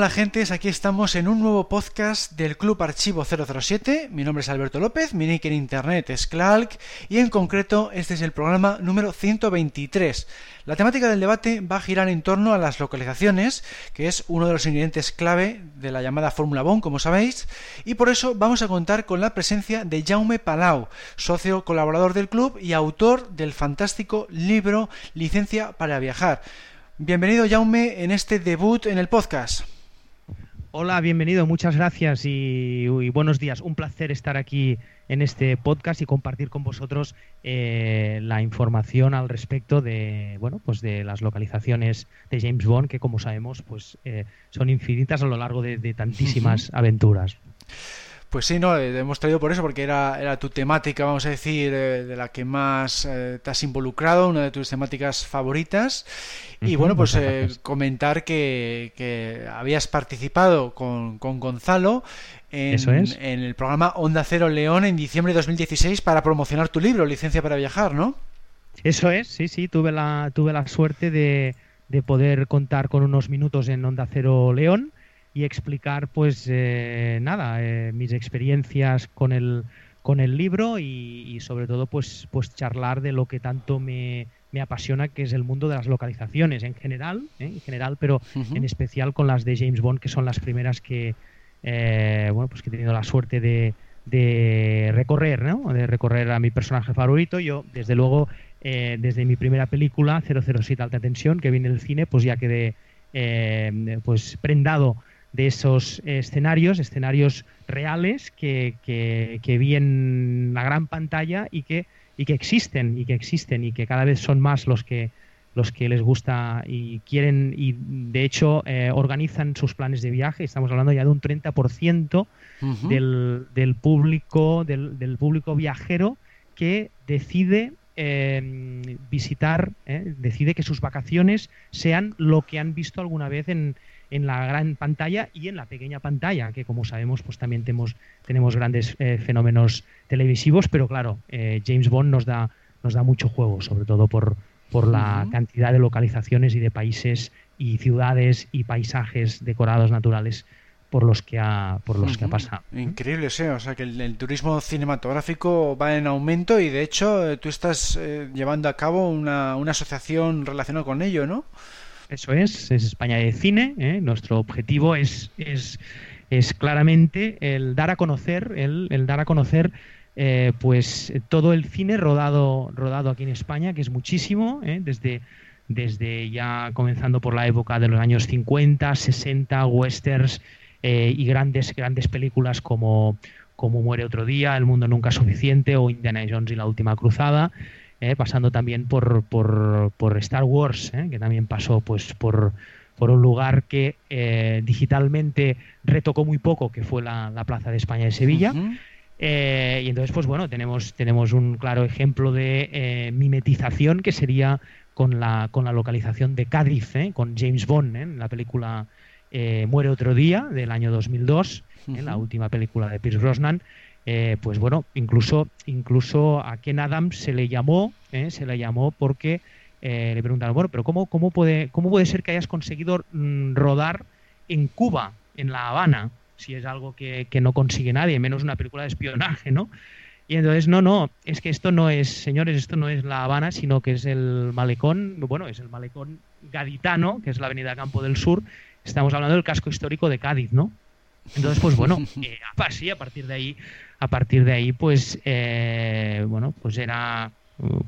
Hola gentes, aquí estamos en un nuevo podcast del Club Archivo 007. Mi nombre es Alberto López, mi nick en internet es Clark y en concreto este es el programa número 123. La temática del debate va a girar en torno a las localizaciones, que es uno de los ingredientes clave de la llamada Fórmula Bon, como sabéis, y por eso vamos a contar con la presencia de Jaume Palau, socio colaborador del club y autor del fantástico libro Licencia para viajar. Bienvenido Jaume en este debut en el podcast. Hola, bienvenido, muchas gracias y, buenos días. Un placer estar aquí en este podcast y compartir con vosotros eh, la información al respecto de bueno pues de las localizaciones de James Bond que como sabemos pues eh, son infinitas a lo largo de tantísimas aventuras. Pues sí, no, eh, hemos traído por eso, porque era, era tu temática, vamos a decir, eh, de la que más eh, te has involucrado, una de tus temáticas favoritas. Y bueno, pues comentar que, que, habías participado con, con Gonzalo en, en, el programa Onda Cero León en diciembre de 2016 para promocionar tu libro, Licencia para Viajar, ¿no? Eso es, sí, sí, tuve la, tuve la suerte de, de poder contar con unos minutos en Onda Cero León y explicar pues eh, nada eh, mis experiencias con el con el libro y, sobre todo pues pues charlar de lo que tanto me, me, apasiona que es el mundo de las localizaciones en general ¿eh? en general pero en especial con las de James Bond que son las primeras que bueno pues que he tenido la suerte de, de recorrer ¿no? de recorrer a mi personaje favorito yo desde luego desde mi primera película 007 alta tensión que viene del cine pues ya quedé pues prendado de esos escenarios, escenarios reales que, que, vi en la gran pantalla y que, y que existen, y que existen, y que cada vez son más los que los que les gusta y quieren y de hecho eh, organizan sus planes de viaje. Estamos hablando ya de un 30% del, del, público del, del, público viajero que decide eh, visitar, eh, decide que sus vacaciones sean lo que han visto alguna vez en, en la gran pantalla y en la pequeña pantalla, que como sabemos, pues también tenemos, tenemos grandes eh, fenómenos televisivos, pero claro, eh, James Bond nos da, nos da mucho juego, sobre todo por, por la cantidad de localizaciones y de países y ciudades y paisajes decorados naturales por los que ha por los que ha pasado. Increíble, sí, o sea que el, turismo cinematográfico va en aumento y de hecho eh, tú estás llevando a cabo una, una asociación relacionada con ello, ¿no? Eso es, es España de Cine. ¿eh? Nuestro objetivo es, es, es, claramente el dar a conocer, el, dar a conocer eh, pues todo el cine rodado, rodado aquí en España, que es muchísimo, ¿eh? desde, desde ya comenzando por la época de los años 50, 60, westerns y grandes, grandes películas como, como Muere otro día, El mundo nunca es suficiente o Indiana Jones y la última cruzada. ¿Eh? pasando también por, por, por Star Wars, ¿eh? que también pasó pues por, por un lugar que eh, digitalmente retocó muy poco, que fue la, Plaza de España de Sevilla. y entonces, pues bueno, tenemos, tenemos un claro ejemplo de mimetización que sería con la, con la localización de Cádiz, con James Bond, en la película Muere otro día del año 2002, en la última película de Pierce Brosnan. Eh, pues bueno, incluso, incluso a Ken Adams se le llamó, eh, se le llamó porque eh, le preguntaron, bueno, pero ¿cómo, cómo, puede, ¿cómo puede ser que hayas conseguido mm, rodar en Cuba, en La Habana, si es algo que, no consigue nadie, menos una película de espionaje, ¿no? Y entonces, no, no, es que esto no es, señores, esto no es La Habana, sino que es el malecón, bueno, es el malecón gaditano, que es la avenida Campo del Sur. Estamos hablando del casco histórico de Cádiz, ¿no? Entonces, pues bueno, así, a partir de ahí a partir de ahí, pues, eh, bueno, pues era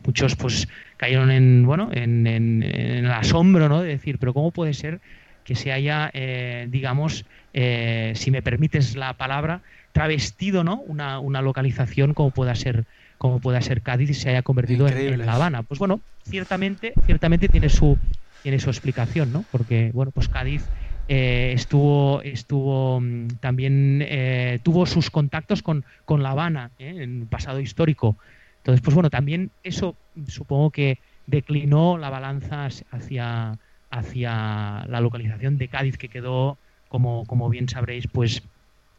muchos pues cayeron en bueno en, el asombro no de decir pero cómo puede ser que se haya eh, digamos eh, si me permites la palabra travestido no una, una localización como pueda ser como pueda ser Cádiz y se haya convertido en, La Habana pues bueno ciertamente ciertamente tiene su tiene su explicación no porque bueno pues Cádiz eh, estuvo, estuvo mm, también eh, tuvo sus contactos con, con La Habana ¿eh? en el pasado histórico. Entonces, pues bueno, también eso supongo que declinó la balanza hacia, hacia la localización de Cádiz, que quedó, como, como bien sabréis, pues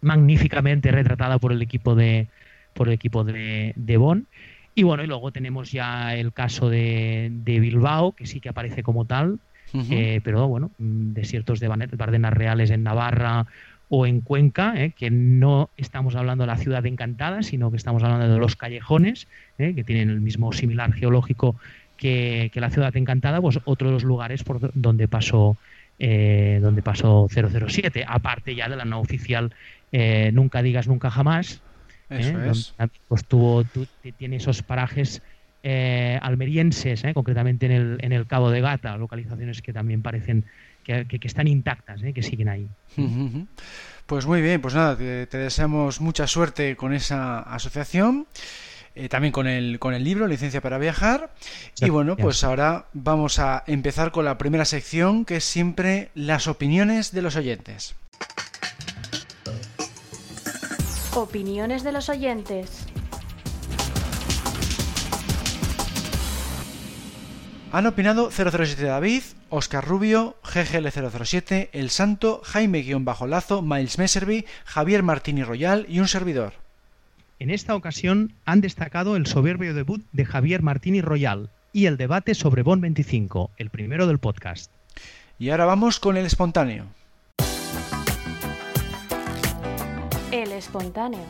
magníficamente retratada por el equipo de, por el equipo de, de Bonn. Y bueno, y luego tenemos ya el caso de, Bilbao, que sí que aparece como tal, eh, pero bueno, desiertos de Bardenas Reales en Navarra o en Cuenca, eh, que no estamos hablando de la ciudad encantada, sino que estamos hablando de los callejones, eh, que tienen el mismo similar geológico que, la ciudad encantada, pues otro de los lugares por donde pasó donde pasó 007, aparte ya de la no oficial Nunca digas nunca jamás, eso es. Pues tuvo, tiene esos parajes eh, almerienses, eh, concretamente en el, en el Cabo de Gata, localizaciones que también parecen que, están intactas, eh, que siguen ahí. Pues muy bien, pues nada, te, deseamos mucha suerte con esa asociación. también con el, con el libro Licencia para Viajar. y bueno, pues ahora vamos a empezar con la primera sección, que es siempre las opiniones de los oyentes. Opiniones de los oyentes. Han opinado 007 David, Oscar Rubio, GGL007, El Santo, Jaime-Lazo, Miles Messerby, Javier Martini Royal y un servidor. En esta ocasión han destacado el soberbio debut de Javier Martini Royal y el debate sobre Bon 25, el primero del podcast. Y ahora vamos con el espontáneo. El espontáneo.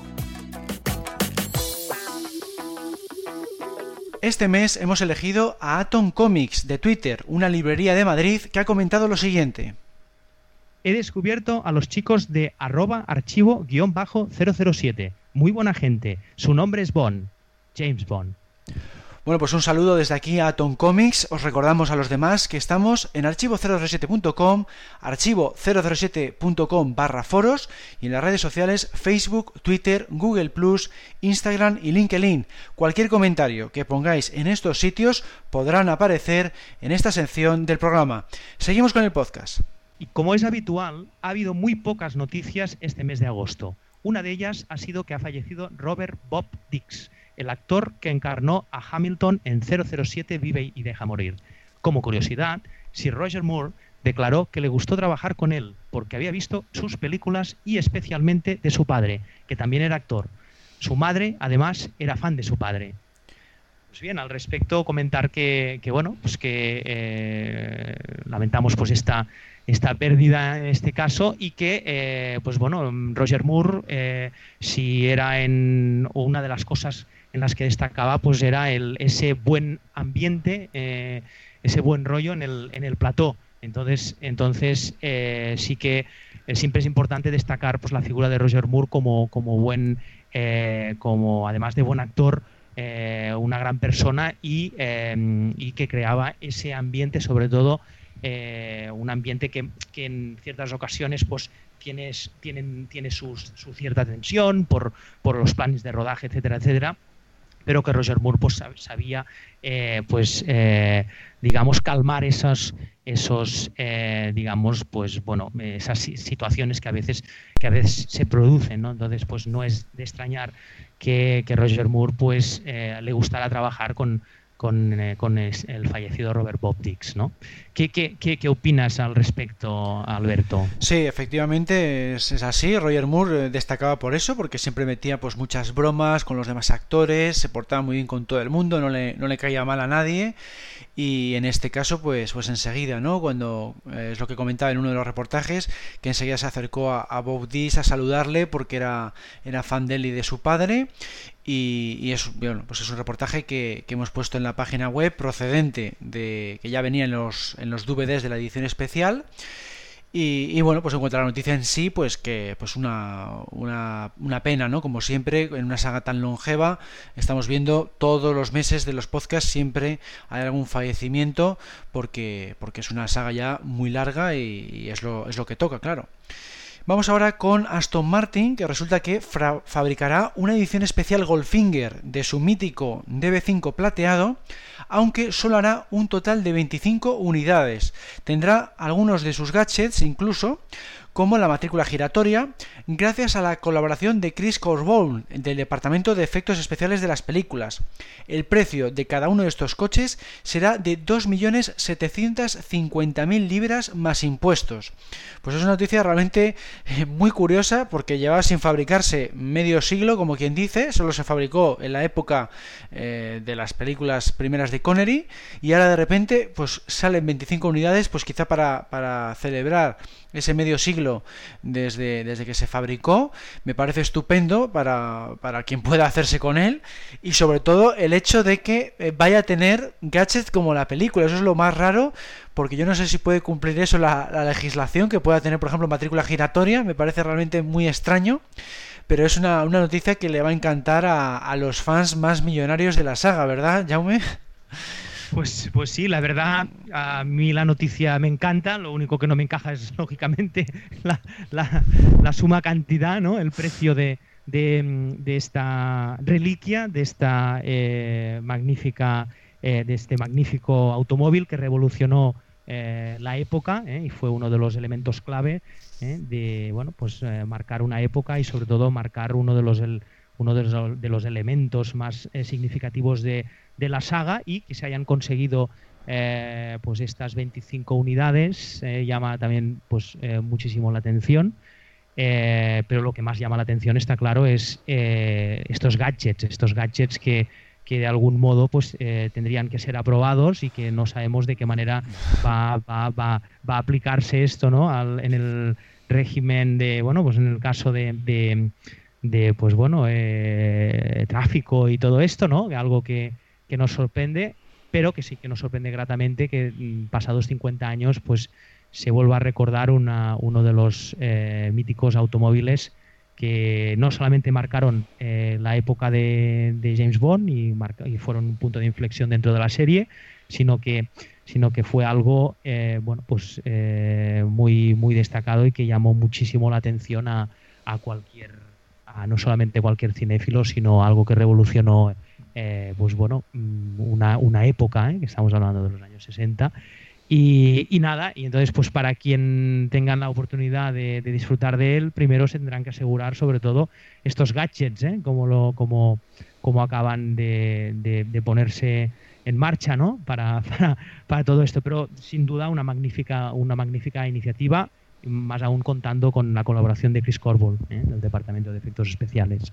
Este mes hemos elegido a Atom Comics de Twitter, una librería de Madrid, que ha comentado lo siguiente. He descubierto a los chicos de arroba archivo-007. Muy buena gente. Su nombre es Bond. James Bond. Bueno, pues un saludo desde aquí a Atom Comics. Os recordamos a los demás que estamos en archivo007.com, archivo007.com barra foros y en las redes sociales Facebook, Twitter, Google Plus, Instagram y LinkedIn. Cualquier comentario que pongáis en estos sitios podrán aparecer en esta sección del programa. Seguimos con el podcast. Y como es habitual, ha habido muy pocas noticias este mes de agosto. Una de ellas ha sido que ha fallecido Robert Bob Dix el actor que encarnó a Hamilton en 007 Vive y deja morir. Como curiosidad, Sir Roger Moore declaró que le gustó trabajar con él porque había visto sus películas y especialmente de su padre, que también era actor. Su madre, además, era fan de su padre. Pues bien, al respecto comentar que, bueno, pues que eh, lamentamos pues esta esta pérdida en este caso y que, eh, pues bueno, Roger Moore, eh, si era en una de las cosas en las que destacaba, pues era el, ese buen ambiente, eh, ese buen rollo en el, en el plató. Entonces, entonces sí que siempre es importante destacar pues, la figura de Roger Moore como, como buen, como además de buen actor, una gran persona y, y que creaba ese ambiente, sobre todo, eh, un ambiente que, en ciertas ocasiones pues tienes, tienen, tiene su, cierta tensión por, por los planes de rodaje, etcétera, etcétera pero que Roger Moore pues, sabía eh, pues eh, digamos calmar esas esos digamos pues bueno esas situaciones que a veces que a veces se producen ¿no? entonces pues no es de extrañar que, que Roger Moore pues le gustara trabajar con con, eh, con el fallecido Robert Bob ¿no? ¿Qué, qué, qué, opinas al respecto, Alberto? Sí, efectivamente es, así. Roger Moore eh, destacaba por eso, porque siempre metía pues muchas bromas con los demás actores, se portaba muy bien con todo el mundo, no le, no le caía mal a nadie. Y en este caso, pues, pues enseguida, ¿no? Cuando eh, es lo que comentaba en uno de los reportajes, que enseguida se acercó a, Bob Dix a saludarle porque era, era fan de él y de su padre. Y, es, bueno, pues es un reportaje que, hemos puesto en la página web procedente de que ya venía en los, en los DVDs de la edición especial. Y, bueno, pues encuentra la noticia en sí, pues que pues una, una, una, pena, ¿no? Como siempre, en una saga tan longeva, estamos viendo todos los meses de los podcasts, siempre hay algún fallecimiento, porque, porque es una saga ya muy larga y, y es, lo, es lo que toca, claro. Vamos ahora con Aston Martin, que resulta que fabricará una edición especial Goldfinger de su mítico DB5 plateado, aunque solo hará un total de 25 unidades. Tendrá algunos de sus gadgets incluso, como la matrícula giratoria, gracias a la colaboración de Chris Corbould del Departamento de Efectos Especiales de las películas. El precio de cada uno de estos coches será de 2.750.000 libras más impuestos. Pues es una noticia realmente eh, muy curiosa porque llevaba sin fabricarse medio siglo, como quien dice, solo se fabricó en la época eh, de las películas primeras de Connery y ahora de repente pues salen 25 unidades, pues quizá para, para celebrar ese medio siglo desde, desde que se fabricó, me parece estupendo para, para, quien pueda hacerse con él y sobre todo el hecho de que eh, vaya a tener gadgets como la película, eso es lo más raro porque yo no sé si puede cumplir eso la, legislación, que pueda tener por ejemplo matrícula giratoria, me parece realmente muy extraño pero es una, una noticia que le va a encantar a, a los fans más millonarios de la saga, ¿verdad, Jaume? Pues, pues sí, la verdad, a mí la noticia me encanta, lo único que no me encaja es, lógicamente, la, suma cantidad, ¿no? El precio de, esta reliquia, de esta eh, magnífica, eh, de este magnífico automóvil que revolucionó eh, la época y fue uno de los elementos clave de, bueno, pues marcar una época y sobre todo marcar uno de los uno de los elementos más significativos de, de la saga y que se hayan conseguido eh, pues estas 25 unidades eh, llama también pues eh, muchísimo la atención pero lo que más llama la atención está claro es estos gadgets estos gadgets que, que de algún modo pues tendrían que ser aprobados y que no sabemos de qué manera va, va, va, va a aplicarse esto ¿no? en el régimen de bueno pues en el caso de, de, de pues bueno tráfico y todo esto no algo que, que nos sorprende, pero que sí que nos sorprende gratamente que mm, pasados 50 años pues se vuelva a recordar una, uno de los eh, míticos automóviles que no solamente marcaron eh, la época de, James Bond y, y, fueron un punto de inflexión dentro de la serie, sino que, sino que fue algo eh, bueno, pues, muy, muy destacado y que llamó muchísimo la atención a, a cualquier, a no solamente cualquier cinéfilo, sino algo que revolucionó eh, pues bueno, mm, una, una época, ¿eh? que estamos hablando de los años 60. Y, y, nada, y entonces pues para quien tengan la oportunidad de, disfrutar de él, primero se tendrán que asegurar sobre todo estos gadgets, ¿eh? como, lo, como, como acaban de, ponerse en marcha ¿no? para, para, para, todo esto. Pero sin duda una magnífica, una magnífica iniciativa, más aún contando con la colaboración de Chris Corball, del Departamento de Efectos Especiales.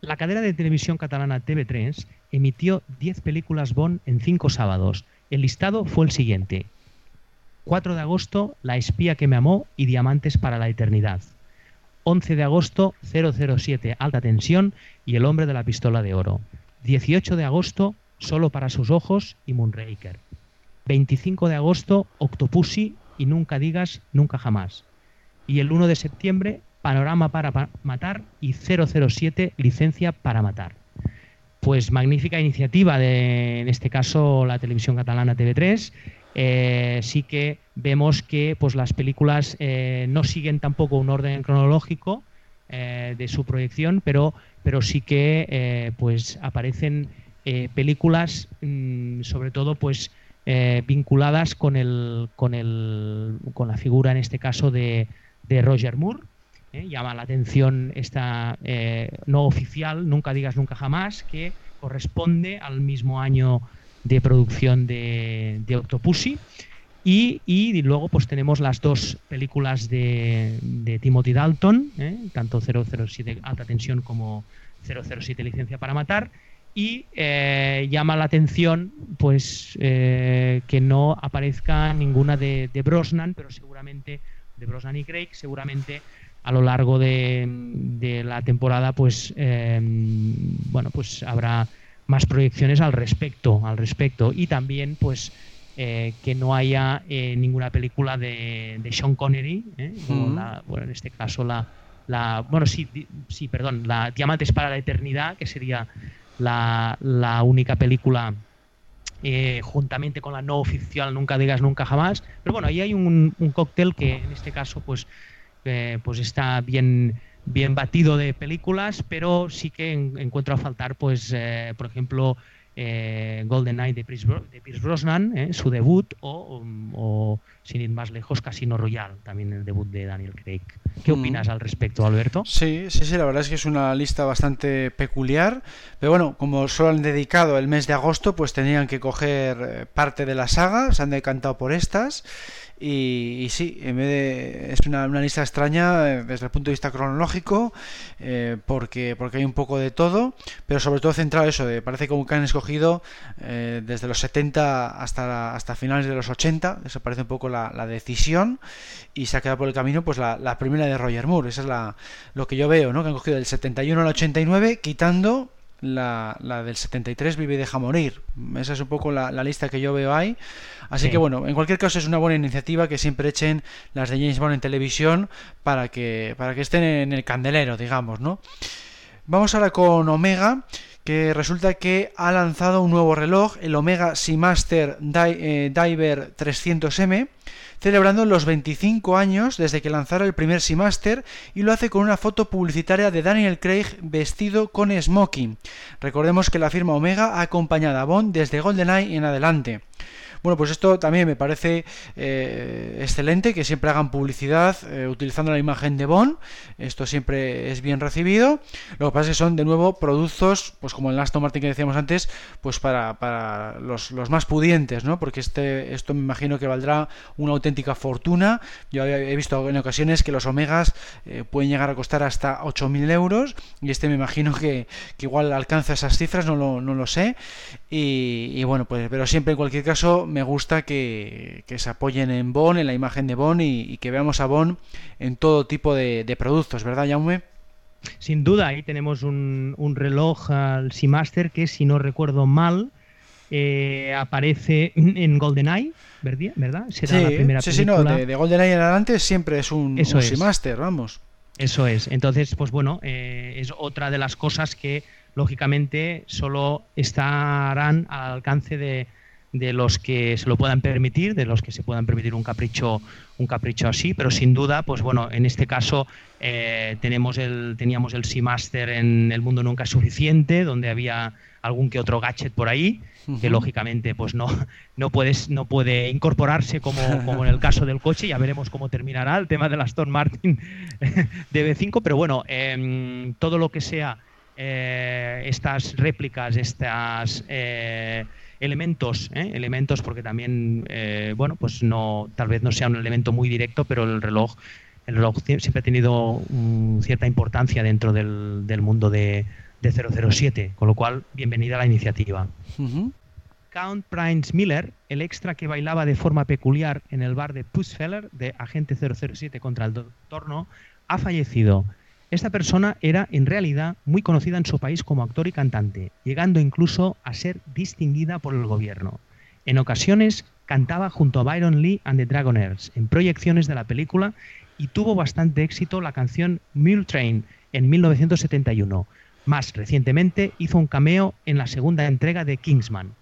La cadena de televisión catalana TV3 emitió 10 películas Bond en 5 sábados. El listado fue el siguiente. 4 de agosto, La espía que me amó y Diamantes para la eternidad. 11 de agosto, 007 Alta Tensión y El hombre de la pistola de oro. 18 de agosto, Solo para sus ojos y Moonraker. 25 de agosto, Octopussy y Nunca digas nunca jamás. Y el 1 de septiembre, Panorama para Matar y 007 Licencia para Matar. Pues magnífica iniciativa de, en este caso, la televisión catalana TV3. Eh, sí que vemos que pues, las películas eh, no siguen tampoco un orden cronológico eh, de su proyección, pero, pero sí que pues, aparecen películas, mm, sobre todo, pues vinculadas con, el, con, el, con la figura, en este caso, de, de Roger Moore, ¿eh? llama la atención esta eh, no oficial, nunca digas nunca jamás, que corresponde al mismo año de producción de, de Octopussy. Y, luego pues tenemos las dos películas de, de Timothy Dalton, ¿eh? tanto 007 Alta Tensión como 007 Licencia para Matar. Y llama la atención pues que no aparezca ninguna de, de Brosnan, pero seguramente de Brosnan y Craig, seguramente a lo largo de, la temporada pues em, bueno pues habrá más proyecciones al respecto al respecto y también pues eh, que no haya eh, ninguna película de, Sean Connery ¿eh? bueno en este caso la, la bueno sí sí perdón la Diamantes para la eternidad que sería la, la única película juntamente con la no oficial Nunca digas nunca jamás. Pero bueno ahí hay un, un cóctel que en este caso pues pues está bien bien batido de películas, pero sí que encuentro a faltar, pues, eh, por ejemplo, eh, Golden Knight de Pierce, Brosnan, eh, su debut, o, sin ir más lejos, Casino Royale, también el debut de Daniel Craig. ¿Qué mm. opinas al respecto, Alberto? Sí, sí, sí, la verdad es que es una lista bastante peculiar, pero bueno, como solo han dedicado el mes de agosto, pues tenían que coger eh, parte de la saga, se han decantado por estas. Y, sí, en vez de, es una, lista extraña eh, desde el punto de vista cronológico, eh, porque, porque hay un poco de todo, pero sobre todo centrado eso, de, parece como que han escogido eh, desde los 70 hasta, hasta finales de los 80, eso parece un poco la, decisión, y se ha quedado por el camino pues la, la primera de Roger Moore, eso es la, lo que yo veo, ¿no? que han cogido del 71 al 89, quitando la, la, del 73 Vive y deja morir. Esa es un poco la, lista que yo veo ahí. Así que bueno, en cualquier caso es una buena iniciativa que siempre echen las de James Bond en televisión para que, para que estén en el candelero, digamos, ¿no? Vamos ahora con Omega, que resulta que ha lanzado un nuevo reloj, el Omega Seamaster eh, Diver 300M celebrando los 25 años desde que lanzara el primer Seamaster y lo hace con una foto publicitaria de Daniel Craig vestido con smoking. Recordemos que la firma Omega ha acompañado a Bond desde GoldenEye en adelante. Bueno, pues esto también me parece eh, excelente, que siempre hagan publicidad eh, utilizando la imagen de Bond. Esto siempre es bien recibido. Lo que pasa es que son de nuevo productos, pues como el Aston Martin que decíamos antes, pues para, los, más pudientes, ¿no? Porque este, esto me imagino que valdrá una auténtica fortuna. Yo he visto en ocasiones que los Omegas eh, pueden llegar a costar hasta 8.000 euros y este me imagino que, igual alcanza esas cifras, no lo, no lo sé. Y, y, bueno, pues pero siempre en cualquier caso me gusta que, se apoyen en Bon, en la imagen de Bon y, que veamos a Bon en todo tipo de, productos, ¿verdad, Jaume? Sin duda, ahí tenemos un, reloj al Seamaster que, si no recuerdo mal, eh, aparece en GoldenEye, ¿verdad? Será la primera sí, sí, no, de, GoldenEye en adelante siempre es un, Eso Seamaster, vamos. Eso es. Entonces, pues bueno, eh, es otra de las cosas que lógicamente solo estarán al alcance de, de los que se lo puedan permitir, de los que se puedan permitir un capricho, un capricho así, pero sin duda, pues bueno, en este caso eh, tenemos el, teníamos el Seamaster en El Mundo Nunca es Suficiente, donde había algún que otro gadget por ahí, que lógicamente pues no, no, puedes, no puede incorporarse como, como, en el caso del coche, ya veremos cómo terminará el tema de la Aston Martin de B5, pero bueno, em, todo lo que sea eh, estas réplicas, estas... Elementos, ¿eh? elementos porque también, eh, bueno, pues no, tal vez no sea un elemento muy directo, pero el reloj, el reloj siempre ha tenido cierta importancia dentro del, del mundo de, de, 007, con lo cual, bienvenida a la iniciativa. Count Prince Miller, el extra que bailaba de forma peculiar en el bar de Pussfeller de Agente 007 contra el Doctor No, ha fallecido. Esta persona era en realidad muy conocida en su país como actor y cantante, llegando incluso a ser distinguida por el gobierno. En ocasiones cantaba junto a Byron Lee and the Dragoners en proyecciones de la película y tuvo bastante éxito la canción Mule Train en 1971. Más recientemente hizo un cameo en la segunda entrega de Kingsman.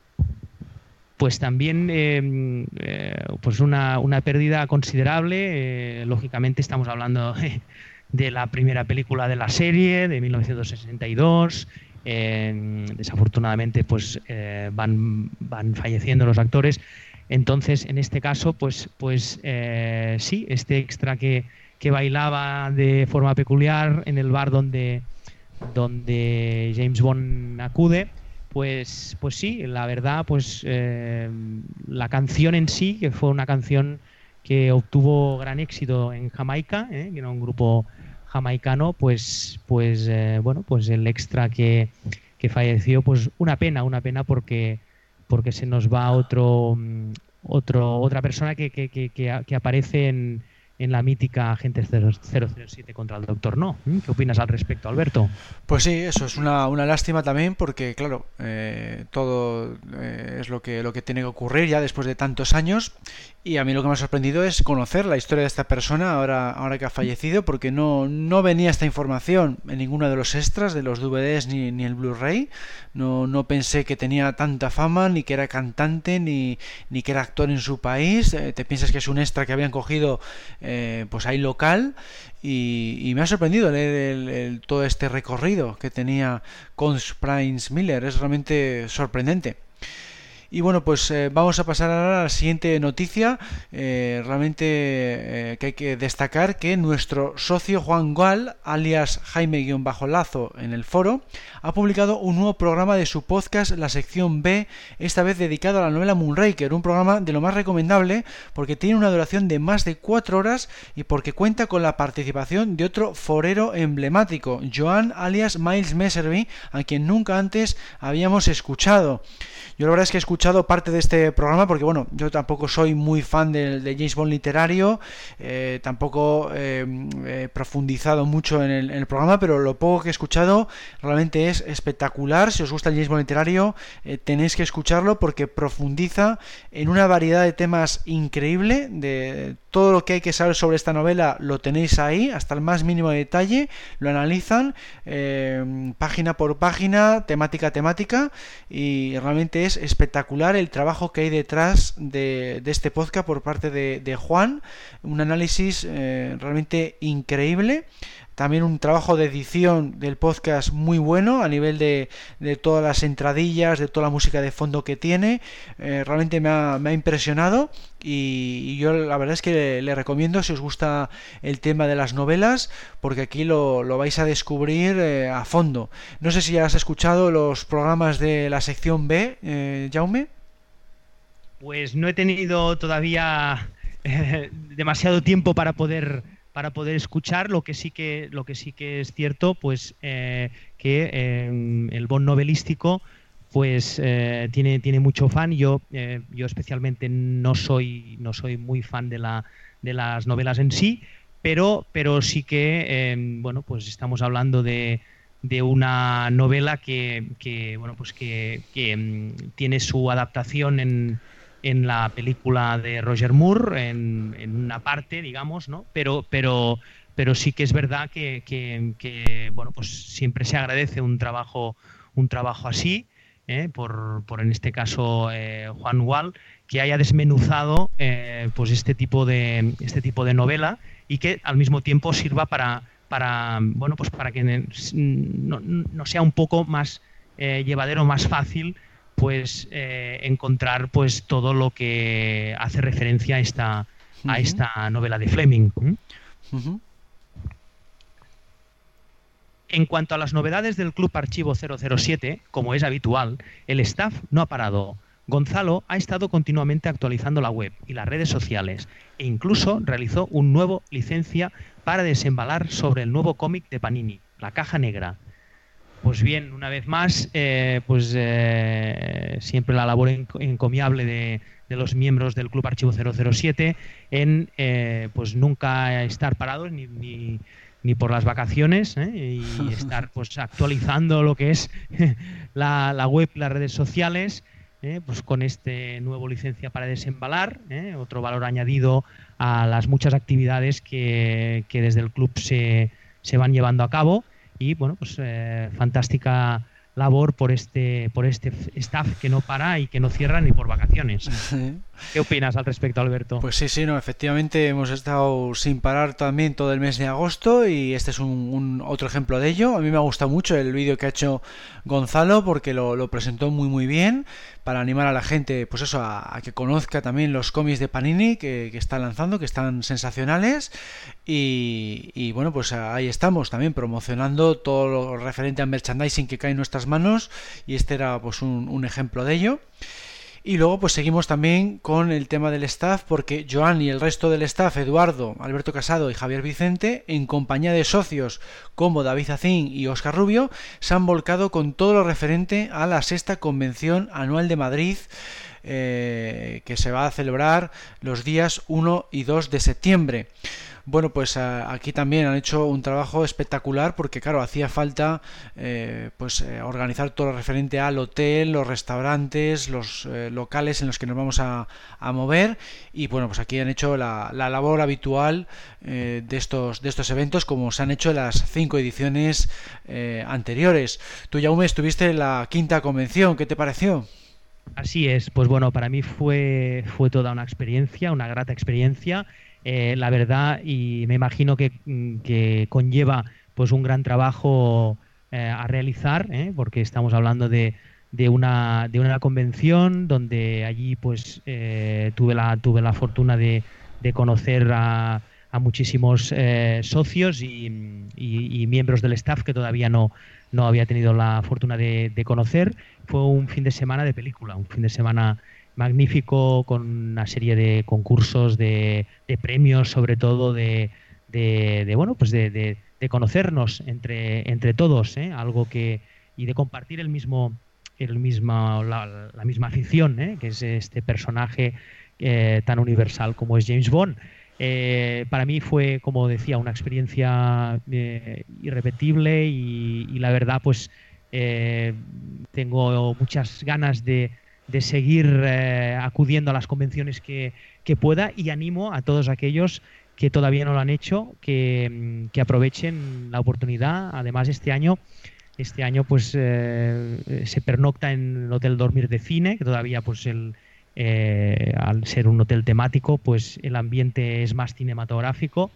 Pues también em, eh, pues una, pérdida considerable. Eh, lógicamente estamos hablando de la primera película de la serie de 1962. desafortunadamente, pues eh, van, van falleciendo los actores. Entonces, en este caso, pues, pues eh, sí, este extra que, que, bailaba de forma peculiar en el bar donde, donde James Bond acude, pues, pues sí, la verdad, pues eh, la canción en sí, que fue una canción que obtuvo gran éxito en Jamaica, que era un grupo jamaicano, pues, pues eh, bueno, pues el extra que, que, falleció, pues una pena, una pena porque, porque se nos va otro, mm, otro otra persona que, que, que aparece en, en la mítica Agente 007 contra el Doctor No. ¿Mm? ¿Qué opinas al respecto, Alberto? Pues sí, eso es una, una lástima también porque, claro, eh, todo eh, es lo que, lo que tiene que ocurrir ya después de tantos años y a mí lo que me ha sorprendido es conocer la historia de esta persona ahora, ahora que ha fallecido porque no, no venía esta información en ninguno de los extras de los DVDs ni, ni el Blu-ray. No, no pensé que tenía tanta fama, ni que era cantante, ni, ni que era actor en su país. Eh, te piensas que es un extra que habían cogido pues hay local y, me ha sorprendido leer todo este recorrido que tenía con Prince Miller, es realmente sorprendente. Y bueno, pues eh, vamos a pasar ahora a la siguiente noticia. Eh, realmente eh, que hay que destacar que nuestro socio Juan Gual, alias Jaime-Lazo en el foro, ha publicado un nuevo programa de su podcast, la sección B, esta vez dedicado a la novela Moonraker, un programa de lo más recomendable porque tiene una duración de más de cuatro horas y porque cuenta con la participación de otro forero emblemático, Joan alias Miles Messervy, a quien nunca antes habíamos escuchado. Yo la verdad es que he escuchado parte de este programa porque, bueno, yo tampoco soy muy fan de, James Bond literario, eh, tampoco eh, he profundizado mucho en el, programa, pero lo poco que he escuchado realmente es espectacular. Si os gusta el James Bond literario, eh, tenéis que escucharlo porque profundiza en una variedad de temas increíble, de todo lo que hay que saber sobre esta novela lo tenéis ahí, hasta el más mínimo detalle, lo analizan página por página, temática a temática, y realmente es espectacular el trabajo que hay detrás de, este podcast por parte de, Juan, un análisis eh, realmente increíble. También un trabajo de edición del podcast muy bueno a nivel de, todas las entradillas, de toda la música de fondo que tiene. Eh, realmente me ha, impresionado y, yo la verdad es que le, recomiendo si os gusta el tema de las novelas porque aquí lo, vais a descubrir eh, a fondo. No sé si ya has escuchado los programas de la sección B, eh, Jaume. Pues no he tenido todavía demasiado tiempo para poder para poder escuchar lo que sí que lo que sí que es cierto pues eh, que eh, el bon novelístico pues eh, tiene tiene mucho fan. Yo yo especialmente no soy no soy muy fan de la de las novelas en sí pero pero sí que bueno pues estamos hablando de de una novela que, que bueno pues que, que mm, tiene su adaptación en en la película de Roger Moore, en, una parte, digamos, ¿no? Pero, pero, pero sí que es verdad que, bueno, pues siempre se agradece un trabajo, un trabajo así, ¿eh? por, por, en este caso eh, Juan Wall, que haya desmenuzado eh, pues este tipo de este tipo de novela y que al mismo tiempo sirva para para bueno pues para que no, no sea un poco más llevadero, más fácil pues eh, encontrar pues todo lo que hace referencia a esta, a esta novela de Fleming. En cuanto a las novedades del Club Archivo 007, como es habitual, el staff no ha parado. Gonzalo ha estado continuamente actualizando la web y las redes sociales e incluso realizó un nuevo licencia para desembalar sobre el nuevo cómic de Panini, La Caja Negra, pues bien, una vez más, eh, pues eh, siempre la labor encomiable de, los miembros del Club Archivo 007 en eh, pues nunca estar parados ni, ni, por las vacaciones y estar pues actualizando lo que es la, la web, las redes sociales, pues con este nuevo licencia para desembalar, otro valor añadido a las muchas actividades que, que desde el club se, se van llevando a cabo y bueno, pues eh, fantástica labor por este por este staff que no para y que no cierra ni por vacaciones. ¿Qué opinas al respecto, Alberto? Pues sí, sí, no, efectivamente hemos estado sin parar también todo el mes de agosto y este es un, otro ejemplo de ello. A mí me ha gustado mucho el vídeo que ha hecho Gonzalo porque lo, presentó muy muy bien para animar a la gente, pues eso, a, que conozca también los cómics de Panini que, que está lanzando, que están sensacionales y, bueno, pues ahí estamos también promocionando todo lo referente al merchandising que cae en nuestras manos y este era pues un, ejemplo de ello. Y luego pues seguimos también con el tema del staff porque Joan y el resto del staff, Eduardo, Alberto Casado y Javier Vicente, en compañía de socios como David Zacín y Oscar Rubio, se han volcado con todo lo referente a la sexta convención anual de Madrid eh, que se va a celebrar los días 1 y 2 de septiembre. Bueno, pues aquí también han hecho un trabajo espectacular porque, claro, hacía falta eh, pues eh, organizar todo lo referente al hotel, los restaurantes, los eh, locales en los que nos vamos a, mover y, bueno, pues aquí han hecho la, labor habitual de, estos, de estos eventos como se han hecho en las cinco ediciones anteriores. Tú, Jaume, estuviste en la quinta convención, ¿qué te pareció? Así es, pues bueno, para mí fue, fue toda una experiencia, una grata experiencia la verdad, y me imagino que, que, conlleva pues un gran trabajo a realizar, porque estamos hablando de, una, de una convención donde allí pues eh, tuve, la, tuve la fortuna de, de conocer a, a muchísimos eh, socios y, y, miembros del staff que todavía no, no había tenido la fortuna de, conocer. Fue un fin de semana de película, un fin de semana magnífico con una serie de concursos, de, de premios sobre todo, de, de, bueno, pues de, conocernos entre, entre todos, ¿eh? algo que y de compartir el mismo el misma, la, misma afición, ¿eh? que es este personaje eh, tan universal como es James Bond. Eh, para mí fue, como decía, una experiencia irrepetible y, la verdad, pues tengo muchas ganas de, seguir acudiendo a las convenciones que, pueda y animo a todos aquellos que todavía no lo han hecho, que, que aprovechen la oportunidad. Además, este año este año pues eh, se pernocta en el Hotel Dormir de Cine, que todavía pues el, eh, al ser un hotel temático pues el ambiente es más cinematográfico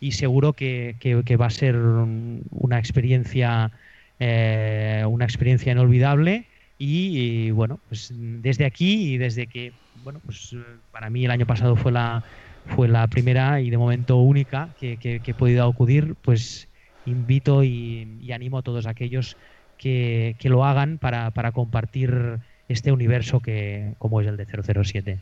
y seguro que, va a ser una experiencia eh, una experiencia inolvidable y, bueno pues desde aquí y desde que bueno pues para mí el año pasado fue la fue la primera y de momento única que, que he podido acudir pues invito y, animo a todos aquellos que, lo hagan para, compartir este universo que como es el de 007.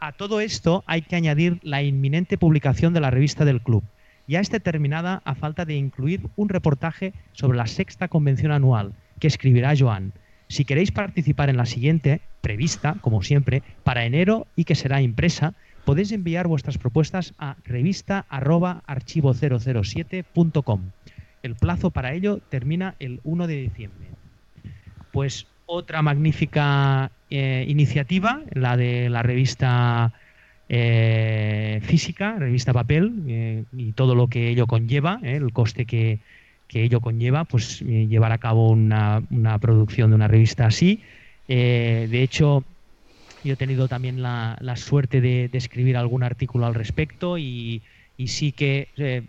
A todo esto hay que añadir la inminente publicación de la revista del club. Ya está terminada a falta de incluir un reportaje sobre la sexta convención anual que escribirá Joan. Si queréis participar en la siguiente, prevista, como siempre, para enero y que será impresa, podéis enviar vuestras propuestas a revista@archivo007.com. El plazo para ello termina el 1 de diciembre. Pues otra magnífica eh, iniciativa, la de la revista eh, física, revista papel, eh, y todo lo que ello conlleva, el coste que, ello conlleva, pues llevar a cabo una, una, producción de una revista así. de hecho, yo he tenido también la, suerte de, escribir algún artículo al respecto y, sí que eh,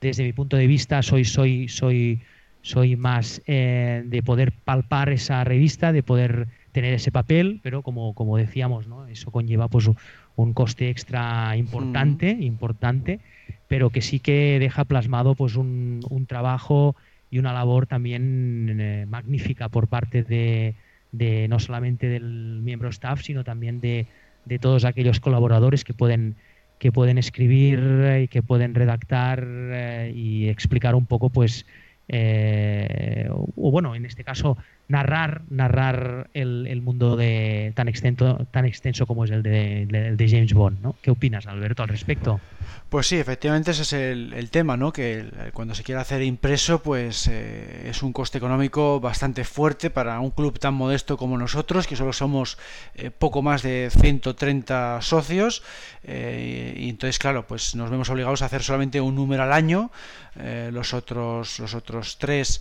desde mi punto de vista soy, soy, soy, soy más eh, de poder palpar esa revista, de poder tener ese papel, pero como, como decíamos, ¿no? eso conlleva pues un coste extra importante, importante, pero que sí que deja plasmado pues un, un trabajo y una labor también eh, magnífica por parte de, de no solamente del miembro staff, sino también de, de todos aquellos colaboradores que pueden que pueden escribir y que pueden redactar eh, y explicar un poco pues eh, o bueno en este caso narrar narrar el, el mundo de tan extenso tan extenso como es el de, James Bond ¿no? ¿qué opinas Alberto al respecto? Pues sí, efectivamente ese es el, tema, ¿no? Que cuando se quiere hacer impreso, pues eh, es un coste económico bastante fuerte para un club tan modesto como nosotros, que solo somos eh, poco más de 130 socios, eh, y entonces, claro, pues nos vemos obligados a hacer solamente un número al año, los otros los otros tres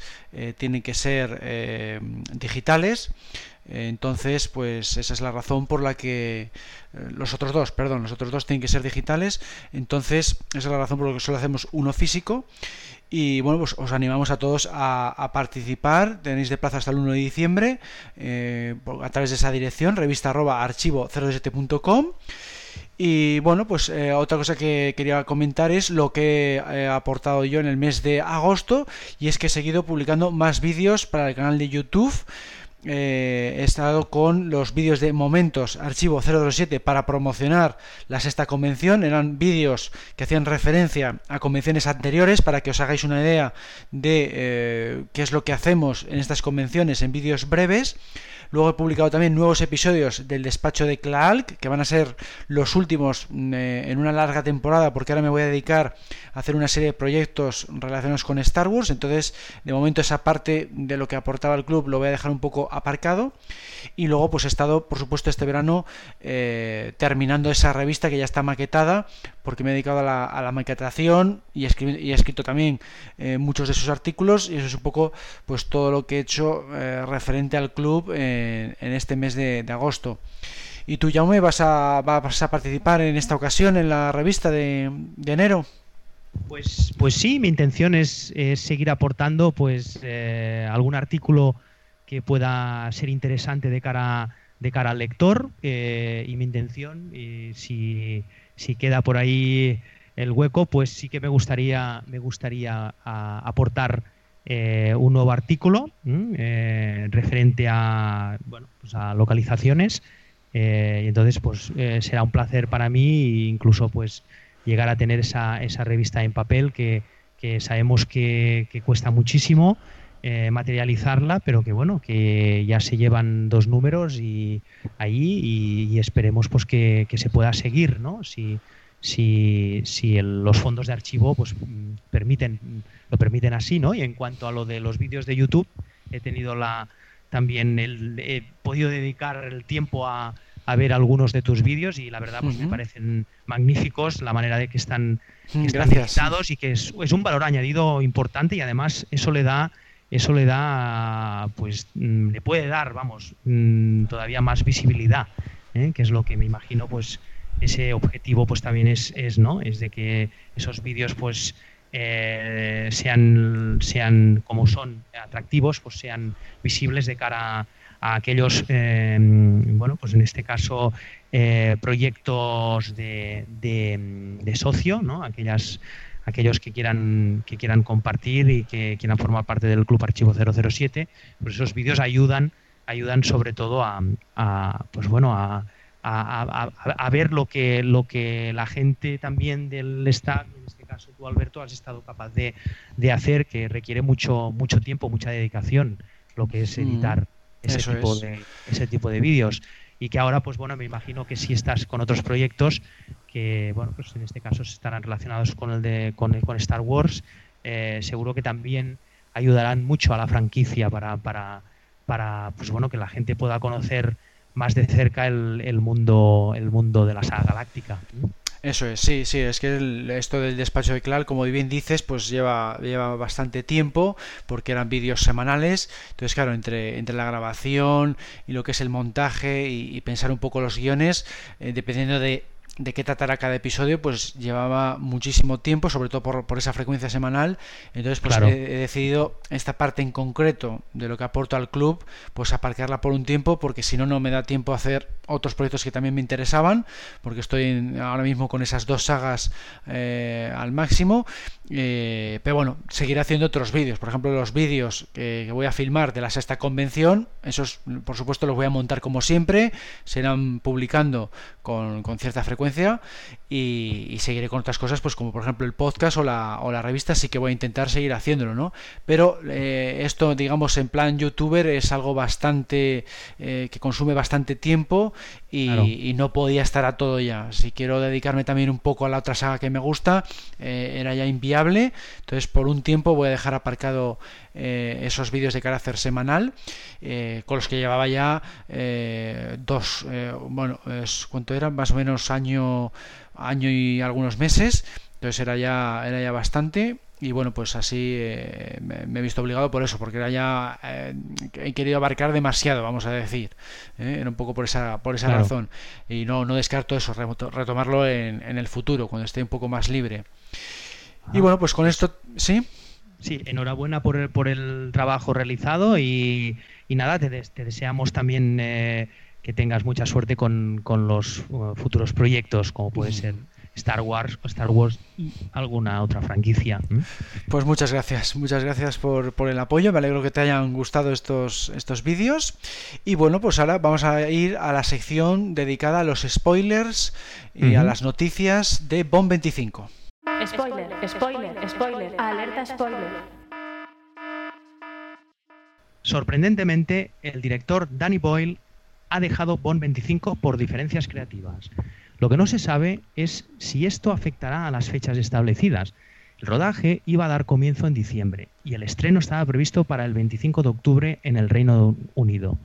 tienen que ser digitales. Entonces, pues esa es la razón por la que eh, los otros dos, perdón, los otros dos tienen que ser digitales. Entonces, esa es la razón por la que solo hacemos uno físico. Y bueno, pues os animamos a todos a, participar. Tenéis de plaza hasta el 1 de diciembre eh, a través de esa dirección, revista arroba archivo 07.com. Y bueno, pues eh, otra cosa que quería comentar es lo que he aportado yo en el mes de agosto y es que he seguido publicando más vídeos para el canal de YouTube eh, he estado con los vídeos de momentos archivo 007 para promocionar la sexta convención. Eran vídeos que hacían referencia a convenciones anteriores para que os hagáis una idea de eh, qué es lo que hacemos en estas convenciones en vídeos breves. Luego he publicado también nuevos episodios del despacho de Klaalk, que van a ser los últimos mm, eh, en una larga temporada, porque ahora me voy a dedicar a hacer una serie de proyectos relacionados con Star Wars. Entonces, de momento esa parte de lo que aportaba el club lo voy a dejar un poco aparcado. Y luego, pues he estado, por supuesto, este verano eh, terminando esa revista que ya está maquetada, porque me he dedicado a la, maquetación y, he escrito también eh, muchos de sus artículos. Y eso es un poco, pues todo lo que he hecho referente al club en este mes de, agosto. ¿Y tú, Jaume, vas a, vas a participar en esta ocasión en la revista de, enero? Pues, pues sí, mi intención es, seguir aportando pues eh, algún artículo que pueda ser interesante de cara, de cara al lector eh, y mi intención, y si, si queda por ahí el hueco, pues sí que me gustaría, me gustaría aportar eh, un nuevo artículo eh, referente a, bueno, pues a localizaciones. Eh, y entonces, pues será un placer para mí incluso pues llegar a tener esa, esa revista en papel que, sabemos que, cuesta muchísimo materializarla, pero que bueno, que ya se llevan dos números y ahí y, esperemos pues que, se pueda seguir, ¿no? Si, si, si los fondos de archivo pues permiten lo permiten así, ¿no? Y en cuanto a lo de los vídeos de YouTube, he tenido la también el, he podido dedicar el tiempo a, ver algunos de tus vídeos y la verdad pues me parecen magníficos la manera de que están, que están y que es, un valor añadido importante y además eso le da eso le da pues mm, le puede dar vamos mm, todavía más visibilidad ¿eh? que es lo que me imagino pues ese objetivo pues también es, es no es de que esos vídeos pues eh, sean, sean como son atractivos, pues sean visibles de cara a, aquellos, eh, bueno, pues en este caso, eh, proyectos de, de, socio, ¿no? Aquellas, aquellos que quieran, que quieran compartir y que quieran formar parte del Club Archivo 007, pues esos vídeos ayudan, ayudan sobre todo a, pues bueno, a, a, ver lo que, lo que la gente también del staff caso tú, Alberto, has estado capaz de, hacer, que requiere mucho, mucho tiempo, mucha dedicación, lo que es mm, editar ese, tipo de, ese tipo de vídeos. Y que ahora, pues bueno, me imagino que si estás con otros proyectos que, bueno, pues en este caso estarán relacionados con el de con, con Star Wars, eh, seguro que también ayudarán mucho a la franquicia para, para, para pues bueno, que la gente pueda conocer más de cerca el, el mundo el mundo de la saga galáctica. Eso es, sí, sí, es que esto del despacho de Clar, como bien dices, pues lleva, lleva bastante tiempo, porque eran vídeos semanales, entonces claro, entre, entre la grabación y lo que es el montaje y, pensar un poco los guiones, eh, dependiendo de de qué tratará cada episodio, pues llevaba muchísimo tiempo, sobre todo por, por esa frecuencia semanal. Entonces, pues he, decidido esta parte en concreto de lo que aporto al club, pues aparcarla por un tiempo, porque si no, no me da tiempo a hacer otros proyectos que también me interesaban, porque estoy ahora mismo con esas dos sagas eh, al máximo. Eh, pero bueno, seguiré haciendo otros vídeos. Por ejemplo, los vídeos que, voy a filmar de la sexta convención, esos por supuesto los voy a montar como siempre, serán publicando con, con cierta frecuencia y, seguiré con otras cosas, pues como por ejemplo el podcast o la, o la revista, sí que voy a intentar seguir haciéndolo, ¿no? Pero eh, esto, digamos, en plan youtuber es algo bastante eh, que consume bastante tiempo y, no podía estar a todo ya. Si quiero dedicarme también un poco a la otra saga que me gusta, eh, era ya inviable. Entonces, por un tiempo voy a dejar aparcado esos vídeos de carácter semanal con los que llevaba ya dos, bueno, es, ¿cuánto eran? Más o menos años año, y algunos meses, entonces era ya, era ya bastante y bueno pues así eh, me, he visto obligado por eso porque era ya eh, he querido abarcar demasiado vamos a decir ¿eh? era un poco por esa por esa razón. Y no no descarto eso retomarlo en, en, el futuro cuando esté un poco más libre. Y bueno pues con esto sí sí enhorabuena por el, por el trabajo realizado y, y nada te, te deseamos también que tengas mucha suerte con, los uh, futuros proyectos, como puede ser Star Wars, Star Wars y alguna otra franquicia. Pues muchas gracias, muchas gracias por, por, el apoyo, me alegro que te hayan gustado estos, estos vídeos. Y bueno, pues ahora vamos a ir a la sección dedicada a los spoilers y a las noticias de Bomb 25. Spoiler, spoiler, spoiler, alerta spoiler. Sorprendentemente, el director Danny Boyle ha dejado Bond 25 por diferencias creativas. Lo que no se sabe es si esto afectará a las fechas establecidas. El rodaje iba a dar comienzo en diciembre y el estreno estaba previsto para el 25 de octubre en el Reino Unido.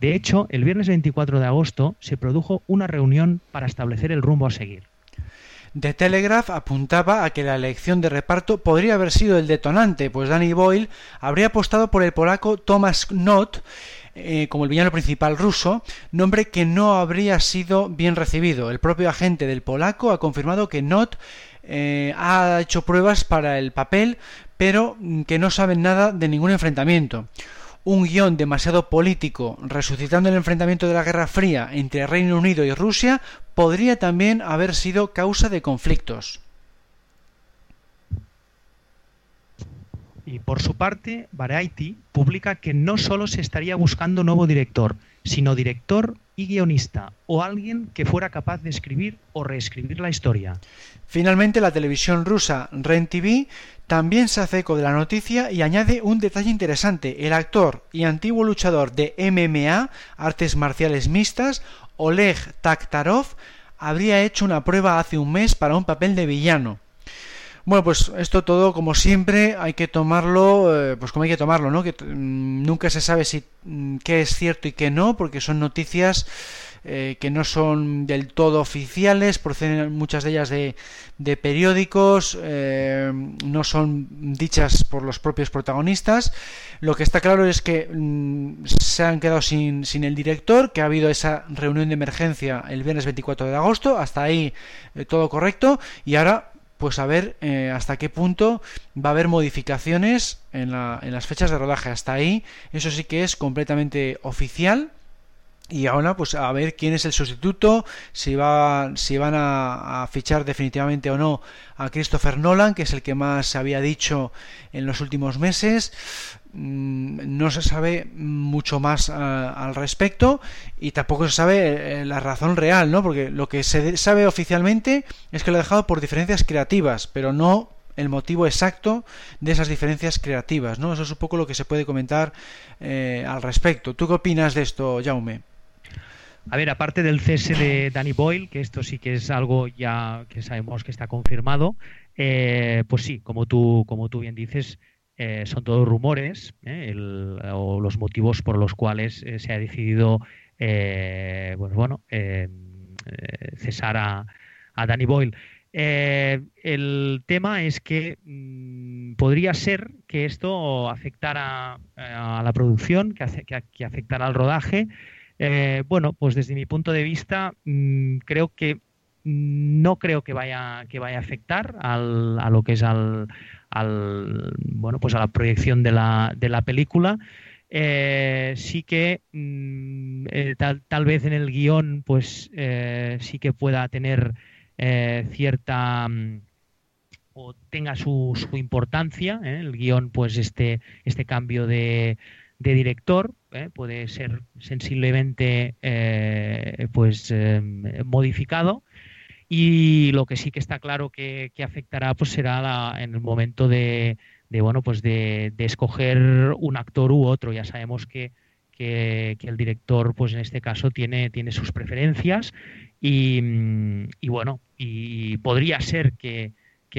De hecho, el viernes 24 de agosto se produjo una reunión para establecer el rumbo a seguir. The Telegraph apuntaba a que la elección de reparto podría haber sido el detonante, pues Danny Boyle habría apostado por el polaco Thomas Knott eh, como el villano principal ruso, nombre que no habría sido bien recibido. El propio agente del polaco ha confirmado que Not eh, ha hecho pruebas para el papel, pero que no saben nada de ningún enfrentamiento un guion demasiado político, resucitando el enfrentamiento de la Guerra Fría entre Reino Unido y Rusia, podría también haber sido causa de conflictos. Y por su parte, Variety publica que no solo se estaría buscando nuevo director, sino director y guionista, o alguien que fuera capaz de escribir o reescribir la historia. Finalmente, la televisión rusa REN TV también se hace eco de la noticia y añade un detalle interesante. El actor y antiguo luchador de MMA, artes marciales mixtas, Oleg Taktarov, habría hecho una prueba hace un mes para un papel de villano. Bueno, pues esto todo, como siempre, hay que tomarlo, eh, pues como hay que tomarlo, ¿no? Que mm, nunca se sabe si mm, qué es cierto y qué no, porque son noticias eh, que no son del todo oficiales, proceden muchas de ellas de, de periódicos, eh, no son dichas por los propios protagonistas. Lo que está claro es que mm, se han quedado sin, sin, el director, que ha habido esa reunión de emergencia el viernes 24 de agosto, hasta ahí todo correcto, y ahora pues a ver eh, hasta qué punto va a haber modificaciones en, la, en, las fechas de rodaje. Hasta ahí, eso sí que es completamente oficial. Y ahora, pues a ver quién es el sustituto, si, va, si van a, a, fichar definitivamente o no a Christopher Nolan, que es el que más se había dicho en los últimos meses. Mm, no se sabe mucho más uh, al respecto y tampoco se sabe eh, la razón real, ¿no? Porque lo que se sabe oficialmente es que lo ha dejado por diferencias creativas, pero no el motivo exacto de esas diferencias creativas, ¿no? Eso es un poco lo que se puede comentar eh, al respecto. ¿Tú qué opinas de esto, Jaume? A ver, aparte del cese de Danny Boyle, que esto sí que es algo ya que sabemos que está confirmado, eh, pues sí, como tú, como tú bien dices, eh, son todos rumores eh, o los motivos por los cuales eh, se ha decidido pues bueno, cesar a, a, Danny Boyle. el tema es que mm, podría ser que esto afectara a la producción, que, que, afectara al rodaje. bueno, pues desde mi punto de vista, mm, creo que no creo que vaya que vaya a afectar al, a lo que es al, al, bueno, pues a la proyección de la, de la película. Eh, sí que mm, eh, tal, tal, vez en el guion pues eh, sí que pueda tener cierta mm, o tenga su, su importancia el guion pues este este cambio de, de director puede ser sensiblemente pues modificado y lo que sí que está claro que, afectará pues será en el momento de, bueno pues de, escoger un actor u otro. Ya sabemos que, el director, pues en este caso, tiene, tiene sus preferencias y, bueno, y podría ser que,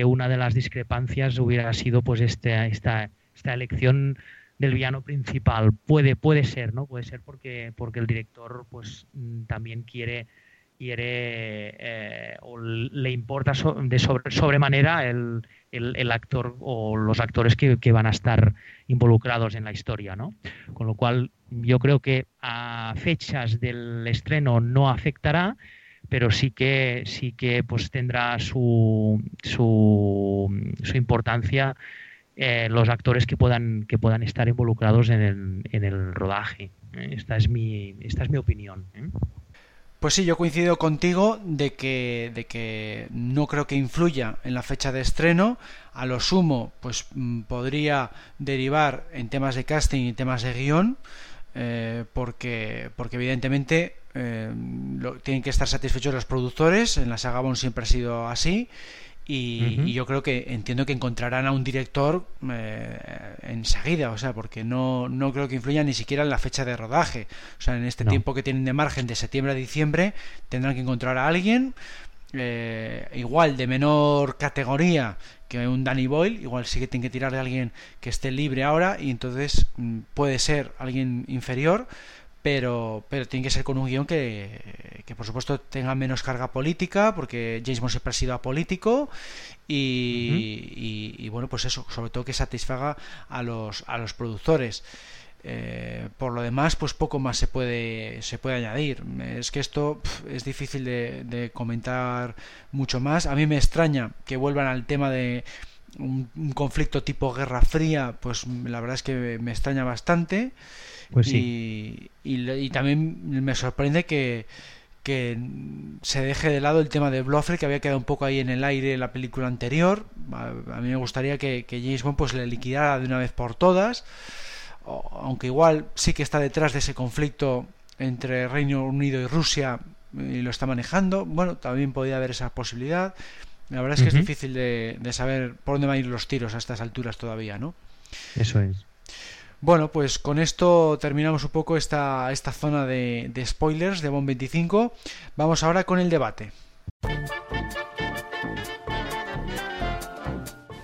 una de las discrepancias hubiera sido pues este, esta, esta elección del villano principal. Puede, puede ser, ¿no? Puede ser porque, porque el director pues también quiere eh, le importa de sobre, sobremanera el, el, actor o los actores que, que, van a estar involucrados en la historia, ¿no? Con lo cual yo creo que a fechas del estreno no afectará, pero sí que sí que pues tendrá su, su, su importancia eh, los actores que puedan que puedan estar involucrados en el, en el rodaje. Esta es mi esta es mi opinión. ¿eh? Pues sí, yo coincido contigo de que, de que no creo que influya en la fecha de estreno. A lo sumo, pues mm, podría derivar en temas de casting y temas de guion, eh, porque, porque evidentemente eh, tienen que estar satisfechos los productores. En la saga Bond siempre ha sido así. Y, yo creo que entiendo que encontrarán a un director eh, enseguida, o sea, porque no, no creo que influya ni siquiera en la fecha de rodaje. O sea, en este tiempo que tienen de margen de septiembre a diciembre, tendrán que encontrar a alguien eh, igual de menor categoría que un Danny Boyle, igual sí que tienen que tirar de alguien que esté libre ahora y entonces mm, puede ser alguien inferior pero, pero tiene que ser con un guion que, que, por supuesto tenga menos carga política, porque James Bond siempre ha sido apolítico y, y, bueno, pues eso, sobre todo que satisfaga a los, a los productores. Eh, por lo demás, pues poco más se puede, se puede añadir. Es que esto es difícil de, comentar mucho más. A mí me extraña que vuelvan al tema de un, conflicto tipo Guerra Fría, pues la verdad es que me extraña bastante. Pues sí. y, también me sorprende que, que se deje de lado el tema de Blofeld que había quedado un poco ahí en el aire en la película anterior. A, mí me gustaría que, que James Bond pues le liquidara de una vez por todas aunque igual sí que está detrás de ese conflicto entre Reino Unido y Rusia y lo está manejando, bueno, también podría haber esa posibilidad. La verdad es que es difícil de, saber por dónde van a ir los tiros a estas alturas todavía, ¿no? Eso es. Bueno, pues con esto terminamos un poco esta, esta zona de, spoilers de Bond 25. Vamos ahora con el debate.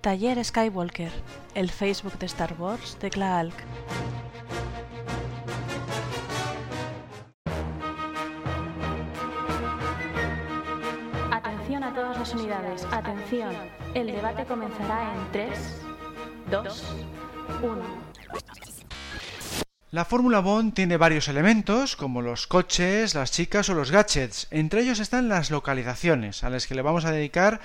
Taller Skywalker, el Facebook de Star Wars de Klaalk. Atención a todas las unidades, atención. El debate comenzará en 3, 2, 1. La Fórmula Bond tiene varios elementos, como los coches, las chicas o los gadgets. Entre ellos están las localizaciones, a las que le vamos a dedicar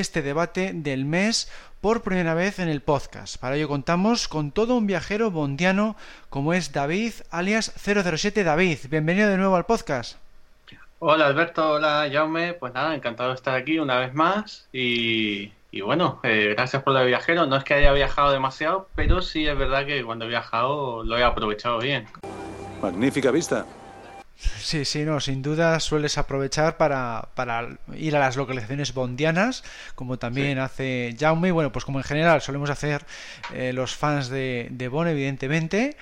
este debate del mes por primera vez en el podcast. Para ello contamos con todo un viajero bondiano como es David, alias 007 David. Bienvenido de nuevo al podcast. Hola Alberto, hola Jaume, pues nada, encantado de estar aquí una vez más y, bueno, eh, gracias por lo de viajero. No es que haya viajado demasiado, pero sí es verdad que cuando he viajado lo he aprovechado bien. Magnífica vista. Sí, sí, no, sin duda sueles aprovechar para, para ir a las localizaciones bondianas, como también hace Jaume, bueno, pues como en general solemos hacer eh, los fans de, de Bon, evidentemente.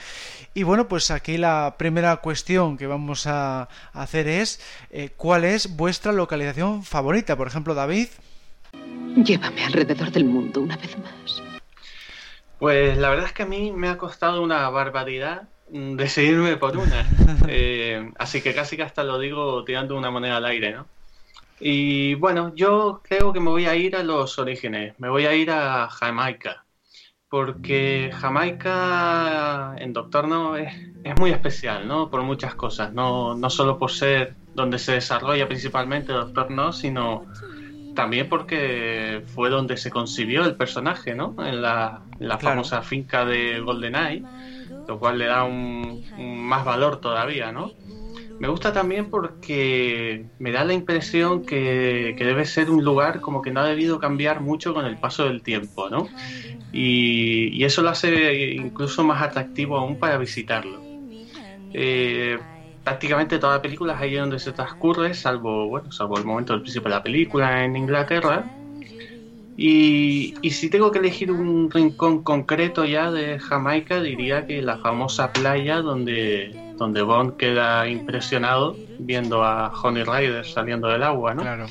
Y bueno, pues aquí la primera cuestión que vamos a hacer es, eh, ¿cuál es vuestra localización favorita? Por ejemplo, David. Llévame alrededor del mundo una vez más. Pues la verdad es que a mí me ha costado una barbaridad decidirme por una. Eh, así que casi que hasta lo digo tirando una moneda al aire, ¿no? Y bueno, yo creo que me voy a ir a los orígenes, me voy a ir a Jamaica, porque Jamaica en Doctor No es, muy especial, ¿no? Por muchas cosas, no, no solo por ser donde se desarrolla principalmente Doctor No, sino también porque fue donde se concibió el personaje, ¿no? En la, famosa finca de GoldenEye lo cual le da un, más valor todavía, ¿no? Me gusta también porque me da la impresión que, debe ser un lugar como que no ha debido cambiar mucho con el paso del tiempo, ¿no? Y, eso lo hace incluso más atractivo aún para visitarlo. Eh, prácticamente toda la película es ahí donde se transcurre, salvo, bueno, salvo el momento del principio de la película en Inglaterra, y, si tengo que elegir un rincón concreto ya de Jamaica, diría que la famosa playa donde, donde Bond queda impresionado viendo a Honey Rider saliendo del agua, ¿no? Claro.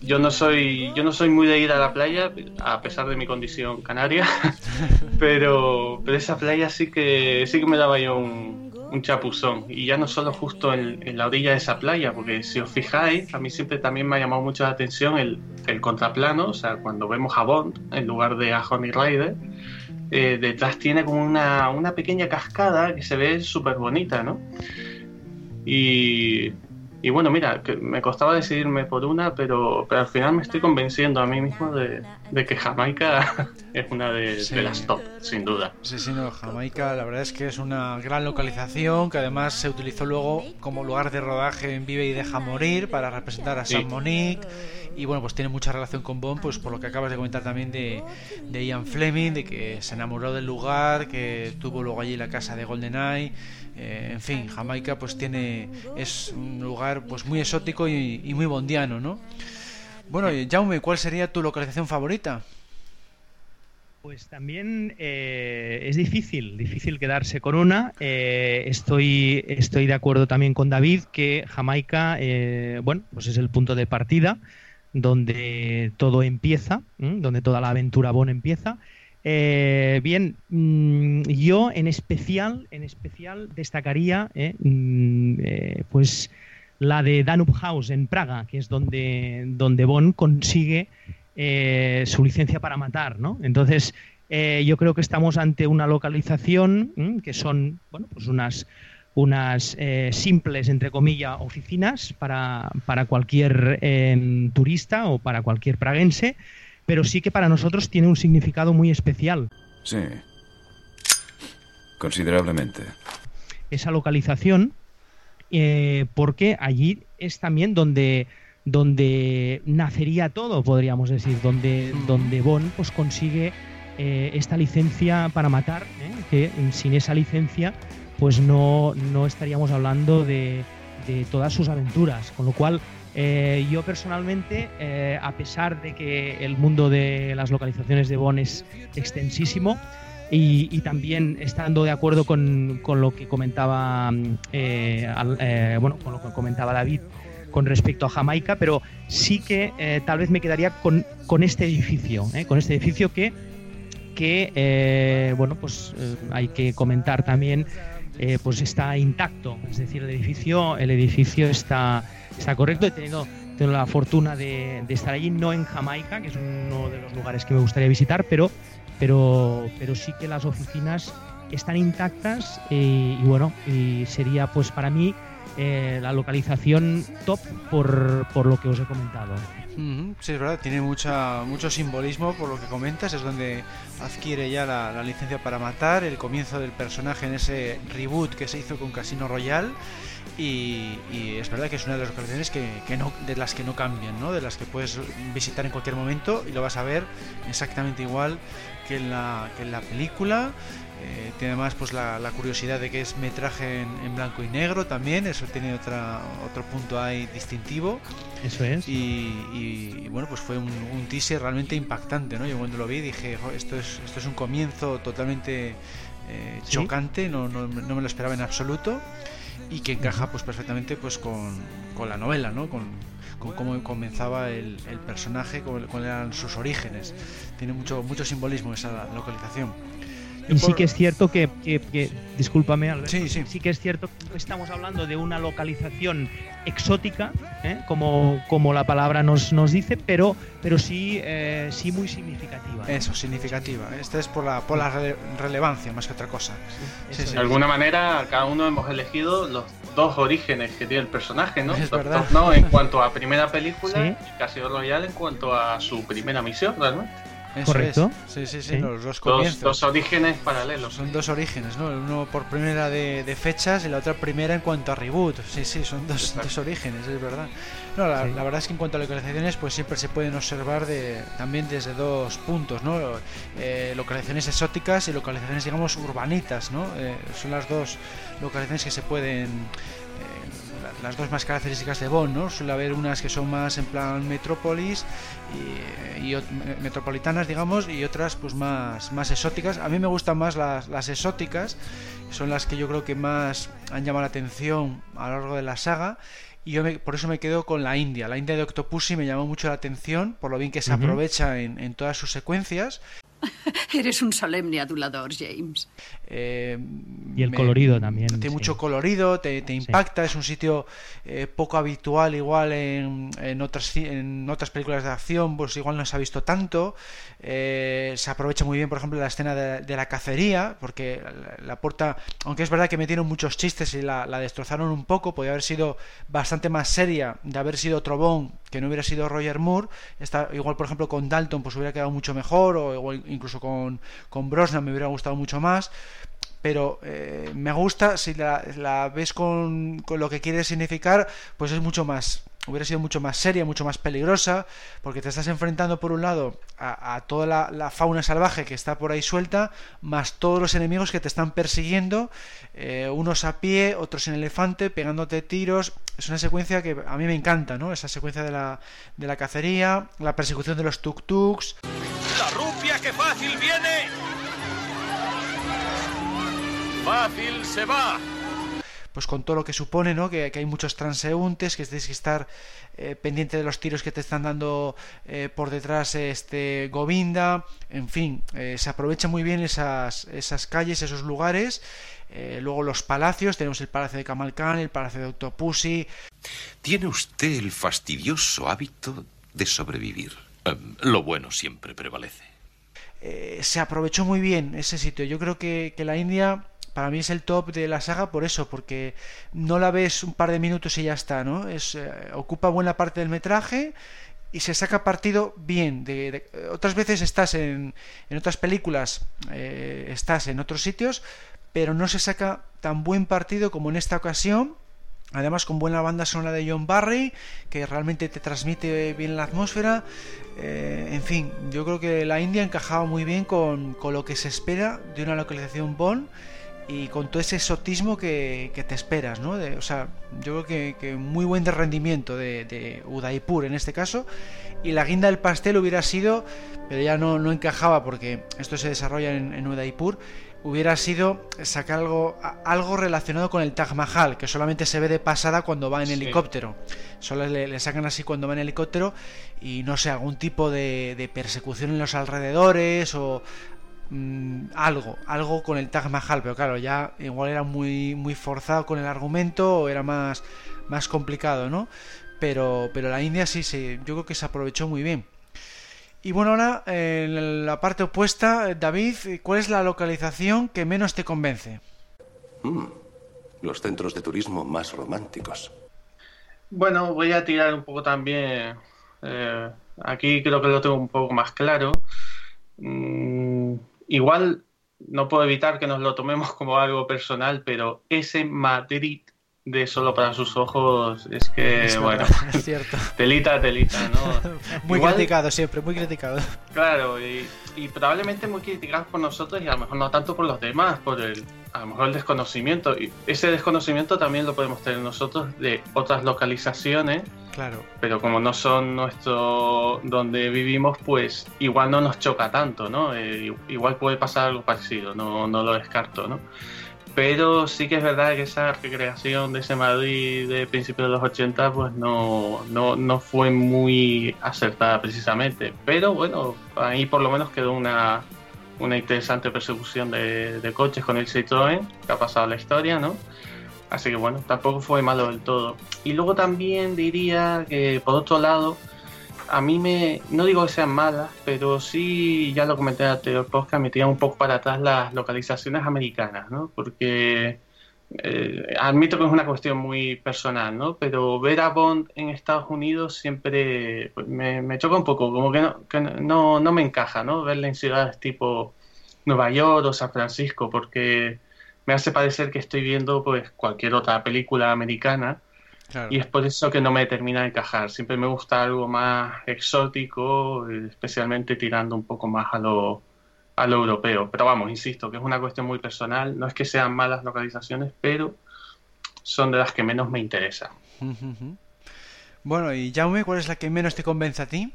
yo no soy yo no soy muy de ir a la playa a pesar de mi condición canaria, pero pero esa playa sí que sí que me daba yo un, un chapuzón. Y ya no solo justo en, la orilla de esa playa, porque si os fijáis, a mí siempre también me ha llamado mucho la atención el, el contraplano, o sea, cuando vemos a Bond en lugar de a Honey Rider, eh, detrás tiene como una, una pequeña cascada que se ve súper bonita, ¿no? Y y bueno, mira, que me costaba decidirme por una, pero, pero al final me estoy convenciendo a mí mismo de, que Jamaica es una de, las top, sin duda. Sí, sí, no, Jamaica la verdad es que es una gran localización que además se utilizó luego como lugar de rodaje en Vive y Deja Morir para representar a San Monique. Y bueno, pues tiene mucha relación con Bond, pues por lo que acabas de comentar también de, de Ian Fleming, de que se enamoró del lugar, que tuvo luego allí la casa de GoldenEye eh, en fin, Jamaica pues tiene es un lugar pues muy exótico y, muy bondiano, ¿no? Bueno, Jaume, ¿cuál sería tu localización favorita? Pues también eh, es difícil, difícil quedarse con una. Eh, estoy, estoy de acuerdo también con David que Jamaica, eh, bueno, pues es el punto de partida donde todo empieza, donde toda la aventura Bond empieza. Bien, mm, yo en especial, en especial destacaría, mm, pues la de Danube House en Praga, que es donde, donde Bond consigue eh, su licencia para matar, ¿no? Entonces, eh, yo creo que estamos ante una localización que son, bueno, pues unas unas eh, simples, entre comillas, oficinas para, para cualquier em, turista o para cualquier praguense, pero sí que para nosotros tiene un significado muy especial. Sí, considerablemente. Esa localización, porque allí es también donde donde nacería todo, podríamos decir, donde, donde Bond pues, consigue eh, esta licencia para matar, ¿eh? que sin esa licencia pues no, no estaríamos hablando de, de, todas sus aventuras. Con lo cual, eh, yo personalmente, a pesar de que el mundo de las localizaciones de Bond es extensísimo, y, también estando de acuerdo con, con lo que comentaba bueno con lo que comentaba David con respecto a Jamaica, pero sí que eh, tal vez me quedaría con, con este edificio, eh, con este edificio que, que eh, bueno, pues hay que comentar también, pues está intacto, es decir, el edificio, el edificio está, está correcto. He tenido, la fortuna de, estar allí, no en Jamaica, que es uno de los lugares que me gustaría visitar, pero, pero, sí que las oficinas están intactas y, y bueno, sería pues para mí eh, la localización top por, lo que os he comentado. Sí, es verdad, tiene mucha, mucho simbolismo por lo que comentas, es donde adquiere ya la, licencia para matar, el comienzo del personaje en ese reboot que se hizo con Casino Royale. Y, es verdad que es una de las localizaciones que, que, no, de las que no cambian, ¿no? de las que puedes visitar en cualquier momento y lo vas a ver exactamente igual que en la, que en la película. Eh, tiene más pues la, curiosidad de que es metraje en, blanco y negro también, eso tiene otra, otro punto ahí distintivo. Eso es. Y, bueno, pues fue un, teaser realmente impactante, ¿no? Yo cuando lo vi dije, esto es, esto es un comienzo totalmente eh, chocante, no, no, no, me lo esperaba en absoluto y que encaja pues perfectamente pues con, con la novela, ¿no? Con, con cómo comenzaba el, el personaje, cuáles eran sus orígenes. Tiene mucho, mucho simbolismo esa localización. Y sí que es cierto que, que, discúlpame, Alberto, sí, sí. sí, que es cierto que estamos hablando de una localización exótica, ¿eh? como, como la palabra nos, nos dice, pero, pero sí, eh, sí muy significativa. Eso, significativa. Esta es por la, por la relevancia más que otra cosa. de alguna manera, cada uno hemos elegido los dos orígenes que tiene el personaje, ¿no? Es verdad. ¿no? En cuanto a primera película y Casino Royale en cuanto a su primera misión, realmente. ¿Correcto? Sí, sí, sí, Los dos comienzos. Dos, orígenes paralelos. Son dos orígenes, ¿no? Uno por primera de, fechas y la otra primera en cuanto a reboot. Sí, sí, son dos, dos orígenes, es verdad. No, la, verdad es que en cuanto a localizaciones, pues siempre se pueden observar de, también desde dos puntos, ¿no? Eh, localizaciones exóticas y localizaciones, digamos, urbanitas, ¿no? Eh, son las dos localizaciones que se pueden las dos más características de Bonn, ¿no? Suele haber unas que son más en plan metrópolis y, metropolitanas, digamos, y otras pues más, más exóticas. A mí me gustan más las, las exóticas, son las que yo creo que más han llamado la atención a lo largo de la saga y yo por eso me quedo con la India. La India de Octopussy me llamó mucho la atención por lo bien que se aprovecha en, en, todas sus secuencias Eres un solemne adulador, James. Eh, y el colorido también. Tiene mucho colorido, te, impacta, es un sitio eh, poco habitual, igual en, en, otras, en otras películas de acción, pues igual no se ha visto tanto. Eh, se aprovecha muy bien, por ejemplo, la escena de, la cacería, porque la, puerta, aunque es verdad que metieron muchos chistes y la, destrozaron un poco, podría haber sido bastante más seria de haber sido Trobón que no hubiera sido Roger Moore. Está, igual, por ejemplo, con Dalton, pues hubiera quedado mucho mejor, o igual incluso con, con Brosnan me hubiera gustado mucho más pero eh, me gusta si la, ves con, con, lo que quiere significar, pues es mucho más hubiera sido mucho más seria, mucho más peligrosa, porque te estás enfrentando por un lado a, toda la, fauna salvaje que está por ahí suelta, más todos los enemigos que te están persiguiendo, eh, unos a pie, otros en elefante, pegándote tiros. Es una secuencia que a mí me encanta, ¿no? Esa secuencia de la, de la cacería, la persecución de los tuk-tuks. La Olimpia que fácil viene. Fácil se va pues con todo lo que supone, ¿no? Que, hay muchos transeúntes, que tienes que estar eh, pendiente de los tiros que te están dando eh, por detrás este Govinda, en fin, eh, se aprovecha muy bien esas, esas calles, esos lugares. luego los palacios, tenemos el Palacio de Camalcán, el Palacio de Octopussy. Tiene usted el fastidioso hábito de sobrevivir. Em, lo bueno siempre prevalece. se aprovechó muy bien ese sitio. Yo creo que, que la India para mí es el top de la saga por eso, porque no la ves un par de minutos y ya está, ¿no? Es, eh, ocupa buena parte del metraje y se saca partido bien. De, otras veces estás en, en otras películas, eh, estás en otros sitios, pero no se saca tan buen partido como en esta ocasión. Además con buena banda sonora de John Barry, que realmente te transmite bien la atmósfera. Eh, en fin, yo creo que la India encajaba muy bien con, con lo que se espera de una localización Bond y con todo ese exotismo que, te esperas, ¿no? o sea, yo creo que, muy buen de rendimiento de, de, Udaipur en este caso, y la guinda del pastel hubiera sido, pero ya no, no encajaba porque esto se desarrolla en, Udaipur, hubiera sido sacar algo, algo relacionado con el Taj Mahal, que solamente se ve de pasada cuando va en helicóptero. Solo le, sacan así cuando va en helicóptero y no sé, algún tipo de, de persecución en los alrededores o Mm, algo, algo con el Taj Mahal, pero claro, ya igual era muy, muy forzado con el argumento o era más, más complicado, ¿no? Pero, pero la India sí, sí, yo creo que se aprovechó muy bien. Y bueno, ahora en la parte opuesta, David, ¿cuál es la localización que menos te convence? Mm, los centros de turismo más románticos. Bueno, voy a tirar un poco también. Eh, aquí creo que lo tengo un poco más claro. Mm, igual no puedo evitar que nos lo tomemos como algo personal, pero ese Madrid de solo para sus ojos es que, bueno, es cierto. telita, telita, ¿no? muy criticado siempre, muy criticado. Claro, y, y, probablemente muy criticado por nosotros y a lo mejor no tanto por los demás, por el, a lo mejor el desconocimiento. Y ese desconocimiento también lo podemos tener nosotros de otras localizaciones Claro. Pero como no son nuestro donde vivimos, pues igual no nos choca tanto, ¿no? Eh, igual puede pasar algo parecido, no, no lo descarto, ¿no? Pero sí que es verdad que esa recreación de ese Madrid de principios de los 80 pues no, no, no fue muy acertada precisamente. Pero bueno, ahí por lo menos quedó una, una interesante persecución de, coches con el Citroën, que ha pasado la historia, ¿no? Así que bueno, tampoco fue malo del todo. Y luego también diría que por otro lado, a mí me, no digo que sean malas, pero sí, ya lo comenté en anterior podcast, me tiran un poco para atrás las localizaciones americanas, ¿no? Porque eh, admito que es una cuestión muy personal, ¿no? Pero ver a Bond en Estados Unidos siempre pues, me, choca un poco, como que, no, no, no me encaja, ¿no? Verla en ciudades tipo Nueva York o San Francisco, porque me hace parecer que estoy viendo pues cualquier otra película americana y es por eso que no me termina de encajar. Siempre me gusta algo más exótico, especialmente tirando un poco más a lo, a lo europeo. Pero vamos, insisto, que es una cuestión muy personal. No es que sean malas localizaciones, pero son de las que menos me interesan. Bueno, y Jaume, ¿cuál es la que menos te convence a ti?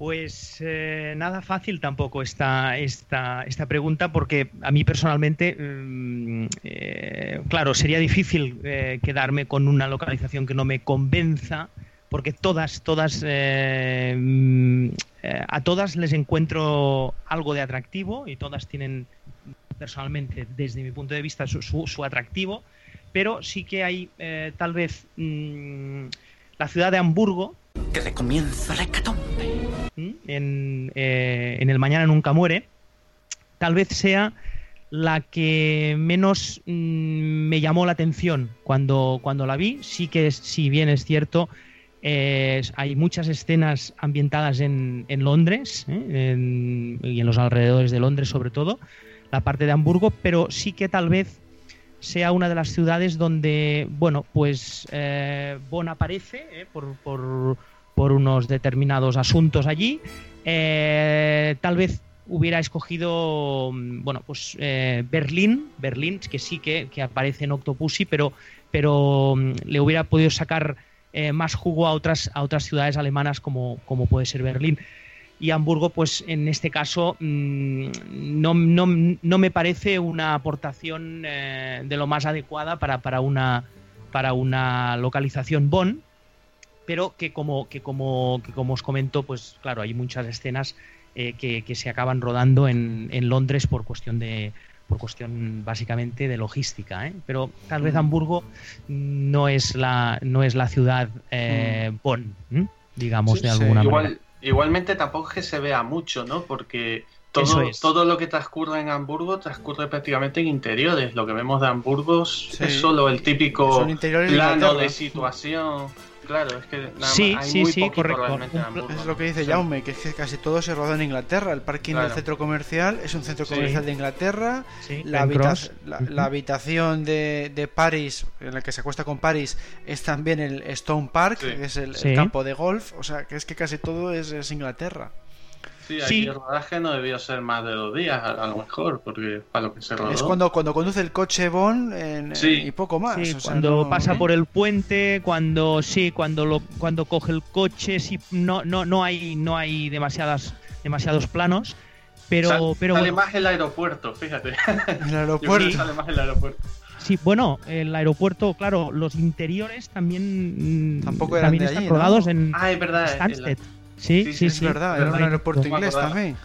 Pues eh, nada fácil tampoco esta, esta, esta pregunta porque a mí personalmente, mm, eh, claro, sería difícil eh, quedarme con una localización que no me convenza porque todas, todas, mm, a todas les encuentro algo de atractivo y todas tienen personalmente, desde mi punto de vista, su, atractivo, pero sí que hay tal vez mm, la ciudad de Hamburgo, que recomienza la hecatombe. En, eh, en, El Mañana Nunca Muere, tal vez sea la que menos mm, me llamó la atención cuando, cuando la vi. Sí que, si bien es cierto, hay muchas escenas ambientadas en, en Londres ¿eh? y en los alrededores de Londres sobre todo, la parte de Hamburgo, pero sí que tal vez sea una de las ciudades donde, bueno, pues eh, Bonn aparece eh, por, por, unos determinados asuntos allí. Eh, tal vez hubiera escogido, bueno, pues Berlín, Berlín, que sí que, aparece en Octopussy, pero, pero mm, le hubiera podido sacar más jugo a otras, a otras ciudades alemanas como, como puede ser Berlín. y Hamburgo, pues en este caso mm, no, no, no, me parece una aportación eh, de lo más adecuada para, para, una, para una localización Bonn, pero que como, que como, que como os comento, pues claro, hay muchas escenas eh, que, que, se acaban rodando en, en, Londres por cuestión de por cuestión básicamente de logística, ¿eh? pero tal vez Hamburgo no es la no es la ciudad eh, Bonn, digamos sí, de alguna sí. manera. Igual, igualmente tampoco es que se vea mucho, ¿no? Porque todo, es. todo lo que transcurre en Hamburgo transcurre prácticamente en interiores. Lo que vemos de Hamburgo sí. es solo el típico plano de situación. Claro, es que nada sí, más, hay sí, muy sí, correcto. realmente en Hamburgo. Es lo que dice Jaume, que es que casi todo se roda en Inglaterra. El parking Claro. del centro comercial es un centro Sí. comercial de Inglaterra. Sí, La, habita- la- habitación de, de París, en la que se acuesta con París, es también el Stone Park, Sí. que es el, campo de golf. O sea, que es que casi todo es, es Inglaterra. Sí, Sí. aquí el rodaje no debió ser más de dos días, a, a lo mejor, porque para lo que se rodó. Es cuando, cuando conduce el coche en- Sí. y poco más. Sí, o sea, cuando no- pasa ¿eh? por el puente, cuando sí, cuando lo, cuando coge el coche, sí, no, no, no hay, no hay demasiadas, demasiados planos, pero, Sal- pero sale bueno, más el aeropuerto, fíjate. El aeropuerto. sale más el aeropuerto. sí, bueno, el aeropuerto, claro, los interiores también, mm, Tampoco eran también de están allí, ¿no? rodados en Ah, es verdad. Stansted. el- sí, sí, sí, Es sí. verdad, era un aeropuerto inglés también.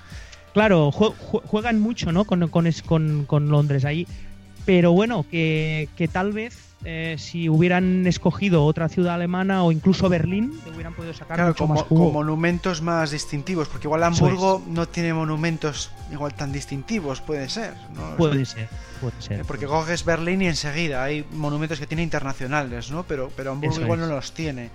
Claro, jue- jue- juegan mucho, ¿no? Con, con, es- con, con Londres ahí. Pero bueno, que, que tal vez eh, si hubieran escogido otra ciudad alemana o incluso Berlín, hubieran podido sacar Claro, mucho con, más mo- con jugo. monumentos más distintivos, porque igual Hamburgo no tiene monumentos igual tan distintivos, puede ser. ¿no? Puede ser, puede Eh, ser. Porque coges Berlín y enseguida hay monumentos que tiene internacionales, ¿no? Pero, pero Hamburgo Eso igual es. no los tiene.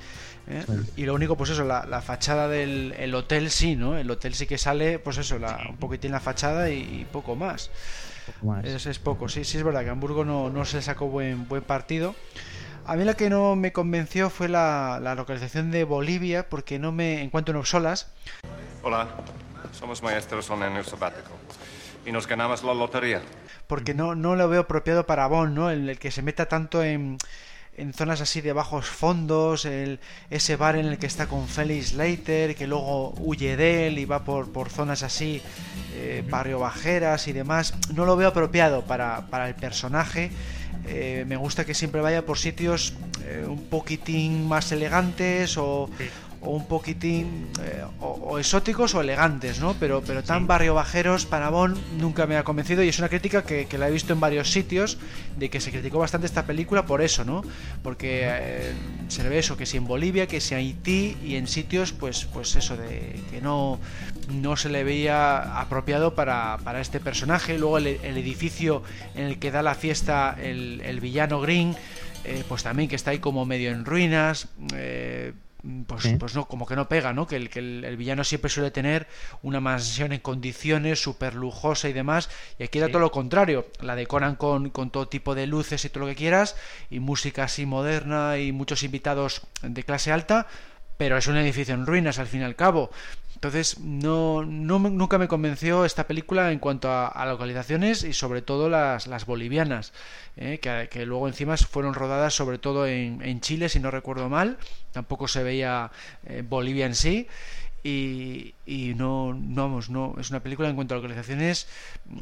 ¿Eh? Y lo único, pues eso, la, la fachada del el hotel sí, ¿no? El hotel sí que sale, pues eso, la, un poquitín la fachada y, y poco más. Poco más. Es, es poco, sí, sí es verdad que Hamburgo no, no se sacó buen, buen partido. A mí la que no me convenció fue la, la localización de Bolivia, porque no me encuentro en solas. Hola, somos maestros en año sabático y nos ganamos la lotería. porque no, no lo veo apropiado para Bond, ¿no? El, el que se meta tanto en, en zonas así de bajos fondos, ese bar en el que está con Felix Leiter, que luego huye de él y va por, por zonas así, eh, barrio bajeras y demás, no lo veo apropiado para, para el personaje. Eh, me gusta que siempre vaya por sitios eh, un poquitín más elegantes o, o un poquitín eh, o, o exóticos o elegantes, ¿no? Pero, pero tan Sí. barrio bajeros para Bond nunca me ha convencido y es una crítica que, que la he visto en varios sitios de que se criticó bastante esta película por eso, ¿no? Porque eh, se le ve eso, que si en Bolivia, que si en Haití y en sitios, pues, pues eso, de que no, no se le veía apropiado para, para este personaje. Luego el, el edificio en el que da la fiesta el, el villano Green, eh, pues también que está ahí como medio en ruinas. eh, pues, Sí. pues no, como que no pega, ¿no? Que el, que el, el villano siempre suele tener una mansión en condiciones súper lujosa y demás. Y aquí era Sí. todo lo contrario. La decoran con, con todo tipo de luces y todo lo que quieras. Y música así moderna y muchos invitados de clase alta. Pero es un edificio en ruinas al fin y al cabo. Entonces, no, no nunca me convenció esta película en cuanto a, a localizaciones y sobre todo las, las bolivianas, ¿eh? que, luego encima fueron rodadas sobre todo en, en Chile, si no recuerdo mal. Tampoco se veía eh, Bolivia en sí. Y, y no, no, vamos, no, es una película en cuanto a localizaciones.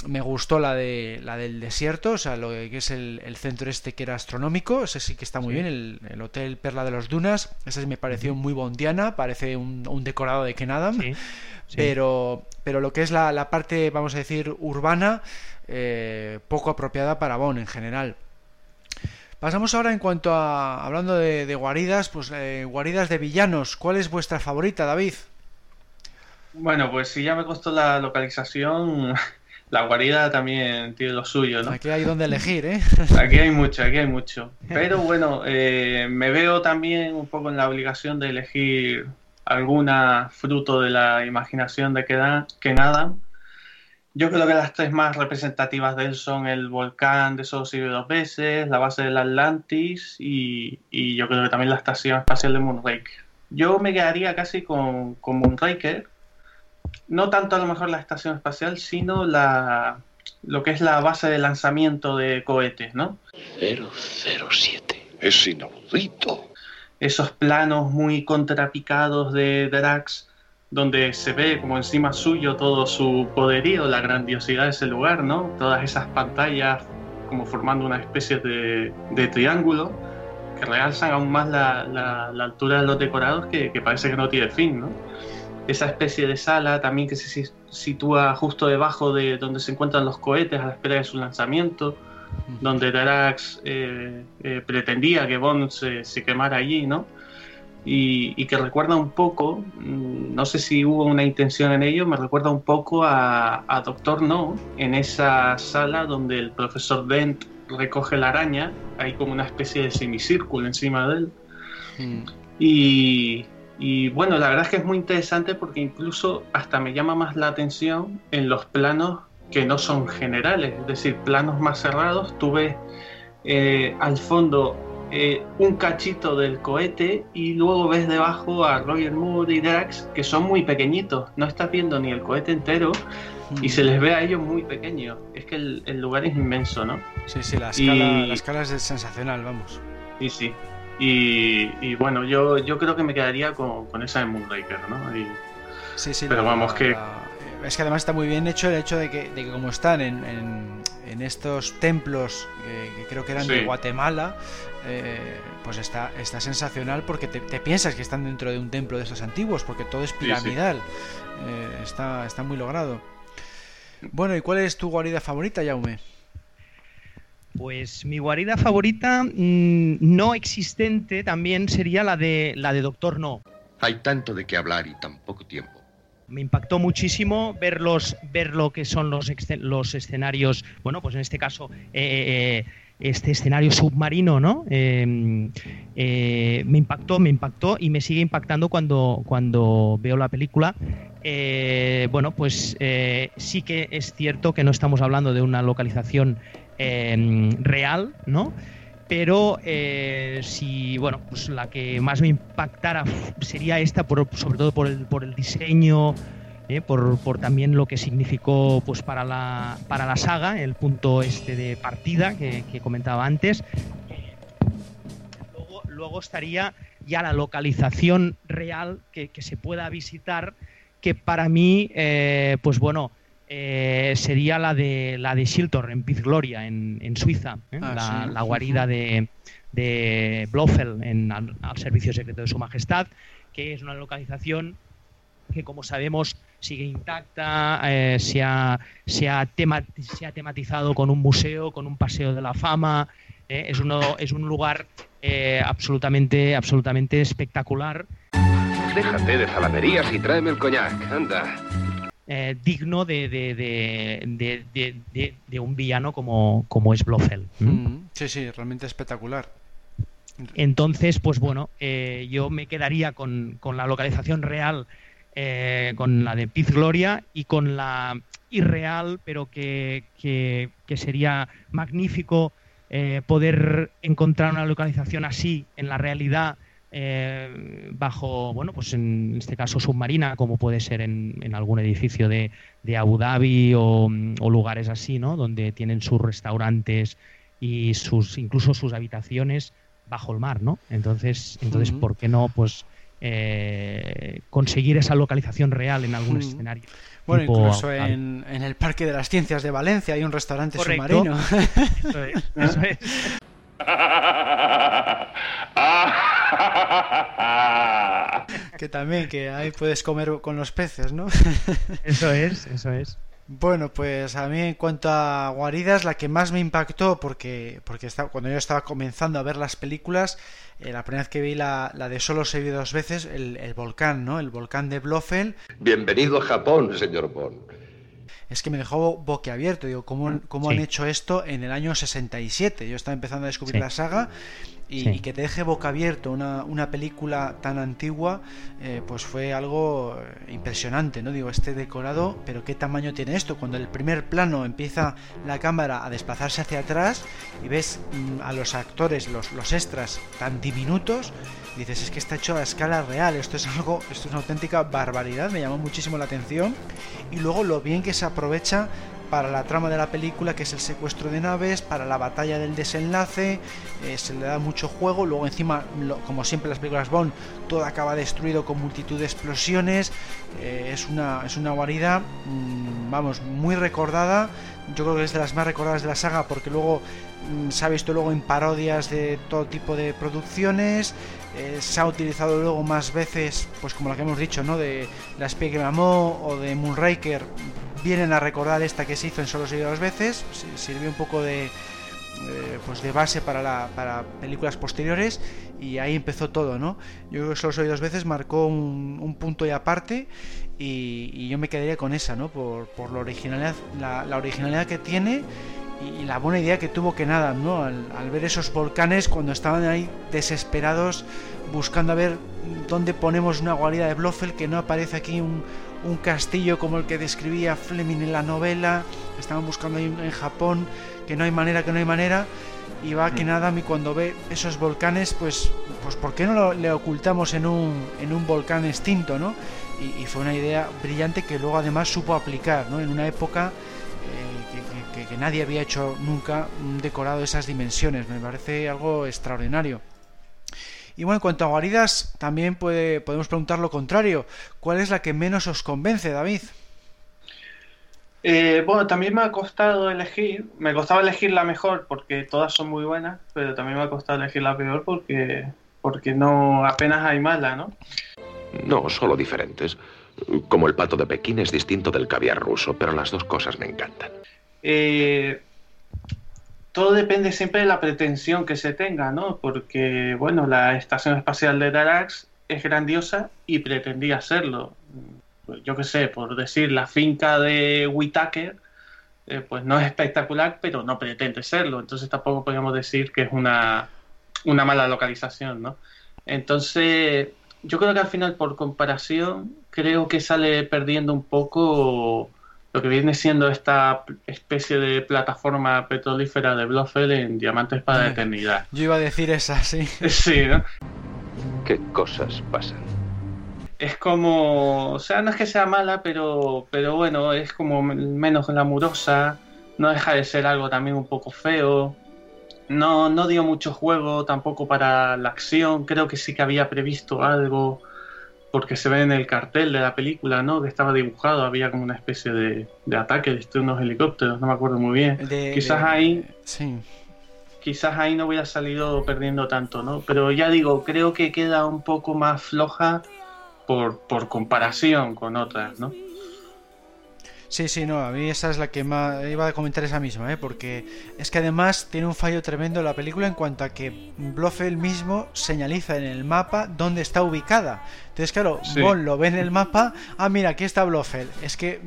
Me gustó la de la del desierto, o sea, lo que es el, el centro este que era astronómico, ese sí que está muy Sí. bien, el, el Hotel Perla de los Dunas, ese sí me pareció muy bondiana, parece un, un decorado de Ken Adam, Sí, sí. pero, pero lo que es la, la parte, vamos a decir, urbana, eh, poco apropiada para Bonn en general. Pasamos ahora en cuanto a, hablando de, de guaridas, pues eh, guaridas de villanos. ¿Cuál es vuestra favorita, David? Bueno, pues si ya me costó la localización, la guarida también tiene lo suyo, ¿no? Aquí hay donde elegir, ¿eh? Aquí hay mucho, aquí hay mucho. Pero bueno, eh, me veo también un poco en la obligación de elegir alguna fruto de la imaginación de Ken Ken Adam. Yo creo que las tres más representativas de él son el volcán de Solo sirve dos veces, la base del Atlantis y, y yo creo que también la estación espacial de Moonraker. Yo me quedaría casi con, con Moonraker, no tanto a lo mejor la estación espacial, sino la, lo que es la base de lanzamiento de cohetes, ¿no? 007. Es inaudito. Esos planos muy contrapicados de Drax donde se ve como encima suyo todo su poderío, la grandiosidad de ese lugar, ¿no? Todas esas pantallas como formando una especie de, de triángulo que realzan aún más la, la, altura de los decorados que, que, parece que no tiene fin, ¿no? Esa especie de sala también que se sitúa justo debajo de donde se encuentran los cohetes a la espera de su lanzamiento, donde Darax eh, eh, pretendía que Bond se, se quemara allí, ¿no? y, que recuerda un poco, mm, no sé si hubo una intención en ello, me recuerda un poco a, Doctor No, en esa sala donde el profesor Dent recoge la araña, hay como una especie de semicírculo encima de él. Mm. Y, y bueno, la verdad es que es muy interesante porque incluso hasta me llama más la atención en los planos que no son generales, es decir, planos más cerrados, tú ves eh, al fondo eh, un cachito del cohete y luego ves debajo a Roger Moore y Drax que son muy pequeñitos. No estás viendo ni el cohete entero y se les ve a ellos muy pequeños. Es que el, lugar es inmenso, ¿no? Sí, sí, la escala, la escala es sensacional, vamos. Sí, sí. Y, bueno, yo, yo creo que me quedaría con, esa de Moonraker, ¿no? sí, sí. Pero vamos, que... Es que además está muy bien hecho el hecho de que, de que como están en, en, estos templos que creo que eran de Guatemala, eh, pues está, está sensacional porque te, piensas que están dentro de un templo de esos antiguos, porque todo es piramidal. Eh, está, está muy logrado. Bueno, ¿y cuál es tu guarida favorita, Jaume? Pues mi guarida favorita mm, no existente también sería la de la de Doctor No. Hay tanto de qué hablar y tan poco tiempo. Me impactó muchísimo ver, ver lo que son los, los escenarios, bueno, pues en este caso eh, este escenario submarino, ¿no? Em, eh, me impactó, me impactó y me sigue impactando cuando, cuando veo la película. Eh, bueno, pues eh, sí que es cierto que no estamos hablando de una localización em, real, ¿no? Pero si, bueno, pues la que más me impactara sería esta, sobre todo por el, por el diseño, ¿eh? por, por, también lo que significó pues, para, la, para la saga, el punto este de partida que, comentaba antes. Luego, estaría ya la localización real que, que se pueda visitar, que para mí, eh, pues bueno, eh, sería la de la de Shiltor en Piz Gloria, en, en Suiza, ah, la, la, guarida de, de Blofeld en, al, Servicio Secreto de Su Majestad, que es una localización que, como sabemos, sigue intacta, eh, se, ha, se, ha se, ha tematizado con un museo, con un paseo de la fama, eh, es, uno, es un lugar eh, absolutamente, absolutamente espectacular. Déjate de zalamerías y tráeme el coñac, anda. Digno de, de, de, de, un villano como, como es Blofeld. Mm, sí, sí, realmente espectacular. Entonces, pues bueno, yo me quedaría con, con la localización real eh, con la de Piz Gloria y con la irreal, pero que, sería magnífico eh, poder encontrar una localización así en la realidad. Eh, bajo, bueno, pues en este caso submarina, como puede ser en, algún edificio de, Abu Dhabi o, lugares así, ¿no? Donde tienen sus restaurantes y sus, incluso sus habitaciones bajo el mar, ¿no? Entonces, entonces, ¿por qué no, pues, eh, conseguir esa localización real en algún escenario. Bueno, incluso en, el Parque de las Ciencias de Valencia hay un restaurante submarino. Eso es. Que también, que ahí puedes comer con los peces, ¿no? eso es, eso es. Bueno, pues a mí en cuanto a guaridas, la que más me impactó, porque, porque cuando yo estaba comenzando a ver las películas, eh, la primera vez que vi la, la de Solo se vi dos veces, el, el, volcán, ¿no? El volcán de Blofeld. Bienvenido a Japón, señor Bond. Es que me dejó boquiabierto, digo, ¿cómo, cómo han hecho esto en el año 67? Yo estaba empezando a descubrir la saga y, que te deje boca abierto una, una película tan antigua, eh, pues fue algo eh, impresionante, ¿no? Digo, este decorado, pero ¿qué tamaño tiene esto? Cuando el primer plano empieza la cámara a desplazarse hacia atrás y ves mm, a los actores, los, los extras tan diminutos, dices, es que está hecho a escala real, esto es algo, esto es una auténtica barbaridad, me llamó muchísimo la atención y luego lo bien que se aprovecha para la trama de la película, que es el secuestro de naves, para la batalla del desenlace, eh, se le da mucho juego, luego encima, como siempre las películas Bond, todo acaba destruido con multitud de explosiones, eh, es, una, es una guarida, mm, vamos, muy recordada, yo creo que es de las más recordadas de la saga, porque luego mm, se ha visto luego en parodias de todo tipo de producciones, eh, se ha utilizado luego más veces, pues como la que hemos dicho, ¿no? De La espía que me o de Moonraker, vienen a recordar esta que se hizo en Solo se dos veces, sirvió un poco de, eh, pues de base para, la, para películas posteriores y ahí empezó todo, ¿no? Yo creo que Solo soy dos veces marcó un, punto y aparte y, yo me quedaría con esa, ¿no? Por, por la, originalidad, la, la originalidad que tiene y la buena idea que tuvo que nada, ¿no? Al, ver esos volcanes cuando estaban ahí desesperados buscando a ver dónde ponemos una guarida de Blofeld que no aparece aquí un, un castillo como el que describía Fleming en la novela, estaban buscando ahí en Japón que no hay manera, que no hay manera y va que mm. nada y cuando ve esos volcanes pues pues por qué no lo, le ocultamos en un, en un volcán extinto, ¿no? Y, y, fue una idea brillante que luego además supo aplicar, ¿no? En una época que, nadie había hecho nunca un decorado de esas dimensiones. Me parece algo extraordinario. Y bueno, en cuanto a guaridas, también puede, podemos preguntar lo contrario. ¿Cuál es la que menos os convence, David? Eh, bueno, también me ha costado elegir. Me costaba elegir la mejor porque todas son muy buenas, pero también me ha costado elegir la peor porque, porque no apenas hay mala, ¿no? No, solo diferentes. Como el pato de Pekín es distinto del caviar ruso, pero las dos cosas me encantan. Eh, todo depende siempre de la pretensión que se tenga, ¿no? Porque, bueno, la Estación Espacial de Darax es grandiosa y pretendía serlo. Pues yo qué sé, por decir, la finca de Whitaker, eh, pues no es espectacular, pero no pretende serlo. Entonces tampoco podemos decir que es una, una mala localización, ¿no? Entonces, yo creo que al final, por comparación, creo que sale perdiendo un poco lo que viene siendo esta especie de plataforma petrolífera de Blofeld en Diamantes para la Eternidad. Yo iba a decir esa, sí. Sí, ¿no? ¿Qué cosas pasan? Es como, o sea, no es que sea mala, pero, pero bueno, es como menos glamurosa, no deja de ser algo también un poco feo. No, no dio mucho juego tampoco para la acción, creo que sí que había previsto algo porque se ve en el cartel de la película, ¿no? Que estaba dibujado, había como una especie de, ataque de unos helicópteros, no me acuerdo muy bien. quizás ahí, sí. quizás ahí no hubiera salido perdiendo tanto, ¿no? Pero ya digo, creo que queda un poco más floja por, por comparación con otras, ¿no? Sí, sí, no, a mí esa es la que más iba a comentar esa misma, ¿eh? porque es que además tiene un fallo tremendo la película en cuanto a que Blofeld mismo señaliza en el mapa dónde está ubicada. Entonces, claro, Bond lo ve en el mapa, ah, mira, aquí está Blofeld. Es que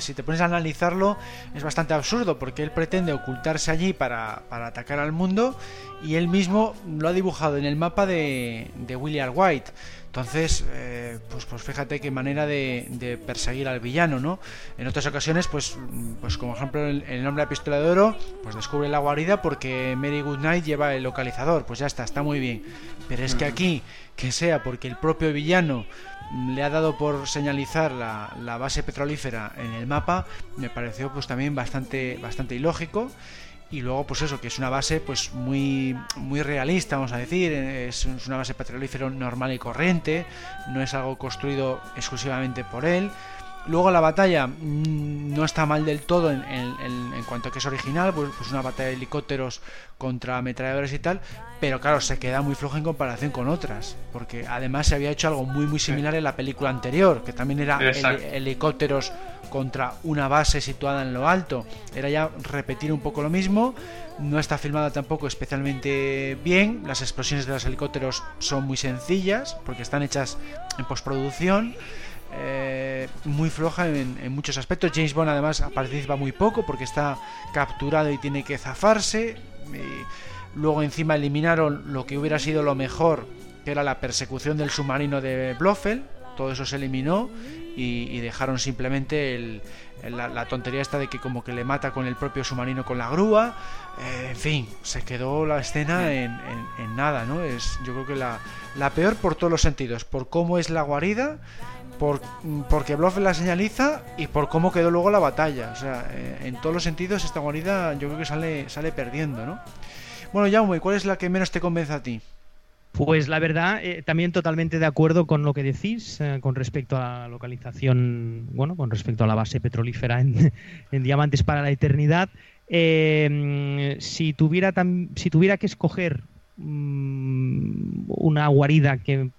si te pones a analizarlo es bastante absurdo porque él pretende ocultarse allí para, para atacar al mundo y él mismo lo ha dibujado en el mapa de, de William White. Entonces, eh, pues, pues fíjate qué manera de, perseguir al villano, ¿no? En otras ocasiones, pues, pues como ejemplo, el, el nombre de la pistola de oro, pues descubre la guarida porque Mary Goodnight lleva el localizador, pues ya está, está muy bien. Pero es que aquí, que sea porque el propio villano le ha dado por señalizar la, la base petrolífera en el mapa, me pareció pues también bastante, bastante ilógico y luego pues eso que es una base pues muy muy realista vamos a decir es, una base petrolífera normal y corriente no es algo construido exclusivamente por él luego la batalla mm, no está mal del todo en, cuanto a que es original pues, pues, una batalla de helicópteros contra ametralladores y tal pero claro se queda muy floja en comparación con otras porque además se había hecho algo muy muy similar en la película anterior que también era helicópteros contra una base situada en lo alto. Era ya repetir un poco lo mismo. No está filmada tampoco especialmente bien. Las explosiones de los helicópteros son muy sencillas porque están hechas en postproducción. Eh, muy floja en, muchos aspectos. James Bond además participa muy poco porque está capturado y tiene que zafarse. luego encima eliminaron lo que hubiera sido lo mejor, que era la persecución del submarino de Blofeld. Todo eso se eliminó y, dejaron simplemente la, tontería esta de que como que le mata con el propio submarino con la grúa. Eh, en fin, se quedó la escena en, nada, ¿no? Es yo creo que la, peor por todos los sentidos, por cómo es la guarida, por, porque Bluff la señaliza y por cómo quedó luego la batalla. O sea, eh, en todos los sentidos esta guarida yo creo que sale, sale perdiendo, ¿no? Bueno, Jaume, ¿cuál es la que menos te convence a ti? Pues la verdad, eh, también totalmente de acuerdo con lo que decís eh, con respecto a la localización, bueno, con respecto a la base petrolífera en, Diamantes para la Eternidad. si, tuviera si tuviera que escoger una guarida que,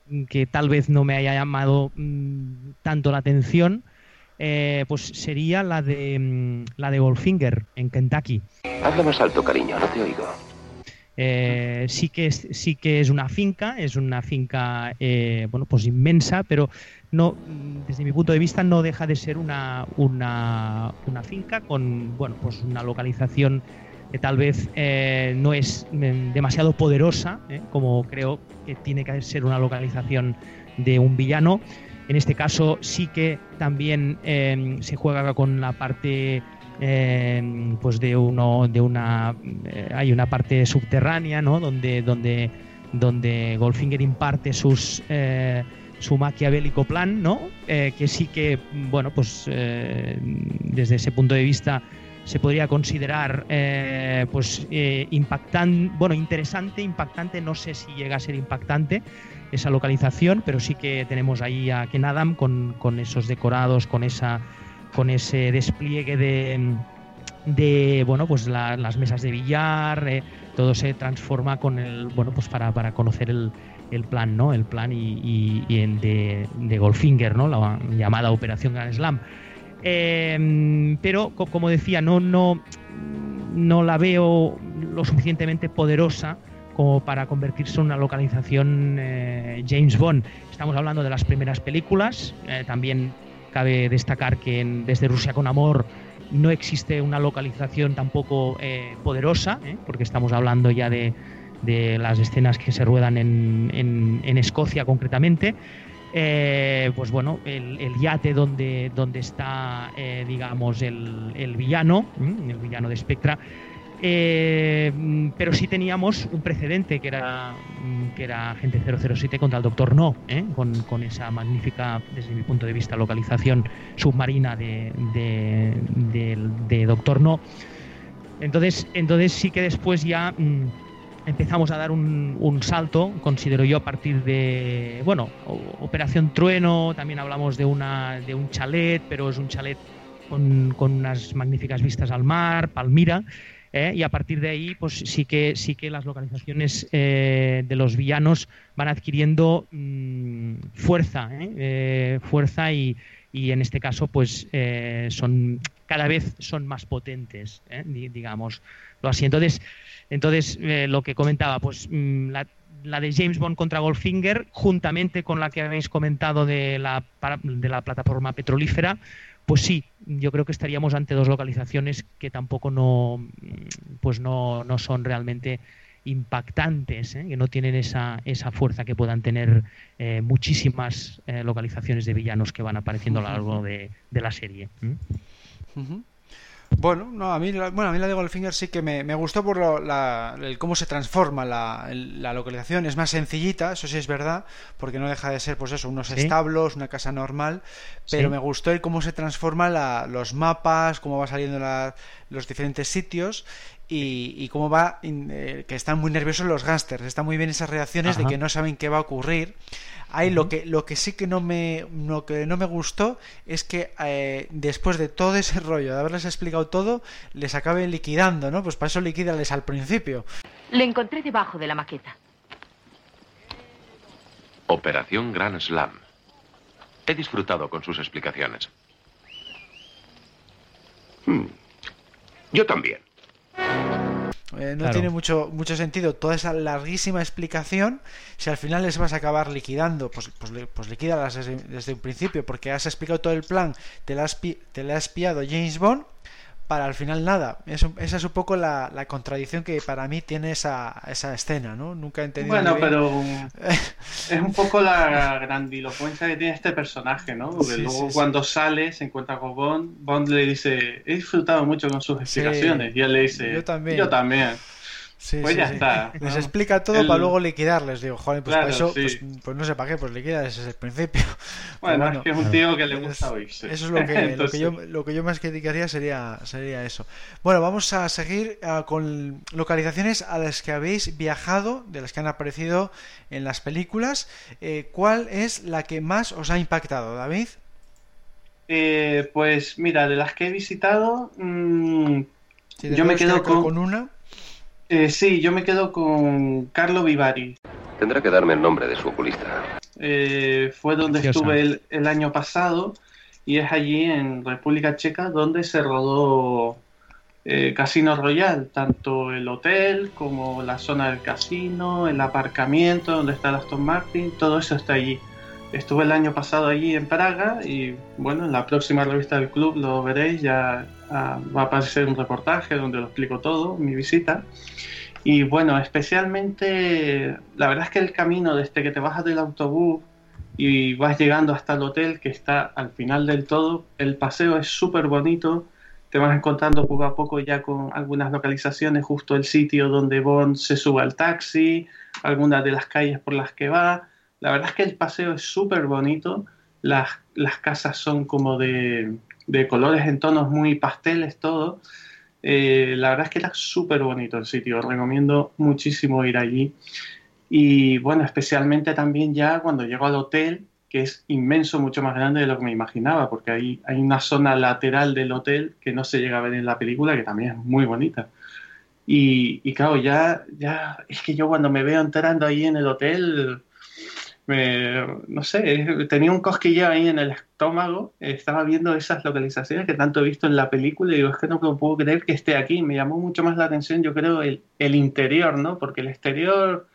tal vez no me haya llamado mm, tanto la atención, eh, pues sería la de mm, la de Goldfinger en Kentucky. Habla más alto, cariño, no te oigo. Eh, sí que es, sí que es una finca, es una finca eh, bueno pues inmensa, pero no desde mi punto de vista no deja de ser una, una, una finca con bueno pues una localización que tal vez eh, no es mm, demasiado poderosa, como creo que tiene que ser una localización de un villano. En este caso sí que también se juega con la parte eh, pues de uno de una eh, hay una parte subterránea no donde donde donde Goldfinger imparte sus eh, su maquiavélico plan no que sí que bueno pues desde ese punto de vista se podría considerar pues impactante bueno interesante impactante no sé si llega a ser impactante esa localización pero sí que tenemos ahí a Ken Adam con, con esos decorados con esa con ese despliegue de, de bueno pues las mesas de billar eh, todo se transforma con el bueno pues para, para conocer el, el, plan no el plan y, y, de, de, Goldfinger no la llamada operación Grand Slam em, pero como decía no no no la veo lo suficientemente poderosa como para convertirse en una localización eh, James Bond estamos hablando de las primeras películas eh, también Cabe destacar que Desde Rusia con Amor no existe una localización tampoco eh, poderosa, porque estamos hablando ya de, las escenas que se ruedan en, Escocia concretamente. Eh, pues bueno, el, yate donde, donde está, digamos, el, villano, el villano de Spectra, eh, pero sí teníamos un precedente que era, que era Agente 007 contra el Doctor No, ¿eh? con, esa magnífica, desde mi punto de vista, localización submarina de, Doctor No. Entonces, entonces sí que después ya mm, empezamos a dar un, salto, considero yo, a partir de, bueno, Operación Trueno, también hablamos de, una, de un chalet, pero es un chalet con, con unas magníficas vistas al mar, Palmira. ¿eh? y a partir de ahí pues sí que sí que las localizaciones eh, de los villanos van adquiriendo mm, fuerza ¿eh? fuerza y, en este caso pues son cada vez son más potentes digamos lo así entonces entonces lo que comentaba pues mm, la, la de James Bond contra Goldfinger, juntamente con la que habéis comentado de la, de la plataforma petrolífera, pues sí, yo creo que estaríamos ante dos localizaciones que tampoco no, pues no, no son realmente impactantes, ¿eh? que no tienen esa, esa fuerza que puedan tener eh, muchísimas eh, localizaciones de villanos que van apareciendo a lo largo de, la serie. Bueno, no, a mí, bueno, a mí la de Goldfinger sí que me, gustó por el cómo se transforma la, localización. Es más sencillita, eso sí es verdad, porque no deja de ser, pues eso, unos establos, una casa normal. Pero me gustó el cómo se transforma los mapas, cómo va saliendo los diferentes sitios y, cómo va, eh, que están muy nerviosos los gángsters. Están muy bien esas reacciones de que no saben qué va a ocurrir. Ahí lo que lo que sí que no me lo que no me gustó es que eh, después de todo ese rollo de haberles explicado todo les acabe liquidando, ¿no? Pues para eso liquídales al principio. Le encontré debajo de la maqueta. Operación Grand Slam. He disfrutado con sus explicaciones. Hmm. Yo también. Eh, no tiene mucho, mucho sentido toda esa larguísima explicación si al final les vas a acabar liquidando. Pues, pues, pues liquídalas desde, desde, un principio, porque has explicado todo el plan, te la has, te la has espiado James Bond para al final nada. esa es un poco la, contradicción que para mí tiene esa, esa escena, ¿no? Nunca he entendido. Bueno, pero es un poco la grandilocuencia que tiene este personaje, ¿no? Porque luego cuando sale se encuentra con Bond, Bond le dice, he disfrutado mucho con sus explicaciones. Y él le dice, yo también. Yo también. Pues ya está. Les explica todo para luego liquidarles. Digo, joder, pues para eso, pues, pues, no sé para qué, pues liquida ese es el principio. Bueno, es que es un tío que le gusta oírse. Eso es lo que, lo que, yo, lo que yo más criticaría sería, sería eso. Bueno, vamos a seguir uh, con localizaciones a las que habéis viajado, de las que han aparecido en las películas. Eh, ¿Cuál es la que más os ha impactado, David? Eh, pues mira, de las que he visitado, mmm, yo me quedo con... con una. Eh, sí, yo me quedo con Carlo Vivari. Tendrá que darme el nombre de su oculista. Eh, fue donde estuve el, año pasado y es allí en República Checa donde se rodó eh, Casino Royal, tanto el hotel como la zona del casino, el aparcamiento donde está el Aston Martin, todo eso está allí. Estuve el año pasado allí en Praga y bueno, en la próxima revista del club lo veréis, ya ah, va a aparecer un reportaje donde lo explico todo, mi visita. Y bueno, especialmente, la verdad es que el camino desde que te bajas del autobús y vas llegando hasta el hotel que está al final del todo, el paseo es súper bonito, te vas encontrando poco a poco ya con algunas localizaciones, justo el sitio donde Bond se sube al taxi, algunas de las calles por las que va la verdad es que el paseo es súper bonito. Las, las, casas son como de, de, colores en tonos muy pasteles, todo. Eh, la verdad es que era súper bonito el sitio. Recomiendo muchísimo ir allí. Y bueno, especialmente también ya cuando llego al hotel, que es inmenso, mucho más grande de lo que me imaginaba, porque hay, hay una zona lateral del hotel que no se llega a ver en la película, que también es muy bonita. Y, y claro, ya, ya es que yo cuando me veo entrando ahí en el hotel, no sé, tenía un cosquilleo ahí en el estómago, estaba viendo esas localizaciones que tanto he visto en la película y digo, es que no puedo creer que esté aquí, me llamó mucho más la atención, yo creo, el, el interior, ¿no? Porque el exterior,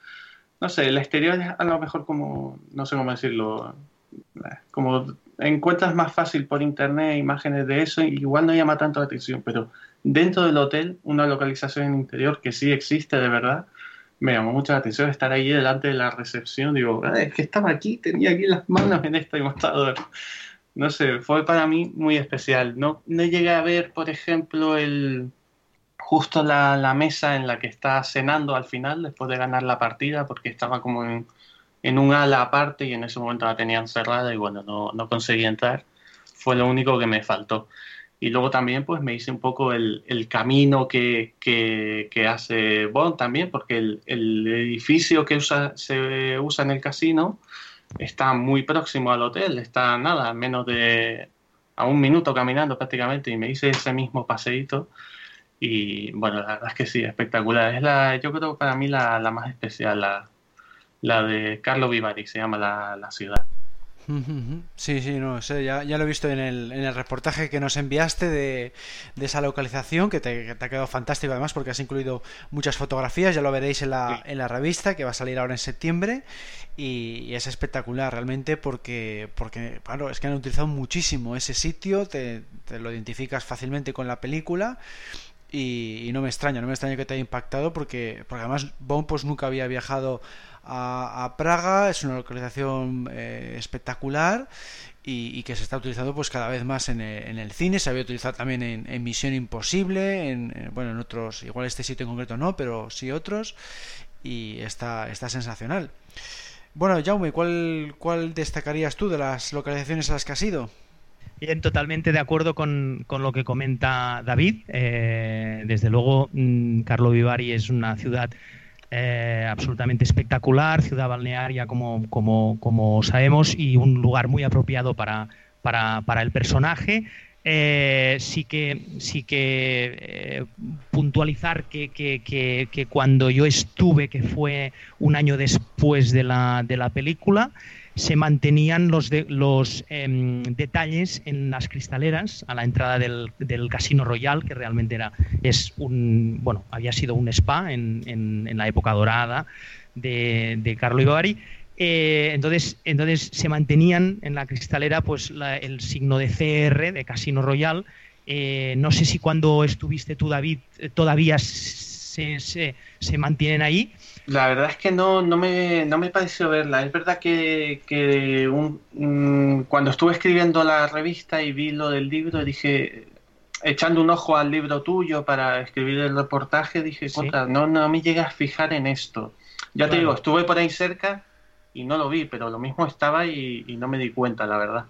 no sé, el exterior es a lo mejor como, no sé cómo decirlo, como encuentras más fácil por internet imágenes de eso, igual no llama tanto la atención, pero dentro del hotel, una localización interior que sí existe de verdad, me llamó mucho la atención estar ahí delante de la recepción. Digo, ah, es que estaba aquí, tenía aquí las manos en este mostrador. No sé, fue para mí muy especial. No, no llegué a ver, por ejemplo, el justo la, la, mesa en la que está cenando al final, después de ganar la partida, porque estaba como en, en un ala aparte y en ese momento la tenían cerrada y bueno, no, no conseguí entrar. Fue lo único que me faltó. Y luego también pues me hice un poco el, el camino que, que, hace Bond también, porque el, el, edificio que usa, se usa en el casino está muy próximo al hotel, está nada, menos de a un minuto caminando prácticamente y me hice ese mismo paseíto y bueno, la verdad es que sí, espectacular. Es la, yo creo para mí la, la más especial, la, la de Carlo Vivari, se llama la, la ciudad. Sí, sí, no sé, ya, ya, lo he visto en el, en el reportaje que nos enviaste de, de esa localización, que te, que te, ha quedado fantástico además porque has incluido muchas fotografías, ya lo veréis en la, en la revista que va a salir ahora en septiembre y, y es espectacular realmente porque, porque claro, es que han utilizado muchísimo ese sitio, te, te lo identificas fácilmente con la película y, no me extraña, no me extraña que te haya impactado porque, porque además Bond pues nunca había viajado a, Praga, es una localización eh, espectacular y, que se está utilizando pues cada vez más en el, en el cine, se había utilizado también en, en Misión Imposible, en, en, bueno, en otros, igual este sitio en concreto no, pero sí otros, y está, está sensacional. Bueno, Jaume, ¿cuál, ¿cuál destacarías tú de las localizaciones a las que has ido? Bien, totalmente de acuerdo con, con lo que comenta David. Eh, desde luego, mmm, Carlo Vivari es una ciudad eh, absolutamente espectacular, ciudad balnearia como, como, como, sabemos y un lugar muy apropiado para, para, para el personaje. Eh, sí que, sí que eh, puntualizar que, que, que, que, cuando yo estuve, que fue un año después de la, de la película, se mantenían los, de, los eh, detalles en las cristaleras a la entrada del, del, Casino Royal, que realmente era, es un, bueno, había sido un spa en, en, la época dorada de, de Carlo Ibarri. Eh, entonces, entonces se mantenían en la cristalera pues la, el signo de CR, de Casino Royal. Eh, no sé si cuando estuviste tú, David, todavía se, se, se mantienen ahí la verdad es que no, no, me, no me pareció verla. Es verdad que, que un, un, cuando estuve escribiendo la revista y vi lo del libro, dije, echando un ojo al libro tuyo para escribir el reportaje, dije, no, no me llegas a fijar en esto. Ya te digo, estuve por ahí cerca y no lo vi, pero lo mismo estaba y, no me di cuenta, la verdad.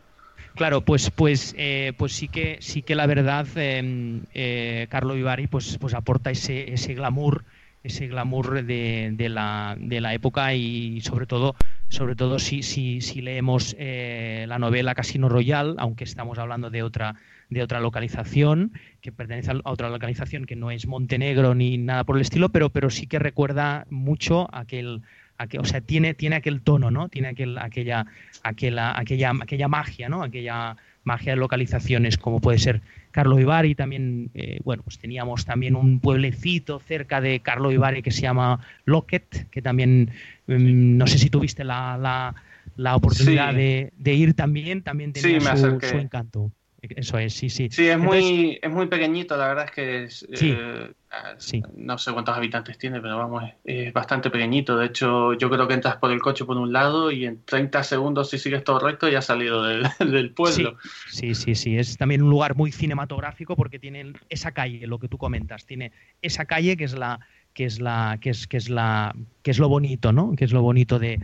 Claro, pues, pues, eh, pues sí que sí que la verdad, em, eh, Carlo Vivari, pues, pues aporta ese, ese glamour, ese glamour de, de, la, de la época y sobre todo, sobre todo si, si, si leemos eh, la novela Casino Royal, aunque estamos hablando de otra de otra localización, que pertenece a otra localización que no es Montenegro ni nada por el estilo, pero, pero sí que recuerda mucho aquel, aquel o sea, tiene, tiene aquel tono, ¿no? Tiene aquel, aquella, aquella, aquella, aquella magia, ¿no? Aquella magia de localizaciones como puede ser Carlo Ibarri, también, eh, bueno, pues teníamos también un pueblecito cerca de Carlo Ibarri que se llama Locket, que también, mm, no sé si tuviste la, la, oportunidad de, ir también, también tenía su encanto. Eso es, sí, sí. Sí, es, muy, es muy pequeñito, la verdad es que eh, ah, no sé cuántos habitantes tiene, pero vamos, es, bastante pequeñito. De hecho, yo creo que entras por el coche por un lado y en 30 segundos, si sigues todo recto, ya has salido del, del pueblo. Sí, sí, sí, Es también un lugar muy cinematográfico porque tiene esa calle, lo que tú comentas, tiene esa calle que es la que es la que es que es la que es lo bonito no que es lo bonito de,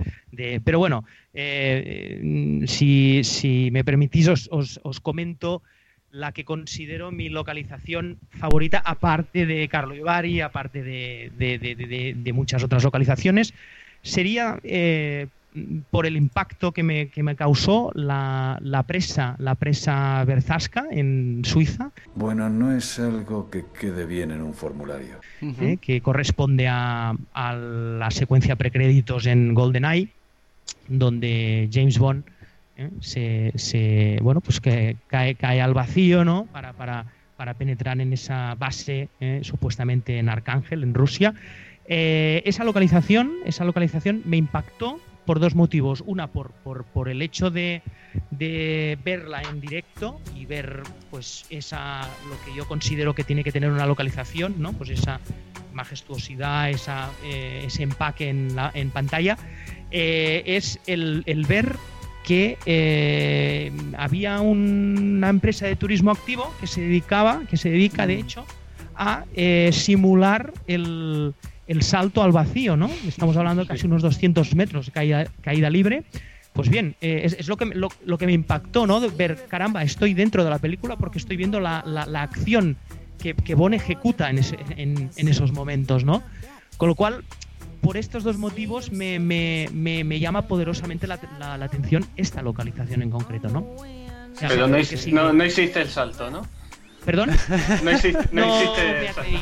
pero bueno eh, si, si, me permitís os, os, comento la que considero mi localización favorita aparte de Carlo Ibarri aparte de, de muchas otras localizaciones. Sería eh, por el impacto que me, que me causó la, la, presa, la presa Berzasca en Suiza. Bueno, no es algo que quede bien en un formulario. ¿eh? que corresponde a, a, la secuencia precréditos en GoldenEye, donde James Bond ¿eh? se, se, bueno, pues que cae, cae al vacío, ¿no? Para, para, para penetrar en esa base, ¿eh? supuestamente en Arcángel, en Rusia. esa localización, esa localización me impactó por dos motivos. Una, por, por, por el hecho de, de, verla en directo y ver pues esa lo que yo considero que tiene que tener una localización, ¿no? Pues esa majestuosidad, esa, eh, ese empaque en, la, en pantalla, eh, es el, el, ver que eh, había una empresa de turismo activo que se dedicaba, que se dedica de mm. hecho a simular el, el salto al vacío, ¿no? Estamos hablando de casi unos 200 metros de caída, libre. Pues bien, eh, es, lo, que, lo, que me impactó, ¿no? De ver, caramba, estoy dentro de la película porque estoy viendo la, acción que, que Bon ejecuta en, en, esos momentos, ¿no? Con lo cual, por estos dos motivos me, me, me, llama poderosamente la, atención esta localización en concreto, ¿no? Pero no, no, no hiciste el salto, ¿no? ¿Perdón? No hiciste, no, me atreví,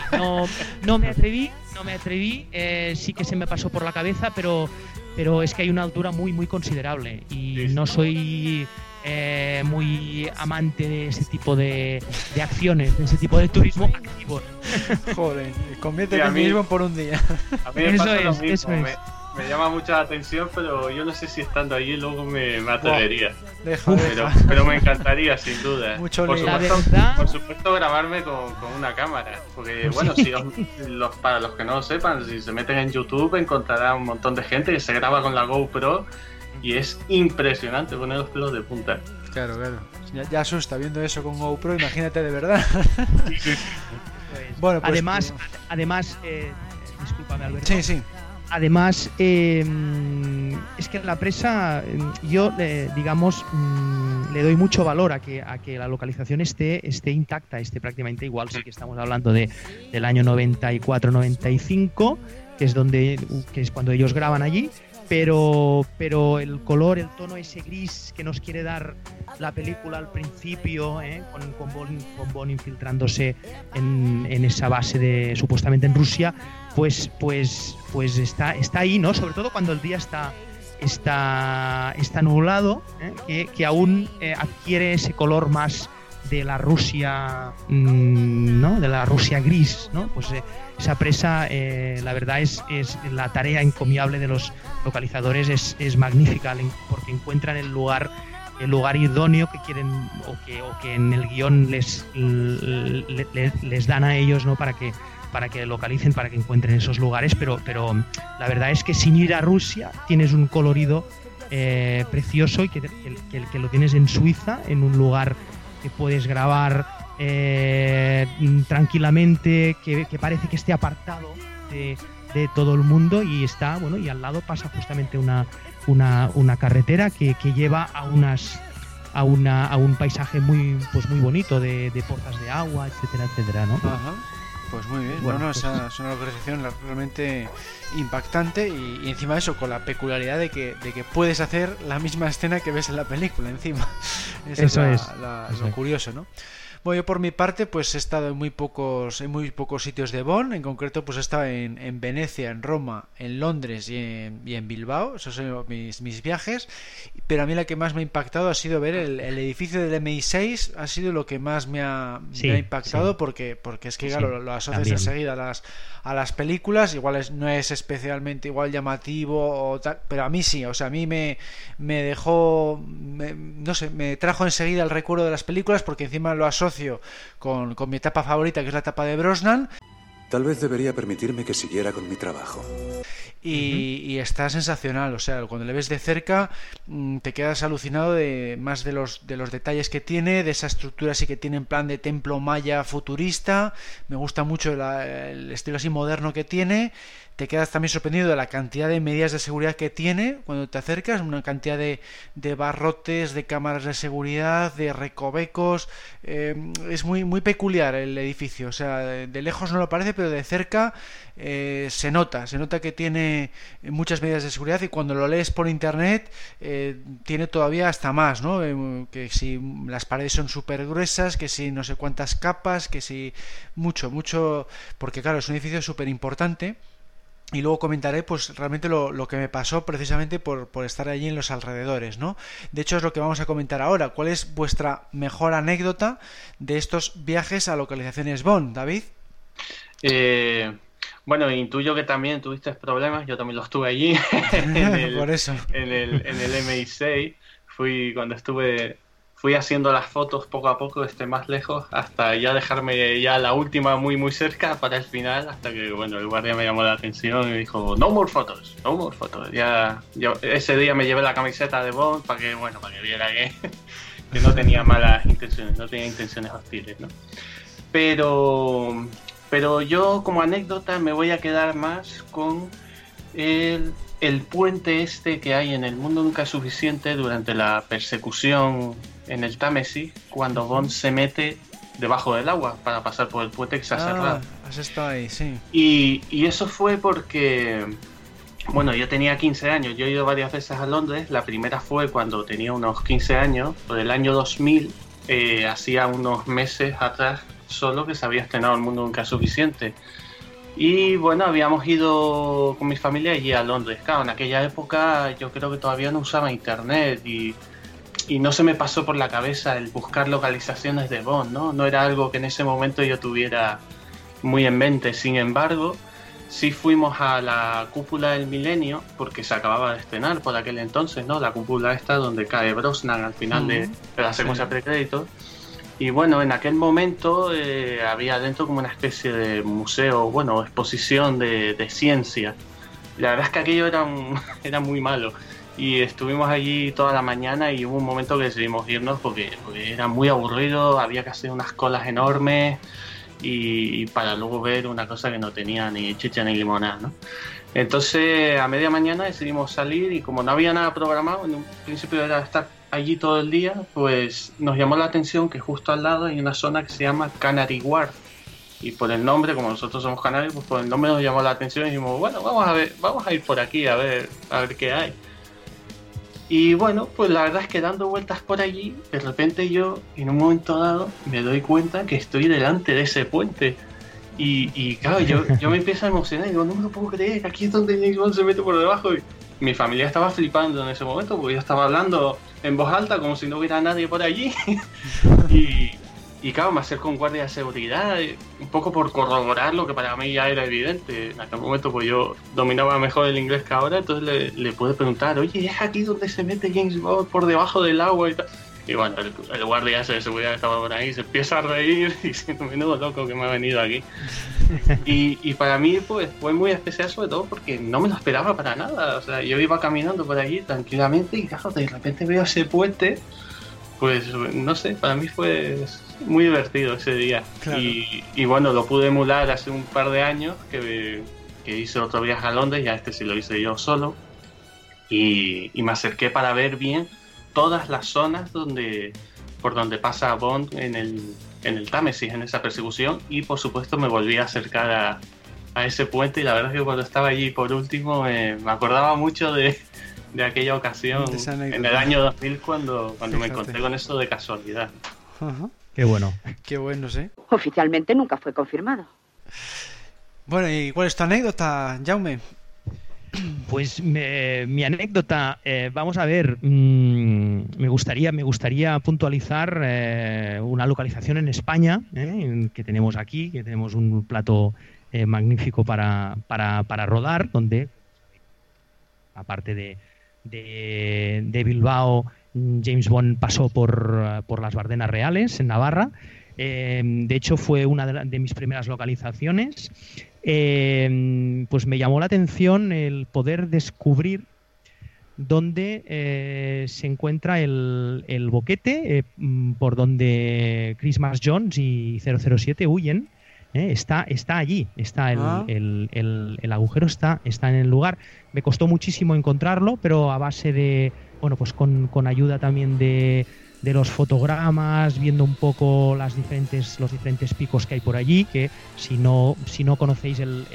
no, me atreví, no me atreví. Eh, sí que se me pasó por la cabeza, pero, pero es que hay una altura muy, muy considerable. Y no soy eh, muy amante de ese tipo de, de, acciones, de ese tipo de turismo activo. Joder, convierte el mismo por un día. A mí me eso es, lo mismo. es me llama mucha la atención, pero yo no sé si estando allí luego me, me atrevería. pero, me encantaría, sin duda. Mucho por, supuesto, por supuesto, grabarme con, con una cámara. Porque, bueno, si los, para los que no lo sepan, si se meten en YouTube encontrarán un montón de gente que se graba con la GoPro y es impresionante poner los pelos de punta. Claro, claro. Ya, asusta viendo eso con GoPro, imagínate de verdad. bueno, pues, además, además eh, discúlpame, Alberto. Sí, sí. Además, em, es que la presa, em, yo, digamos, mm, le doy mucho valor a que, a que la localización esté, esté intacta, esté prácticamente igual. Sí que estamos hablando de, del año 94-95, que es donde, que es cuando ellos graban allí, pero, pero el color, el tono ese gris que nos quiere dar la película al principio, ¿eh? con, con, bon, infiltrándose en, en, esa base de supuestamente en Rusia, pues, pues, pues está, está ahí, ¿no? Sobre todo cuando el día está, está, está nublado, ¿eh? que, que, aún eh, adquiere ese color más de la Rusia, mm, ¿no? De la Rusia gris, ¿no? Pues esa presa, eh, la verdad es, es la tarea encomiable de los localizadores es, es magnífica porque encuentran el lugar el lugar idóneo que quieren o que, o que en el guion les, les, dan a ellos no para que para que localicen para que encuentren esos lugares pero pero la verdad es que sin ir a Rusia tienes un colorido eh, precioso y que, que, que, lo tienes en Suiza en un lugar que puedes grabar eh, tranquilamente, que, parece que esté apartado de, todo el mundo y está, bueno, y al lado pasa justamente una, una, carretera que, lleva a unas a, una, a un paisaje muy pues muy bonito de, pozas de agua, etcétera, etcétera, ¿no? Pues muy bien, bueno, pues es una localización realmente impactante y, encima de eso con la peculiaridad de que, de que puedes hacer la misma escena que ves en la película encima. eso es, lo curioso, ¿no? Bueno, yo por mi parte pues he estado en muy pocos, en muy pocos sitios de Bonn, en concreto pues he estado en, en Venecia, en Roma, en Londres y en, y en, Bilbao, esos son mis, mis viajes, pero a mí la que más me ha impactado ha sido ver el, el edificio del MI6, ha sido lo que más me ha, me ha impactado porque, porque es que claro, lo, asocias enseguida a las, a las películas, igual no es especialmente igual llamativo, o tal, pero a mí sí, o sea, a mí me, me dejó, no sé, me trajo enseguida el recuerdo de las películas porque encima lo asocio con, con mi etapa favorita, que es la etapa de Brosnan. Tal vez debería permitirme que siguiera con mi trabajo. Y, está sensacional, o sea, cuando le ves de cerca mm, te quedas alucinado de más de los, de los detalles que tiene, de esa estructura así que tiene en plan de templo maya futurista, me gusta mucho el estilo así moderno que tiene, te quedas también sorprendido de la cantidad de medidas de seguridad que tiene cuando te acercas, una cantidad de, de barrotes, de cámaras de seguridad, de recovecos. Eh, es muy, muy peculiar el edificio. O sea, de, lejos no lo parece, pero de cerca eh, se nota. Se nota que tiene muchas medidas de seguridad y cuando lo lees por internet eh, tiene todavía hasta más, ¿no? que si las paredes son súper gruesas, que si no sé cuántas capas, que si mucho, mucho, porque claro, es un edificio súper importante y luego comentaré pues realmente lo, lo, que me pasó precisamente por, por, estar allí en los alrededores, ¿no? De hecho es lo que vamos a comentar ahora. ¿Cuál es vuestra mejor anécdota de estos viajes a localizaciones Bond, David? Eh, bueno, intuyo que también tuviste problemas, yo también los tuve allí. en el, por eso. En el, en el MI6 fui cuando estuve fui haciendo las fotos poco a poco, este más lejos, hasta ya dejarme ya la última muy muy cerca para el final, hasta que bueno, el guardia me llamó la atención y dijo, no more fotos, no more fotos. Ya, ese día me llevé la camiseta de Bond para que, bueno, para que viera que, que no tenía malas intenciones, no tenía intenciones hostiles, ¿no? Pero, pero yo como anécdota me voy a quedar más con el el puente este que hay en el mundo nunca es suficiente durante la persecución en el Támesis, cuando Bond se mete debajo del agua para pasar por el puente que se ha ah, cerrado. Has estado ahí, sí. Y, y, eso fue porque, bueno, yo tenía 15 años, yo he ido varias veces a Londres, la primera fue cuando tenía unos 15 años, por el año 2000, eh, hacía unos meses atrás solo que se había estrenado El Mundo Nunca Suficiente. Y bueno, habíamos ido con mi familia allí a Londres. Claro, en aquella época yo creo que todavía no usaba internet y, y, no se me pasó por la cabeza el buscar localizaciones de Bond, ¿no? No era algo que en ese momento yo tuviera muy en mente. Sin embargo, sí fuimos a la cúpula del milenio, porque se acababa de estrenar por aquel entonces, ¿no? La cúpula esta donde cae Brosnan al final de, la secuencia precrédito. Y bueno, en aquel momento eh, había dentro como una especie de museo, bueno, exposición de, de ciencia. La verdad es que aquello era, era muy malo. Y estuvimos allí toda la mañana y hubo un momento que decidimos irnos porque, era muy aburrido, había que hacer unas colas enormes y, para luego ver una cosa que no tenía ni chicha ni limonada, ¿no? Entonces a media mañana decidimos salir y como no había nada programado, en un principio era estar allí todo el día, pues nos llamó la atención que justo al lado hay una zona que se llama Canary Wharf. Y por el nombre, como nosotros somos canarios, pues por el nombre nos llamó la atención y dijimos, bueno, vamos a ver, vamos a ir por aquí a ver, a ver qué hay. Y bueno, pues la verdad es que dando vueltas por allí, de repente yo, en un momento dado, me doy cuenta que estoy delante de ese puente. Y, claro, yo, yo me empiezo a emocionar y digo, no me lo puedo creer, aquí es donde James Bond se mete por debajo. Y mi familia estaba flipando en ese momento porque yo estaba hablando en voz alta como si no hubiera nadie por allí. y, y claro, me acerco a un guardia de seguridad, eh, un poco por corroborar lo que para mí ya era evidente. En aquel momento pues yo dominaba mejor el inglés que ahora, entonces le, le pude preguntar, oye, ¿es aquí donde se mete James Bond por debajo del agua y tal? Y bueno, el, guardia de seguridad estaba por ahí, se empieza a reír diciendo, menudo loco que me ha venido aquí. Y, y, para mí pues fue muy especial sobre todo porque no me lo esperaba para nada. O sea, yo iba caminando por allí tranquilamente y claro, de repente veo ese puente pues no sé, para mí fue muy divertido ese día. Y, bueno, lo pude emular hace un par de años que, hice otro viaje a Londres, ya este sí lo hice yo solo. Y, me acerqué para ver bien todas las zonas donde por donde pasa Bond en el, en el Támesis, en esa persecución. Y por supuesto me volví a acercar a, a ese puente y la verdad es que cuando estaba allí por último me acordaba mucho de, de aquella ocasión en el año 2000 cuando, cuando me encontré con eso de casualidad. Qué bueno. Qué bueno, sí. Oficialmente nunca fue confirmado. Bueno, ¿y cuál es tu anécdota, Jaume? Pues mi anécdota, eh, vamos a ver, mm, me gustaría, me gustaría puntualizar eh, una localización en España eh, que tenemos aquí, que tenemos un plato magnífico para, para, para rodar, donde aparte de, de, Bilbao, James Bond pasó por, las Bardenas Reales, en Navarra. Eh, de hecho, fue una de, mis primeras localizaciones. Eh, pues me llamó la atención el poder descubrir dónde eh, se encuentra el, boquete por donde Christmas Jones y 007 huyen. Está, está allí, está ah. el, el, agujero está, está en el lugar. Me costó muchísimo encontrarlo, pero a base de, bueno, pues con, ayuda también de, los fotogramas, viendo un poco las diferentes, los diferentes picos que hay por allí, que si no, si no conocéis el,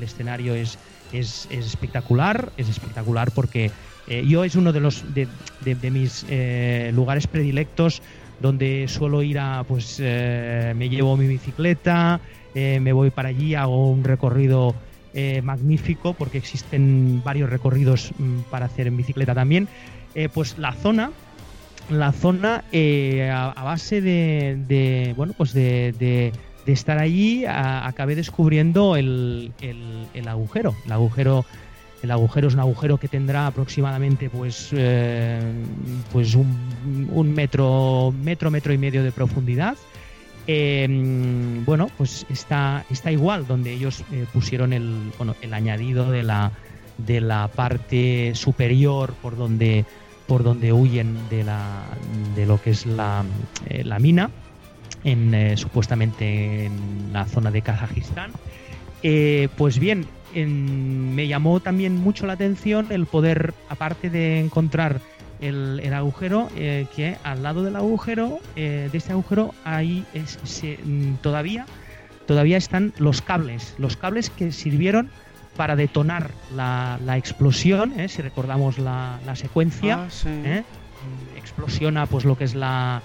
escenario es, es, espectacular, es espectacular porque eh, yo es uno de los de, mis eh, lugares predilectos donde suelo ir a, pues eh, me llevo mi bicicleta, me voy para allí, hago un recorrido magnífico porque existen varios recorridos mm, para hacer en bicicleta también. Eh, pues la zona, la zona eh, a, base de, bueno, pues de, estar allí, acabé descubriendo el, agujero. El agujero el agujero es un agujero que tendrá aproximadamente pues, pues un, metro, metro, metro y medio de profundidad. Em, bueno, pues está, está igual, donde ellos eh, pusieron el, bueno, el añadido de la, de la parte superior por donde, por donde huyen de, la, de lo que es la, eh, la mina, en, eh, supuestamente en la zona de Kazajistán. pues bien, me llamó también mucho la atención el poder, aparte de encontrar el, agujero, eh, que al lado del agujero, eh, de este agujero, ahí mm, todavía, todavía están los cables, los cables que sirvieron para detonar la, explosión, eh, si recordamos la, secuencia, ah, explosiona pues lo que es la,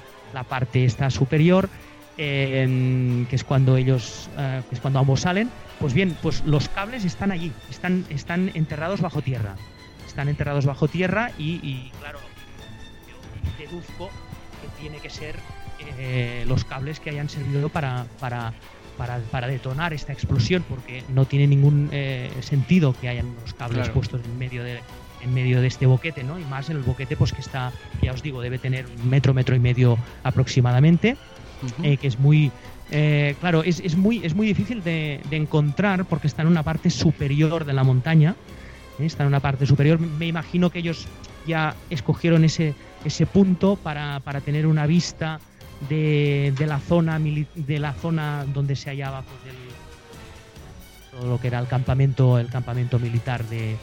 parte esta superior, que es cuando ellos, que es cuando ambos salen, pues bien, pues los cables están allí, están, están enterrados bajo tierra. Están enterrados bajo tierra y, claro, yo deduzco que tiene que ser eh, los cables que hayan servido para, para, para, detonar esta explosión, porque no tiene ningún eh, sentido que hayan los cables puestos en medio de en medio de este boquete, ¿no? Y más en el boquete, pues que está, ya os digo, debe tener un metro, metro y medio aproximadamente, eh, que es muy, claro, es, es, muy, es muy difícil de, de, encontrar porque está en una parte superior de la montaña está en una parte superior. Me imagino que ellos ya escogieron ese, ese punto para, tener una vista de, la zona de la zona donde se hallaba pues, todo lo que era el campamento el campamento militar de,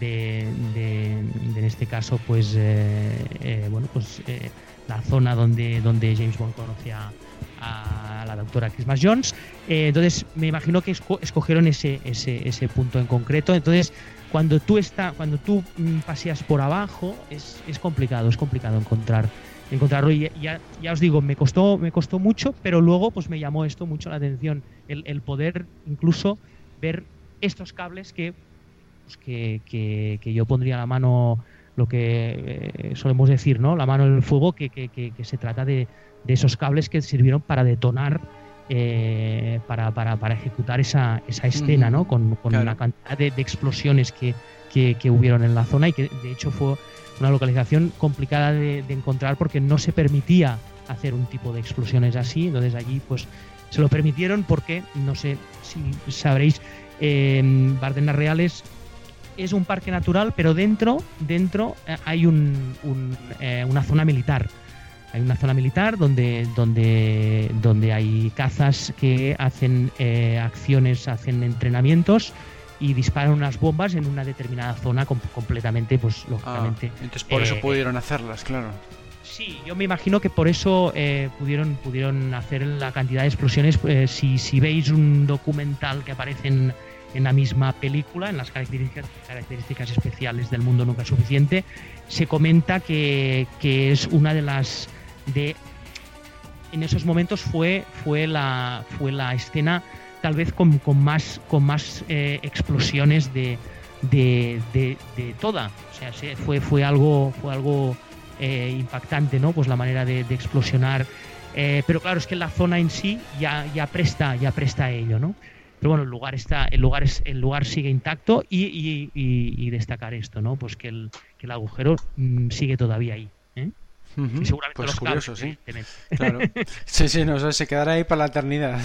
en este caso pues eh, eh, bueno pues eh, la zona donde donde James Bond conocía a la doctora Christmas Jones. Entonces me imagino que escogieron ese, ese, ese punto en concreto. Entonces cuando tú está, cuando tú mm, paseas por abajo es, es complicado, es complicado encontrar encontrarlo y ya, ya, os digo, me costó, me costó mucho, pero luego pues me llamó esto mucho la atención, el, el poder incluso ver estos cables que, pues, que, que, que, yo pondría la mano, lo que eh, solemos decir, ¿no? La mano en el fuego, que, que se trata de, de, esos cables que sirvieron para detonar eh, para, para, para, ejecutar esa, esa escena, ¿no? Con, con una cantidad de, explosiones que, que, hubieron en la zona y que de hecho fue una localización complicada de, encontrar porque no se permitía hacer un tipo de explosiones así. Entonces allí pues se lo permitieron porque, no sé si sabréis, eh, Bardenas Reales es un parque natural, pero dentro, dentro eh, hay un, un, una zona militar. hay una zona militar donde, donde, donde hay cazas que hacen eh, acciones, hacen entrenamientos y disparan unas bombas en una determinada zona completamente, pues lógicamente. Ah, entonces por eso eh, pudieron hacerlas, claro. Sí, yo me imagino que por eso eh, pudieron, pudieron hacer la cantidad de explosiones. si, si veis un documental que aparece en, en la misma película, en las características, características especiales del mundo nunca suficiente, se comenta que, que es una de las de en esos momentos fue, fue, la, fue la escena tal vez con, con más, con más eh, explosiones de, de, de, toda. O sea, fue, fue algo, fue algo eh, impactante, ¿no? Pues la manera de, explosionar. Eh, pero claro, es que la zona en sí ya, ya, presta, ya presta a ello, ¿no? Pero bueno, el lugar está, el lugar es, el lugar sigue intacto y, y, y, destacar esto, ¿no? Pues que el, que el agujero mm, sigue todavía ahí. ¿eh? Seguramente pues curioso, sí. Claro. Sí, sí, no, se quedará ahí para la eternidad.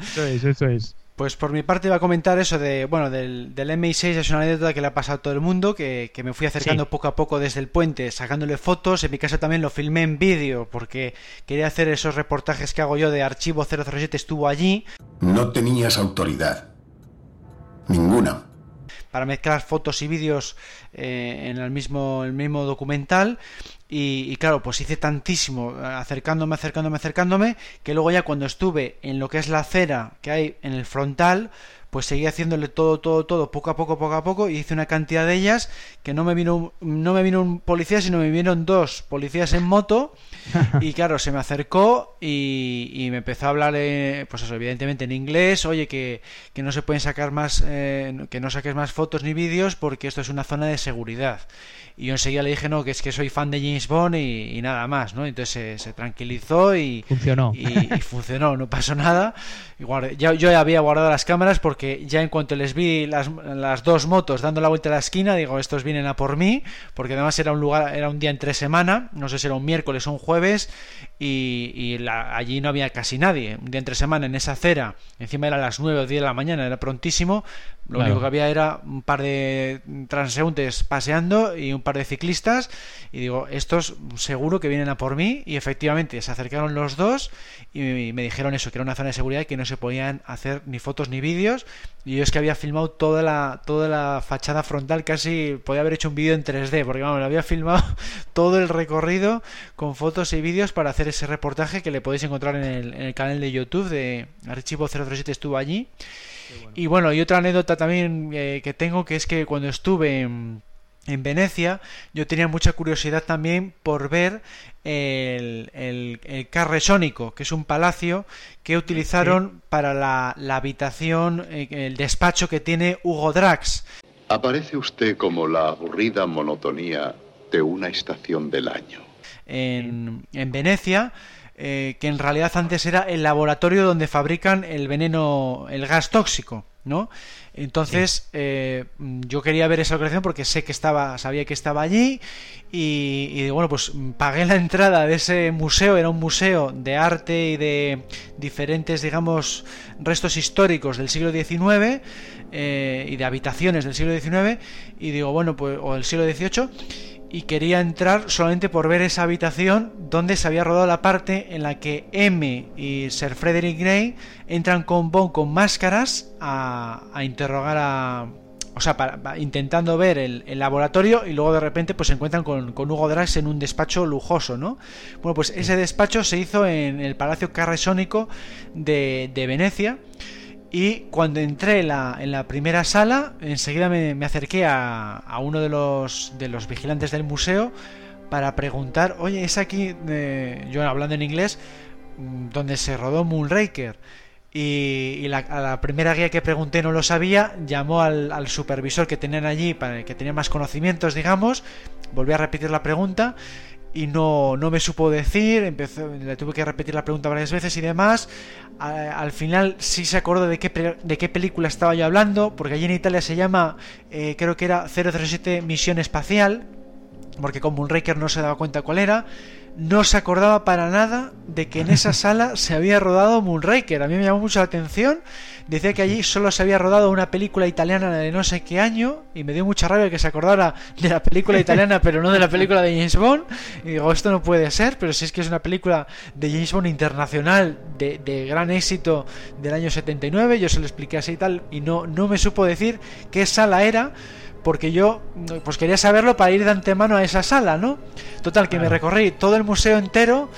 Eso es, eso es. Pues por mi parte iba a comentar eso de, bueno, del, del MI6 es una anécdota que le ha pasado a todo el mundo, que, me fui acercando poco a poco desde el puente, sacándole fotos, en mi caso también lo filmé en vídeo, porque quería hacer esos reportajes que hago yo de Archivo 007, estuvo allí. No tenías autoridad. Ninguna para mezclar fotos y vídeos eh, en el mismo, el mismo documental. Y, claro, pues hice tantísimo acercándome, acercándome, acercándome, que luego ya cuando estuve en lo que es la acera que hay en el frontal, pues seguí haciéndole todo, todo, todo, poco a poco, poco a poco, y hice una cantidad de ellas que no me vino, no me vino un policía, sino me vinieron dos policías en moto, y claro, se me acercó y, me empezó a hablar, eh, pues eso, evidentemente en inglés, oye, que, que no se pueden sacar más, eh, que no saques más fotos ni vídeos porque esto es una zona de seguridad. Y yo enseguida le dije, no, que es que soy fan de James Bond y, nada más, ¿no? Entonces se, tranquilizó y funcionó. Y, funcionó, no pasó nada. Igual, ya, yo ya había guardado las cámaras porque ya en cuanto les vi las, las dos motos dando la vuelta a la esquina, digo, estos vienen a por mí, porque además era un lugar, era un día entre semana, no sé si era un miércoles o un jueves, y, allí no había casi nadie. Día entre semana en esa acera, encima era las 9 o 10 de la mañana, era prontísimo. Lo único que había era un par de transeúntes paseando y un par de ciclistas. Y digo, estos seguro que vienen a por mí. Y efectivamente se acercaron los dos y me dijeron eso, que era una zona de seguridad y que no se podían hacer ni fotos ni vídeos. Y yo es que había filmado toda la, toda la fachada frontal, casi podía haber hecho un vídeo en 3D, porque vamos, lo había filmado todo el recorrido con fotos y vídeos para hacer ese reportaje que le podéis encontrar en el, en el canal de YouTube de Archivo 037 estuvo allí. Y bueno, y otra anécdota también eh, que tengo que es que cuando estuve en, en, Venecia yo tenía mucha curiosidad también por ver el, el, el Carresónico, que es un palacio que utilizaron para la, la habitación, eh, el despacho que tiene Hugo Drax. Aparece usted como la aburrida monotonía de una estación del año. En, en Venecia eh, que en realidad antes era el laboratorio donde fabrican el veneno, el gas tóxico, ¿no? Entonces eh, yo quería ver esa localización porque sé que estaba, sabía que estaba allí y, bueno pues pagué la entrada de ese museo, era un museo de arte y de diferentes digamos restos históricos del siglo XIX eh, y de habitaciones del siglo XIX y digo bueno pues o del siglo XVIII y quería entrar solamente por ver esa habitación donde se había rodado la parte en la que M y Sir Frederick Gray entran con Bond con máscaras a, interrogar a... O sea, intentando ver el, laboratorio y luego de repente pues se encuentran con, con, Hugo Drax en un despacho lujoso, ¿no? Bueno, pues ese despacho se hizo en el Palacio Carresónico de, de Venecia y cuando entré en la, en la primera sala, enseguida me, acerqué a, a, uno de los, de los vigilantes del museo para preguntar, oye, es aquí, yo hablando en inglés, mm, donde se rodó Moonraker. Y, la, a la primera guía que pregunté no lo sabía, llamó al, al supervisor que tenían allí, para, que tenía más conocimientos, digamos, volví a repetir la pregunta y no, no me supo decir, empezó, le tuve que repetir la pregunta varias veces y demás. al final sí se acordó de qué, de qué película estaba yo hablando, porque allí en Italia se llama, eh, creo que era 007 Misión Espacial, porque con Moonraker no se daba cuenta cuál era. No se acordaba para nada de que en esa sala se había rodado Moonraker. A mí me llamó mucho la atención. Decía que allí solo se había rodado una película italiana de no sé qué año y me dio mucha rabia que se acordara de la película italiana pero no de la película de James Bond. Y digo, esto no puede ser, pero si es que es una película de James Bond internacional de, de gran éxito del año 79, yo se lo expliqué así y tal y no, no me supo decir qué sala era porque yo pues quería saberlo para ir de antemano a esa sala, ¿no? Total, que me recorrí todo el museo entero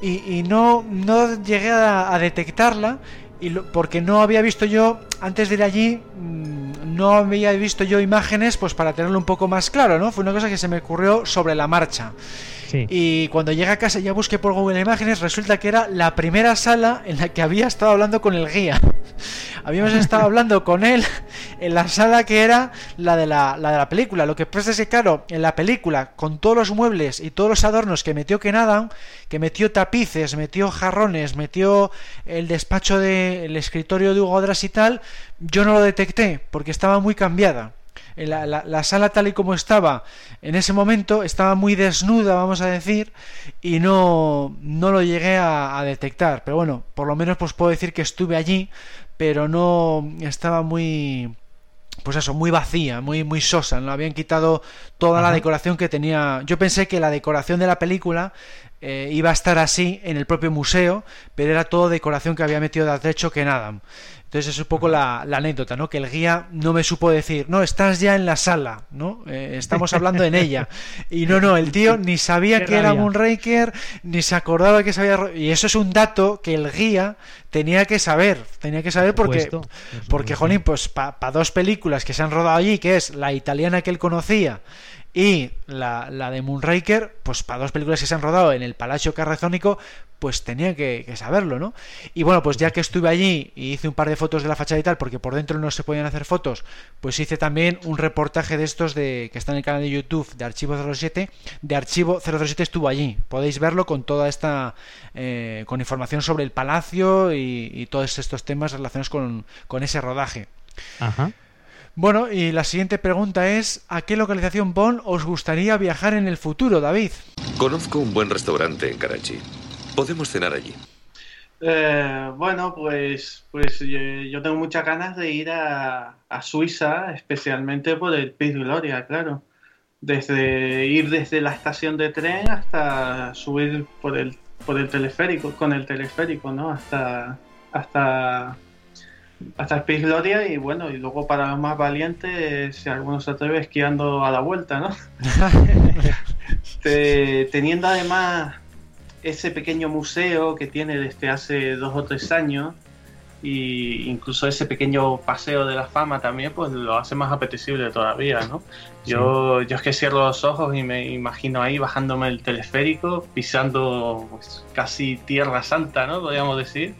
y, no, no llegué a, detectarla y porque no había visto yo, antes de ir allí, mm, no había visto yo imágenes pues para tenerlo un poco más claro, ¿no? Fue una cosa que se me ocurrió sobre la marcha. Y cuando llegué a casa ya busqué por Google Imágenes, resulta que era la primera sala en la que había estado hablando con el guía. Habíamos estado hablando con él en la sala que era la de la, la de la película. Lo que pasa es que, claro, en la película, con todos los muebles y todos los adornos que metió Kenadan, que metió tapices, metió jarrones, metió el despacho del escritorio de Hugo Dras y tal, yo no lo detecté porque estaba muy cambiada la, la, sala tal y como estaba en ese momento estaba muy desnuda, vamos a decir, y no, no lo llegué a, detectar. Pero bueno, por lo menos pues puedo decir que estuve allí, pero no estaba muy pues eso, muy vacía, muy, muy sosa. No habían quitado toda la decoración que tenía. Yo pensé que la decoración de la película eh, iba a estar así en el propio museo, pero era todo decoración que había metido de techo que nada. Entonces es un poco la, anécdota, ¿no? Que el guía no me supo decir, no, estás ya en la sala, ¿no? Eh, estamos hablando en ella. Y no, no, el tío ni sabía que era Moonraker, ni se acordaba que sabía... Y eso es un dato que el guía tenía que saber, tenía que saber porque, porque, jolín, pues para dos películas que se han rodado allí, que es la italiana que él conocía y la, la de Moonraker, pues para dos películas que se han rodado en el Palacio Carrazónico, pues tenía que, saberlo, ¿no? Y bueno, pues ya que estuve allí y hice un par de fotos de la fachada y tal, porque por dentro no se podían hacer fotos, pues hice también un reportaje de estos de que está en el canal de YouTube de Archivo 07. De Archivo 007 estuvo allí. Podéis verlo con toda esta, eh, con información sobre el palacio y, y todos estos temas relacionados con, con ese rodaje. Ajá. Bueno, y la siguiente pregunta es, ¿a qué localización Bonn os gustaría viajar en el futuro, David? Conozco un buen restaurante en Karachi. Podemos cenar allí. Eh, bueno, pues, pues yo, tengo muchas ganas de ir a, Suiza, especialmente por el Piz Gloria, claro. Desde ir desde la estación de tren hasta subir por el por el teleférico, con el teleférico, ¿no? Hasta hasta hasta el Piz Gloria y bueno, y luego para los más valientes, si alguno se atreve esquiando a la vuelta, ¿no? teniendo además ese pequeño museo que tiene desde hace dos o tres años y incluso ese pequeño paseo de la fama también pues lo hace más apetecible todavía, ¿no? Yo, yo es que cierro los ojos y me imagino ahí bajándome el teleférico, pisando pues, casi tierra santa, ¿no? Podríamos decir.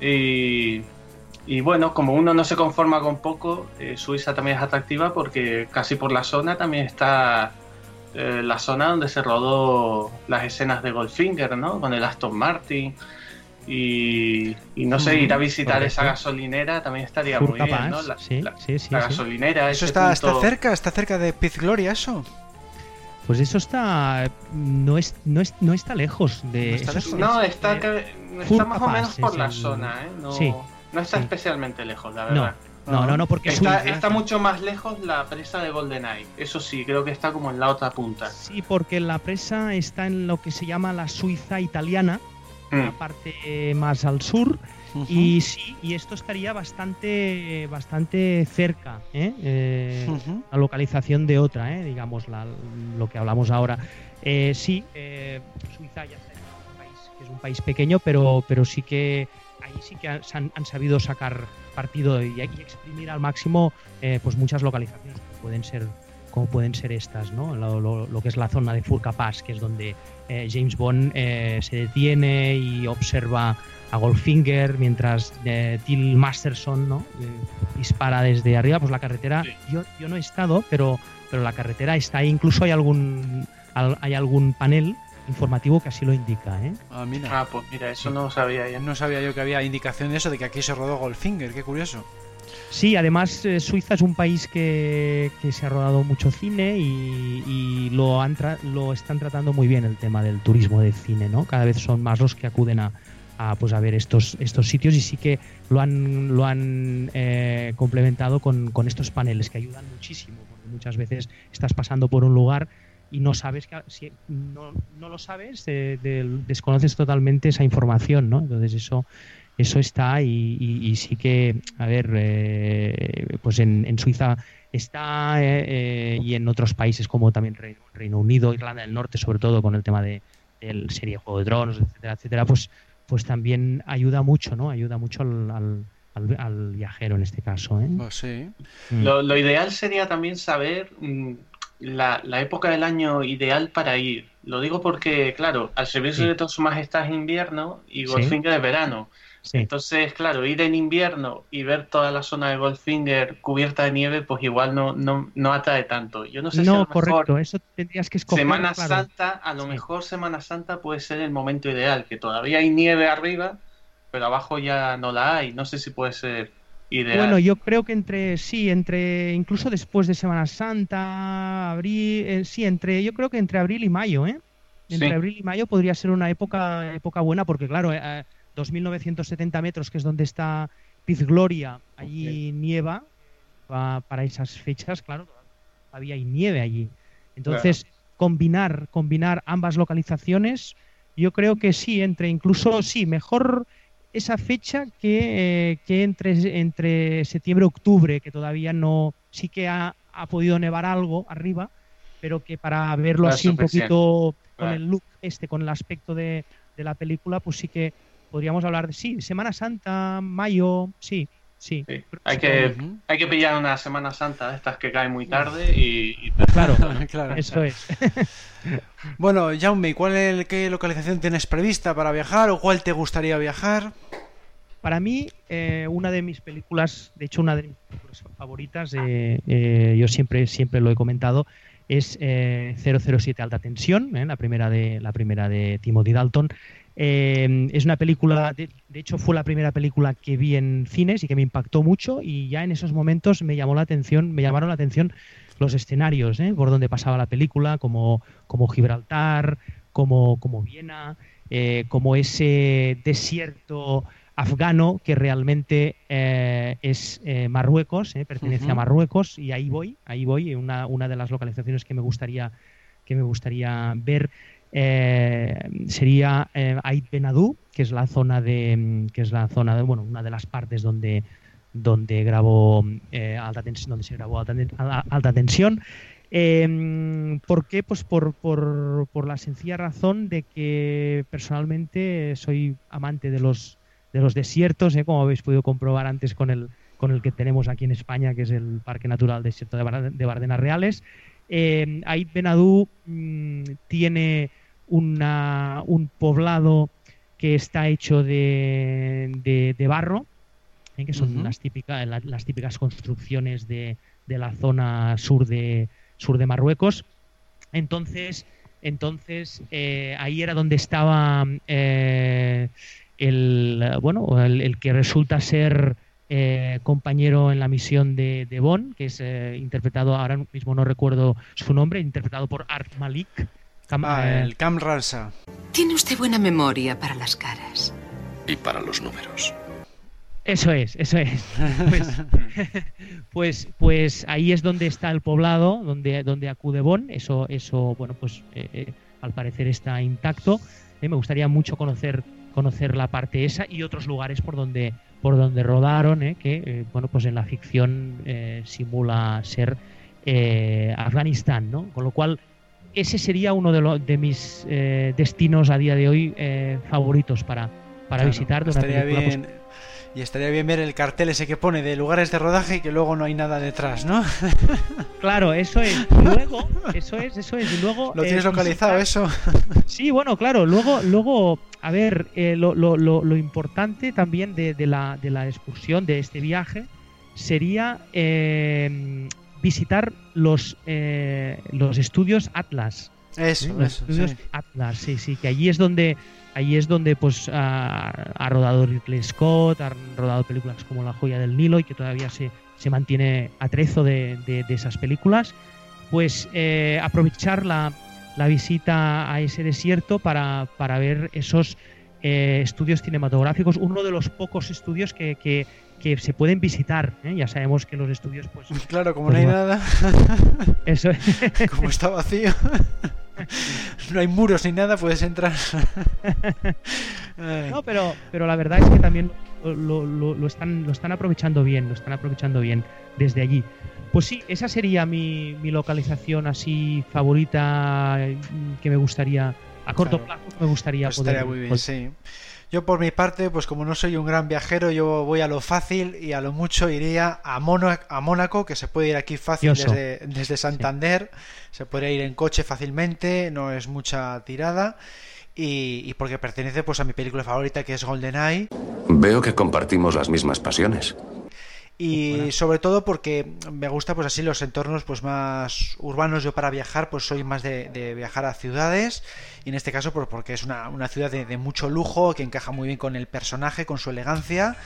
Y y bueno, como uno no se conforma con poco, eh, Suiza también es atractiva porque casi por la zona también está eh, la zona donde se rodó las escenas de Goldfinger, ¿no? Con el Aston Martin. Y, no sé, ir a visitar esa gasolinera también estaría muy bien, ¿no? La, sí, sí, sí, la gasolinera. Eso está, está cerca, está cerca de Piz Gloria, eso. Pues eso está. No, es, no, es, no está lejos de. No está, está, más o menos por la zona, ¿eh? No, sí. No está especialmente lejos, la verdad. No, no, no, porque está, está mucho más lejos la presa de GoldenEye. Eso sí, creo que está como en la otra punta. Sí, porque la presa está en lo que se llama la Suiza italiana, la mm. parte más al sur. Y sí, y esto estaría bastante, bastante cerca, ¿eh? eh la localización de otra, ¿eh? digamos, lo que hablamos ahora. Eh, sí, Suiza ya está es un país, que es un país pequeño, pero, pero sí que ahí sí que han, sabido sacar partido y, exprimir al máximo eh, pues muchas localizaciones como pueden ser como pueden ser estas, ¿no? Lo, que es la zona de Furka Pass, que es donde eh, James Bond eh, se detiene y observa a Goldfinger mientras Till Masterson ¿no? dispara desde arriba. Pues la carretera, yo, yo no he estado, pero, pero la carretera está ahí. Incluso hay algún, hay algún panel informativo que así lo indica. ¿eh? Ah, ah pues mira, eso no sabía ya. No sabía yo que había indicación de eso, de que aquí se rodó Goldfinger, qué curioso. Sí, además eh, Suiza es un país que, que, se ha rodado mucho cine y, y lo, han lo están tratando muy bien el tema del turismo de cine, ¿no? Cada vez son más los que acuden a, a, pues a ver estos, estos sitios y sí que lo han, lo han eh, complementado con, con, estos paneles que ayudan muchísimo, porque muchas veces estás pasando por un lugar y no sabes que si no, no lo sabes, eh, de, desconoces totalmente esa información, ¿no? Entonces eso eso está y, y, y sí que, a ver, eh, pues en, en, Suiza está eh, y en otros países como también Reino, Reino, Unido, Irlanda del Norte, sobre todo con el tema de, del serie Juego de Drones, etcétera, etcétera, pues pues también ayuda mucho, ¿no? Ayuda mucho al, al, al, al viajero en este caso. ¿eh? Oh, sí. Mm. Lo, lo, ideal sería también saber mm, la, la, época del año ideal para ir. Lo digo porque, claro, al servicio sí. de todas su majestad es invierno y Goldfinger sí. es verano. Sí. Entonces, claro, ir en invierno y ver toda la zona de Goldfinger cubierta de nieve, pues igual no, no, no atrae tanto. Yo no sé no, si a lo correcto, mejor eso tendrías que escoger. Semana claro. Santa, a lo sí. mejor Semana Santa puede ser el momento ideal, que todavía hay nieve arriba, pero abajo ya no la hay. No sé si puede ser ideal. Bueno, yo creo que entre, sí, entre, incluso después de Semana Santa, abril, eh, sí, entre, yo creo que entre abril y mayo, ¿eh? Entre sí. abril y mayo podría ser una época, época buena, porque claro, eh, 2.970 metros, que es donde está Piz Gloria, allí okay. nieva, pa, para esas fechas, claro, todavía hay nieve allí. Entonces, claro. combinar, combinar ambas localizaciones, yo creo que sí, entre incluso, sí, mejor esa fecha que, eh, que entre, entre septiembre y octubre, que todavía no, sí que ha, ha, podido nevar algo arriba, pero que para verlo así un poquito con el look este, con el aspecto de, de la película, pues sí que podríamos hablar de sí, Semana Santa, mayo, sí, sí. sí. Hay, que, hay que pillar una Semana Santa de estas que cae muy tarde y... y... Claro, claro, eso es. bueno, Jaume, ¿cuál es, ¿qué localización tienes prevista para viajar o cuál te gustaría viajar? Para mí, eh, una de mis películas, de hecho una de mis películas favoritas, eh, eh, yo siempre, siempre lo he comentado, es 007 Alta Tensión, la, primera de, la primera de Timothy Dalton. Eh, es una película, de, de, hecho fue la primera película que vi en cines y que me impactó mucho y ya en esos momentos me llamó la atención, me llamaron la atención los escenarios ¿eh? por donde pasaba la película, como, como Gibraltar, como, como Viena, eh, como ese desierto afgano que realmente eh, es Marruecos, pertenece uh -huh. a Marruecos y ahí voy, ahí voy, una, una de las localizaciones que me gustaría que me gustaría ver eh, sería eh, Ait Benadú, que es la zona de que es la zona de bueno una de las partes donde donde grabó eh, alta tensión donde se grabó alta, tensión eh, ¿Por qué? Pues por, por, por, la sencilla razón de que personalmente soy amante de los, de los desiertos, ¿eh? como habéis podido comprobar antes con el, con el que tenemos aquí en España, que es el Parque Natural Desierto de, Bar de Bardenas Reales. Eh, Ait Benadú mmm, tiene una, un poblado que está hecho de, de, de barro, ¿eh? que son uh -huh. las, típicas, las, las, típicas construcciones de, de, la zona sur de, sur de Marruecos. Entonces, entonces eh, ahí era donde estaba eh, el, bueno, el, el, que resulta ser compañero en la misión de, de Bond, que es interpretado, ahora mismo no recuerdo su nombre, interpretado por Art Malik. Cam, ah, el Cam Ralsa. Tiene usted buena memoria para las caras. Y para los números. Eso es, eso es. Pues, pues, pues, ahí es donde está el poblado, donde, donde acude Bon. Eso, eso, bueno, pues eh, eh, al parecer está intacto. Eh, me gustaría mucho conocer, conocer la parte esa y otros lugares por donde, por donde rodaron, que, bueno, pues en la ficción simula ser Afganistán, ¿no? Con lo cual ese sería uno de, lo, de mis eh, destinos a día de hoy eh, favoritos para, para claro, visitar. Estaría película, bien, pues... y estaría bien ver el cartel ese que pone de lugares de rodaje y que luego no hay nada detrás, ¿no? claro, eso es. Luego, eso es, eso es. Y luego, ¿Lo tienes eh, localizado visitar... eso? sí, bueno, claro. Luego, luego a ver, lo, lo, lo, lo, importante también de, de, la, de la excursión, de este viaje, sería eh, visitar los, eh, los estudios Atlas. Eso, Los eso, estudios sí. Atlas, sí, sí, que allí es donde allí es donde pues ha, ha rodado Ridley Scott, han rodado películas como La joya del Nilo y que todavía se, se mantiene atrezo de, de, de esas películas. Pues eh, aprovechar la, la visita a ese desierto para, para ver esos eh, estudios cinematográficos, uno de los pocos estudios que, que, que se pueden visitar. ¿eh? Ya sabemos que los estudios, pues. Claro, como pues, no hay bueno, nada, Eso como está vacío, no hay muros ni nada, puedes entrar. No, pero, pero la verdad es que también lo, lo- están, lo están aprovechando bien, lo están aprovechando bien desde allí. Pues sí, esa sería mi, mi localización así favorita eh, que me gustaría, a corto Claro. plazo me gustaría Pues poder. estaría muy bien, pues- sí. Yo por mi parte, pues como no soy un gran viajero, yo voy a lo fácil y a lo mucho iría a, Mono- a Mónaco, que se puede ir aquí fácil desde, desde Santander, se podría ir en coche fácilmente, no es mucha tirada. Y, y porque pertenece pues a mi película favorita que es GoldenEye Veo que compartimos las mismas pasiones. Y sobre todo porque me gusta pues así los entornos pues más urbanos. Yo para viajar pues soy más de, de viajar a ciudades. Y en este caso pues porque es una, una ciudad de, de mucho lujo que encaja muy bien con el personaje con su elegancia.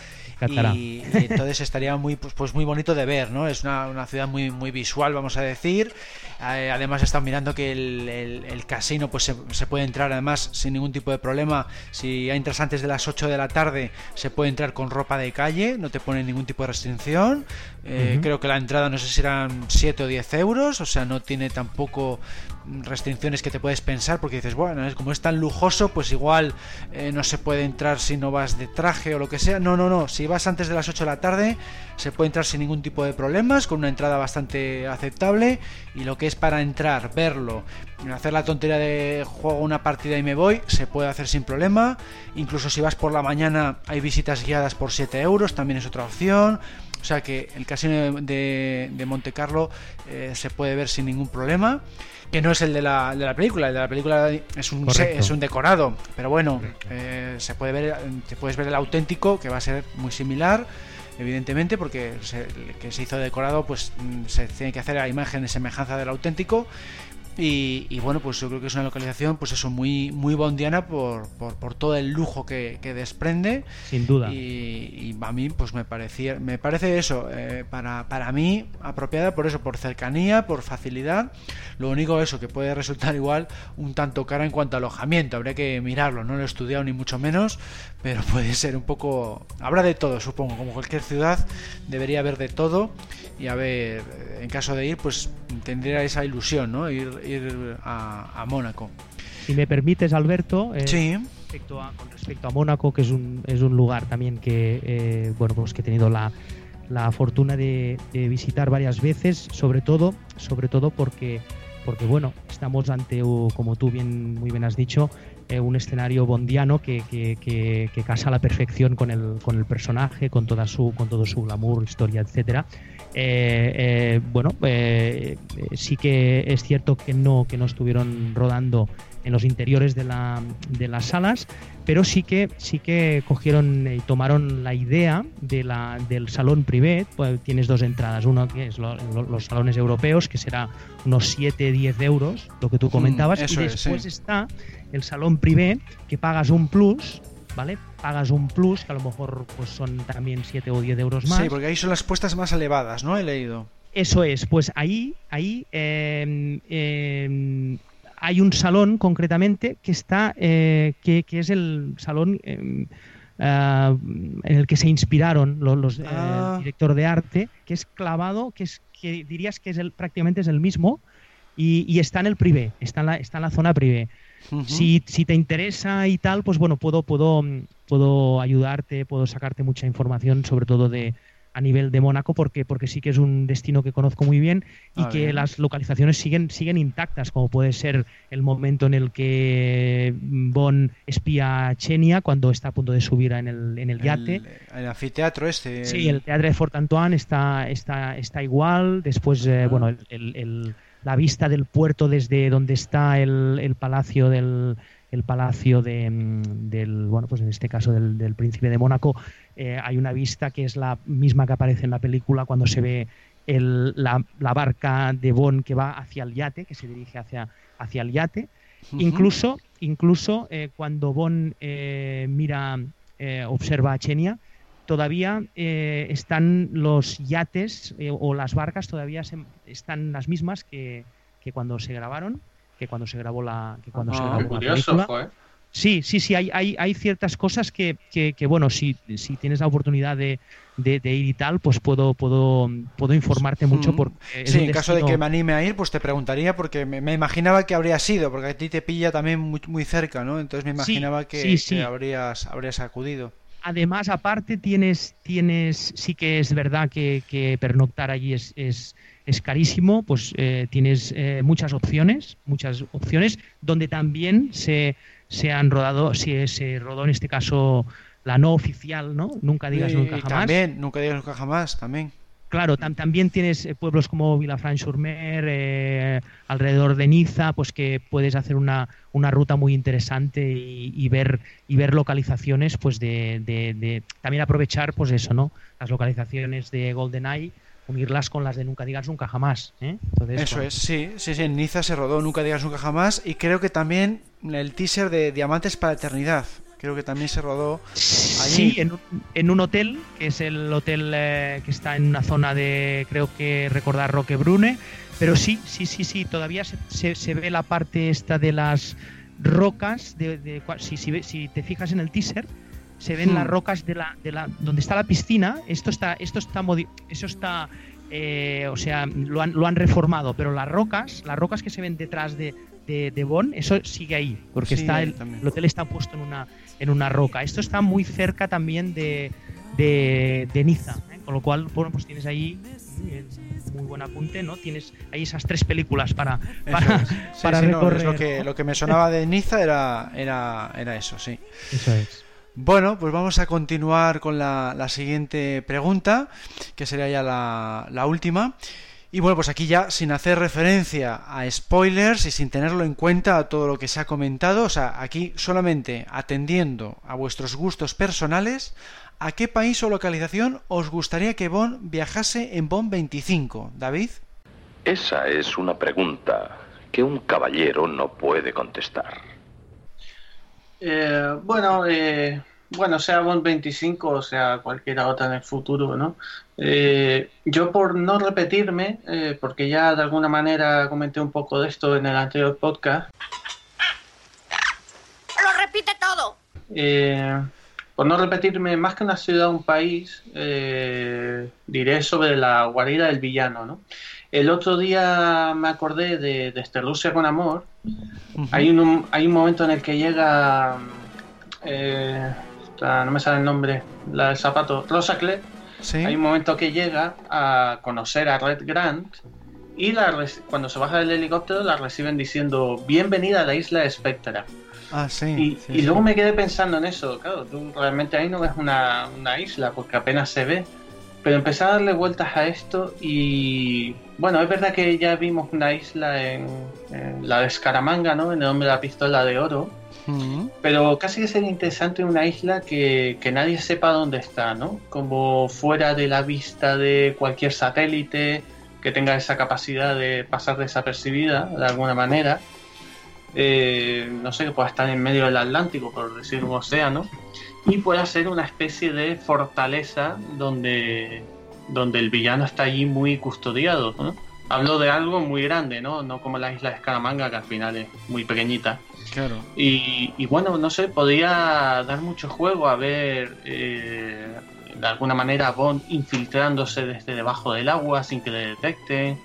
Y, y entonces estaría muy pues, pues muy bonito de ver no es una, una ciudad muy muy visual vamos a decir. Eh, además he estado mirando que el, el- el casino pues se, se puede entrar. Además sin ningún tipo de problema si entras antes de las 8 de la tarde se puede entrar con ropa de calle. No te ponen ningún tipo de restricción Eh, creo que la entrada no sé si eran 7 o 10 euros o sea no tiene tampoco restricciones que te puedes pensar porque dices bueno es como es tan lujoso pues igual eh, no se puede entrar si no vas de traje o lo que sea no no no si vas antes de las 8 de la tarde se puede entrar sin ningún tipo de problemas con una entrada bastante aceptable y lo que es para entrar verlo hacer la tontería de juego una partida y me voy se puede hacer sin problema. Incluso si vas por la mañana hay visitas guiadas por 7 euros también es otra opción o sea que el casino de, de- de Monte Carlo eh, se puede ver sin ningún problema. Que no es el de la, de la película, el de la película es un, se- es un decorado, pero bueno, eh, se puede ver, te puedes ver el auténtico, que va a ser muy similar, evidentemente, porque se, el que se hizo decorado, pues mm, se tiene que hacer a imagen de semejanza del auténtico. Y, y bueno, pues yo creo que es una localización, pues eso, muy, muy bondiana por, por, por todo el lujo que, que desprende. Sin duda. Y, y a mí, pues me parecía, me parece eso, eh, para, para mí, apropiada por eso, por cercanía, por facilidad. Lo único eso, que puede resultar igual un tanto cara en cuanto a alojamiento. Habría que mirarlo, no lo he estudiado ni mucho menos, pero puede ser un poco. Habrá de todo, supongo. Como cualquier ciudad, debería haber de todo. Y a ver, en caso de ir, pues tendría esa ilusión, ¿no? Ir, ir a, a Mónaco. Si me permites, Alberto, eh, Sí. respecto a, con respecto a Mónaco, que es un, es un lugar también que, eh, bueno, pues que he tenido la, la fortuna de, de visitar varias veces, sobre todo, sobre todo porque, porque bueno, estamos ante, como tú bien, muy bien has dicho, eh, un escenario bondiano que, que, que- que casa a la perfección con el, con el personaje, con toda su, con todo su glamour, historia, etcétera. Eh, eh, bueno, eh, eh, sí que es cierto que no, que no estuvieron rodando en los interiores de, la, de las salas, pero sí que sí que cogieron y tomaron la idea de la, del salón privé. Pues tienes dos entradas, uno que es lo- lo- los salones europeos, que será unos 7-10 euros, lo que tú comentabas, y es, después sí. está el salón privé, que pagas un plus, ¿vale? Pagas un plus, que a lo mejor pues son también 7 o 10 euros más. Sí, porque ahí son las puestas más elevadas, ¿no? He leído. Eso es, pues ahí, ahí eh, eh, hay un salón concretamente que está, eh, que, que es el salón eh, ah, en el que se inspiraron los, los, eh, Ah. el director de arte, que es clavado, que es que dirías que es el, prácticamente es el mismo y, y está en el privé, está en la, está en la zona privé. Ujú. Si, si te interesa y tal, pues bueno, puedo, puedo, puedo ayudarte, puedo sacarte mucha información, sobre todo de a nivel de Mónaco, porque, porque sí que es un destino que conozco muy bien y Ah, que bien. las localizaciones siguen, siguen intactas, como puede ser el momento en el que Bond espía a Chenia cuando está a punto de subir en el, en el yate. El, el anfiteatro este. Sí, el Teatro de Fort Antoine está, está, está igual. Después, eh, Ah. bueno, el- el- el- la vista del puerto desde donde está el, el palacio del el palacio de, mm, del bueno pues en este caso del, del príncipe de Mónaco eh, hay una vista que es la misma que aparece en la película cuando se ve la, barca de Bond que va hacia el yate, que se dirige hacia, hacia el yate. Incluso, incluso eh, cuando Bond eh, mira, eh, observa a Chenia, todavía están los yates o las barcas todavía están las mismas que, que, cuando se grabaron, que cuando se grabó la, que cuando se grabó la película. Sí, sí, sí, hay, hay, hay ciertas cosas que, que, bueno, si, si, tienes la oportunidad de, de, ir y tal, pues puedo, puedo, puedo informarte mucho. Porque sí, en caso de que me anime a ir, pues te preguntaría, porque me, imaginaba que habría sido, porque a ti te pilla también muy, muy cerca, ¿no? Entonces me imaginaba que, habrías, habrías acudido. Además, aparte tienes, tienes, sí que es verdad que, que pernoctar allí es, es, es carísimo, pues eh, tienes eh, muchas opciones, muchas opciones, donde también se se han rodado, si se rodó en este caso la no oficial, ¿no? Nunca digas nunca jamás. También, nunca digas nunca jamás, también. Claro, también tienes eh, pueblos como Villafranche-sur-Mer, eh, alrededor de Niza, pues que puedes hacer una, una ruta muy interesante y, ver y ver localizaciones, pues de, de, también aprovechar, pues eso, ¿no? Las localizaciones de GoldenEye unirlas con las de Nunca Digas Nunca Jamás. ¿eh? Eso es, sí, sí, sí, en Niza se rodó Nunca Digas Nunca Jamás y creo que también el teaser de Diamantes para Eternidad, creo que también se rodó allí. Sí, en, un hotel, que es el hotel eh, que está en una zona de, creo que recordar Roquebrune, pero sí, sí, sí, sí, todavía se, se, ve la parte esta de las rocas, de, si, si, si te fijas en el teaser, se ven las hmm. rocas de la, de la donde está la piscina esto está esto está eso está eh, o sea lo han, lo han reformado pero las rocas las rocas que se ven detrás de, de, de Bonn eso sigue ahí porque está el, hotel está puesto en una en una roca esto está muy cerca también de, de, Niza ¿eh? con lo cual bueno pues tienes ahí muy buen apunte, ¿no? Tienes ahí esas tres películas para, para, recorrer. lo, que, lo que me sonaba de Niza era, era, era eso, sí. Eso es. Bueno, pues vamos a continuar con la, siguiente pregunta, que sería ya la, última. Y bueno, pues aquí ya sin hacer referencia a spoilers y sin tenerlo en cuenta a todo lo que se ha comentado, o sea, aquí solamente atendiendo a vuestros gustos personales, ¿a qué país o localización os gustaría que Bond viajase en Bond 25, David? Esa es una pregunta que un caballero no puede contestar. Eh, bueno, eh, bueno, sea Bond 25 o sea cualquiera otra en el futuro, ¿no? Eh, yo por no repetirme, porque ya de alguna manera comenté un poco de esto en el anterior podcast. Lo repite todo. por no repetirme más que una ciudad, un país, diré sobre la guarida del villano, ¿no? El otro día me acordé de, de Rusia con amor. hay, un, hay un momento en el que llega. Eh, no me sale el nombre. La del zapato. Hay un momento que llega a conocer a Red Grant. Y la, cuando se baja del helicóptero la reciben diciendo: Bienvenida a la isla de Spectra. Ah, sí. Y, luego me quedé pensando en eso. Claro, tú realmente ahí no ves una, una isla porque apenas se ve. Pero empecé a darle vueltas a esto y bueno, es verdad que ya vimos una isla en, la de Scaramanga, ¿no? En el nombre de la pistola de oro. Pero casi que sería interesante una isla que, nadie sepa dónde está, ¿no? Como fuera de la vista de cualquier satélite que tenga esa capacidad de pasar desapercibida de alguna manera. Eh, no sé, que pueda estar en medio del Atlántico, por decir un océano y puede ser una especie de fortaleza donde, donde el villano está allí muy custodiado. Hablo de algo muy grande, ¿no? No como la isla de Escaramanga, que al final es muy pequeñita. Y, bueno, no sé, podría dar mucho juego a ver eh, de alguna manera Bond infiltrándose desde debajo del agua sin que le detecten.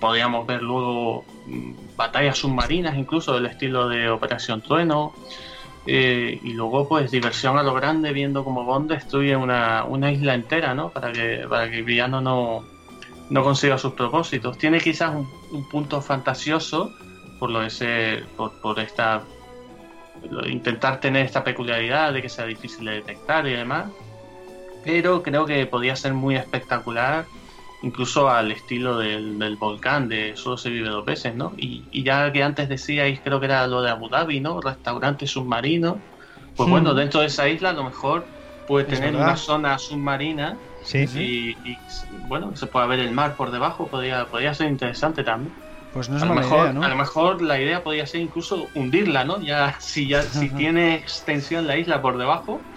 Podríamos ver luego mm, batallas submarinas, incluso del estilo de Operación Trueno. Eh, y luego pues diversión a lo grande viendo como Bond destruye una, una isla entera, ¿no? Para que, para que villano no, no consiga sus propósitos. Tiene quizás un, punto fantasioso por lo de ser, por, por esta intentar tener esta peculiaridad de que sea difícil de detectar y demás. Pero creo que podría ser muy espectacular incluso al estilo del, volcán de Solo se vive dos veces, ¿no? Y, ya que antes decíais, creo que era lo de Abu Dhabi, ¿no? Restaurante submarino. Pues bueno, hmm. dentro de esa isla a lo mejor puede tener una zona submarina Sí. Y, y, bueno, se puede ver el mar por debajo, podría, podría ser interesante también. Pues no es a lo mala mejor, idea, ¿no? A lo mejor la idea podría ser incluso hundirla, ¿no? Ya si ya si tiene extensión la isla por debajo,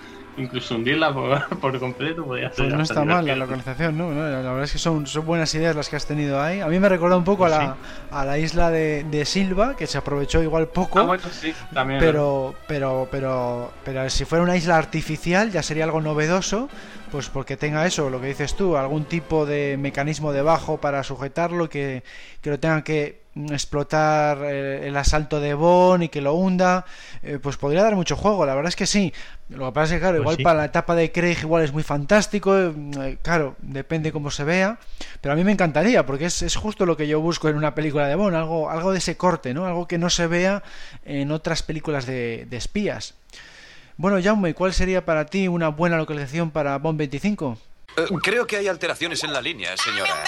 incluso hundirla por, por completo podría ser. Pues no está mal la localización, ¿no? No, La verdad es que son, son buenas ideas las que has tenido ahí. A mí me recuerda un poco a, la, a la isla de, de Silva, que se aprovechó igual poco. Ah, bueno, sí, también. pero, pero, pero, pero si fuera una isla artificial ya sería algo novedoso, pues porque tenga eso, lo que dices tú, algún tipo de mecanismo debajo para sujetarlo, que, que lo tengan que explotar eh, el asalto de Bon y que lo hunda, eh, pues podría dar mucho juego, la verdad es que sí. Lo que pasa es que, claro, Pues igual sí. para la etapa de Craig igual es muy fantástico, eh, claro, depende cómo se vea, pero a mí me encantaría, porque es, es justo lo que yo busco en una película de Bond, algo, algo de ese corte, ¿no? Algo que no se vea en otras películas de, de espías. Bueno, Jaume, ¿cuál sería para ti una buena localización para Bond 25? Eh, creo que hay alteraciones en la línea, señora.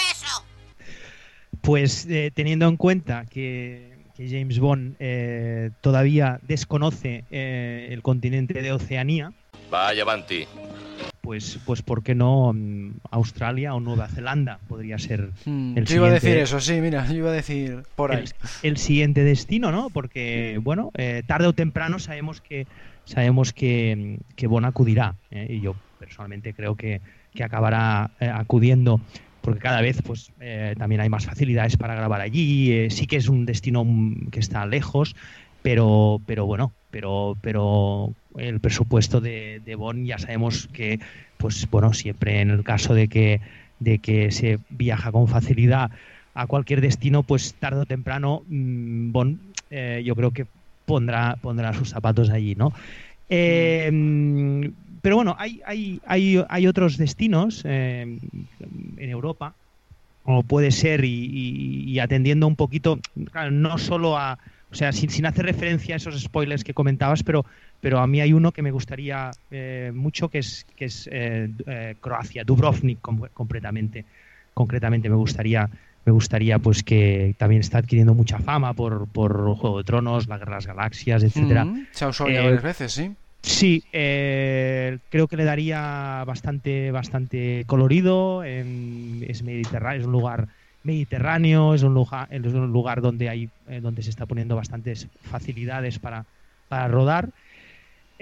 Pues eh, teniendo en cuenta que, que James Bond eh, todavía desconoce eh, el continente de Oceanía, Vaya, Banti. pues, pues ¿por qué no mm, Australia o Nueva Zelanda podría ser Hmm, el yo iba a decir eso, sí, mira, yo iba a decir por ahí. el, el siguiente destino, ¿no? Porque, bueno, eh, tarde o temprano sabemos que sabemos que, que Bon acudirá. ¿eh? Y yo personalmente creo que, que acabará eh, acudiendo porque cada vez pues eh, también hay más facilidades para grabar allí. eh, sí que es un destino que está lejos, pero, pero bueno, pero, pero el presupuesto de, de Bon ya sabemos que, pues bueno, siempre en el caso de que, de que se viaja con facilidad a cualquier destino, pues tarde o temprano mm, Bon eh, yo creo que pondrá, pondrá sus zapatos allí, ¿no? Eh, mm, pero bueno, hay, hay, hay, hay otros destinos eh, en Europa, como puede ser, y, y- y atendiendo un poquito, claro, no solo a, o sea, sin, sin hacer referencia a esos spoilers que comentabas, pero, pero a mí hay uno que me gustaría eh, mucho, que es, que es eh, eh, Croacia, Dubrovnik com- completamente, concretamente me gustaría me gustaría pues que también está adquiriendo mucha fama por, por Juego de Tronos, la Guerra de las Galaxias, etcétera. Mm, se ha usado Eh, varias veces, sí. Sí, eh, creo que le daría bastante, bastante colorido. em, es mediterráneo, es un lugar mediterráneo, es un lugar, es un lugar donde hay, eh, donde se está poniendo bastantes facilidades para, para rodar.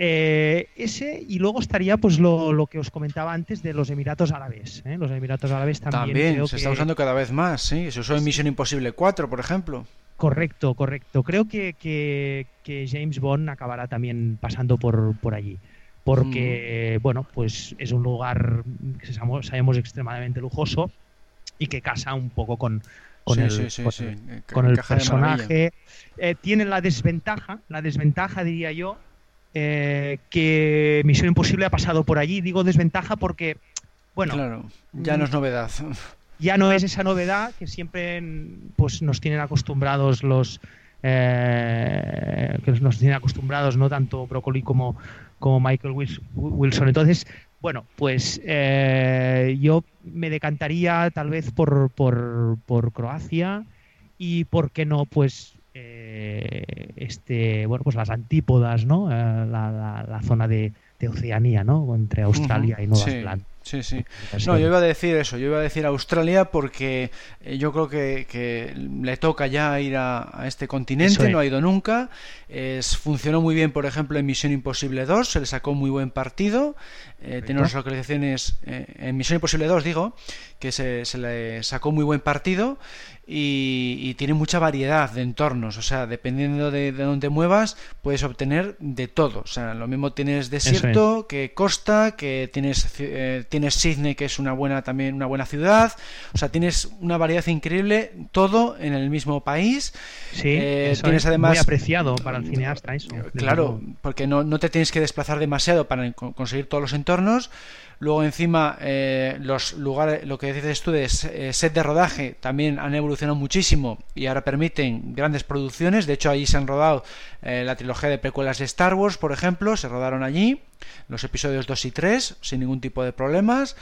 Eh, ese y luego estaría pues lo, lo que os comentaba antes de los Emiratos Árabes. ¿eh? Los Emiratos Árabes también, También, creo se que- está usando cada vez más, sí. Se usó en Misión Imposible 4, por ejemplo. Correcto, correcto. Creo que, que- que James Bond acabará también pasando por, por allí. Porque, bueno, pues es un lugar que sabemos, sabemos extremadamente lujoso y que casa un poco con, con Sí, el, sí, sí, con, sí. el- Eh, con el personaje. Eh, tiene la desventaja, la desventaja diría yo, eh, que Misión Imposible ha pasado por allí. Digo desventaja porque, bueno, Claro, ya no es novedad. Ya no es esa novedad que siempre pues nos tienen acostumbrados los eh, que nos tienen acostumbrados no tanto Broccoli como como Michael Wils- Wilson. Entonces bueno pues eh, yo me decantaría tal vez por, por, por Croacia y por qué no pues eh, este bueno pues las antípodas no Eh, la, la- la zona de, de Oceanía no entre Australia y Nueva sí, Zelanda Sí, sí. No, yo iba a decir eso, yo iba a decir Australia porque eh, yo creo que, que le toca ya ir a, a este continente, es. no ha ido nunca. Es, funcionó muy bien, por ejemplo, en Misión Imposible 2, se le sacó muy buen partido. Eh, tiene unas localizaciones, eh, en Misión Imposible 2 digo, que se, se le sacó muy buen partido y, y tiene mucha variedad de entornos, o sea, dependiendo de, de dónde muevas, puedes obtener de todo. O sea, lo mismo tienes desierto que costa, que tienes, eh, tienes Sydney, que es una buena también una buena ciudad. O sea, tienes una variedad increíble, todo en el mismo país. Sí, Eh, eso tienes es además muy apreciado para el cineasta eso. Claro, porque no, no te tienes que desplazar demasiado para co- conseguir todos los entornos. Luego encima eh, los lugares, lo que dices tú de eh, set de rodaje también han evolucionado muchísimo y ahora permiten grandes producciones. De hecho, allí se han rodado eh, la trilogía de precuelas de Star Wars, por ejemplo, se rodaron allí. Los episodios 2 y 3 sin ningún tipo de problemas.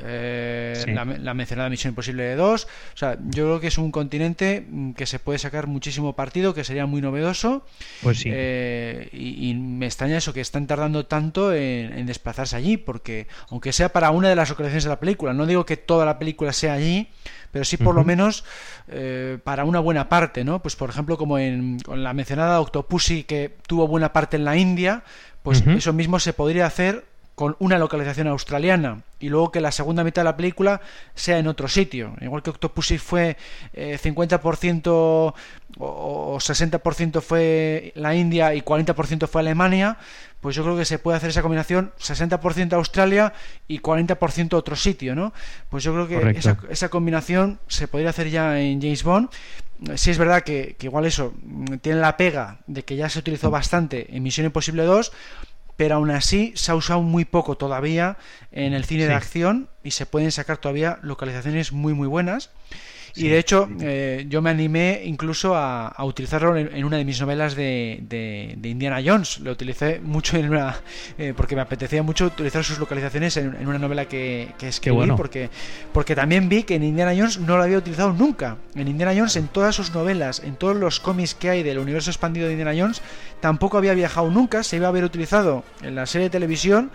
Eh, la, mencionada Misión Imposible de 2. O sea, yo creo que es un continente mm, que se puede sacar muchísimo partido, que sería muy novedoso. Pues sí. Eh, y, me extraña eso, que están tardando tanto en, desplazarse allí, porque aunque sea para una de las localizaciones de la película, no digo que toda la película sea allí, pero sí por lo menos eh, para una buena parte, ¿no? Pues por ejemplo, como en la mencionada Octopussy, que tuvo buena parte en la India, pues eso mismo se podría hacer con una localización australiana y luego que la segunda mitad de la película sea en otro sitio. Igual que Octopussy fue 50% eh, o 60% fue la India y 40% fue Alemania, pues yo creo que se puede hacer esa combinación 60% Australia y 40% otro sitio, ¿no? Pues yo creo que esa, esa, combinación se podría hacer ya en James Bond. Sí es verdad que, que igual eso mm, tiene la pega de que ya se utilizó bastante en Misión Imposible 2, pero aún así se ha usado muy poco todavía en el cine de acción y se pueden sacar todavía localizaciones muy muy buenas y de hecho, eh, yo me animé incluso a, utilizarlo en, una de mis novelas de, de, Indiana Jones. Lo utilicé mucho en una. Eh, porque me apetecía mucho utilizar sus localizaciones en, una novela que, que escribí. Porque, porque también vi que en Indiana Jones no lo había utilizado nunca. En Indiana Jones, en todas sus novelas, en todos los cómics que hay del universo expandido de Indiana Jones, tampoco había viajado nunca. Se iba a haber utilizado en la serie de televisión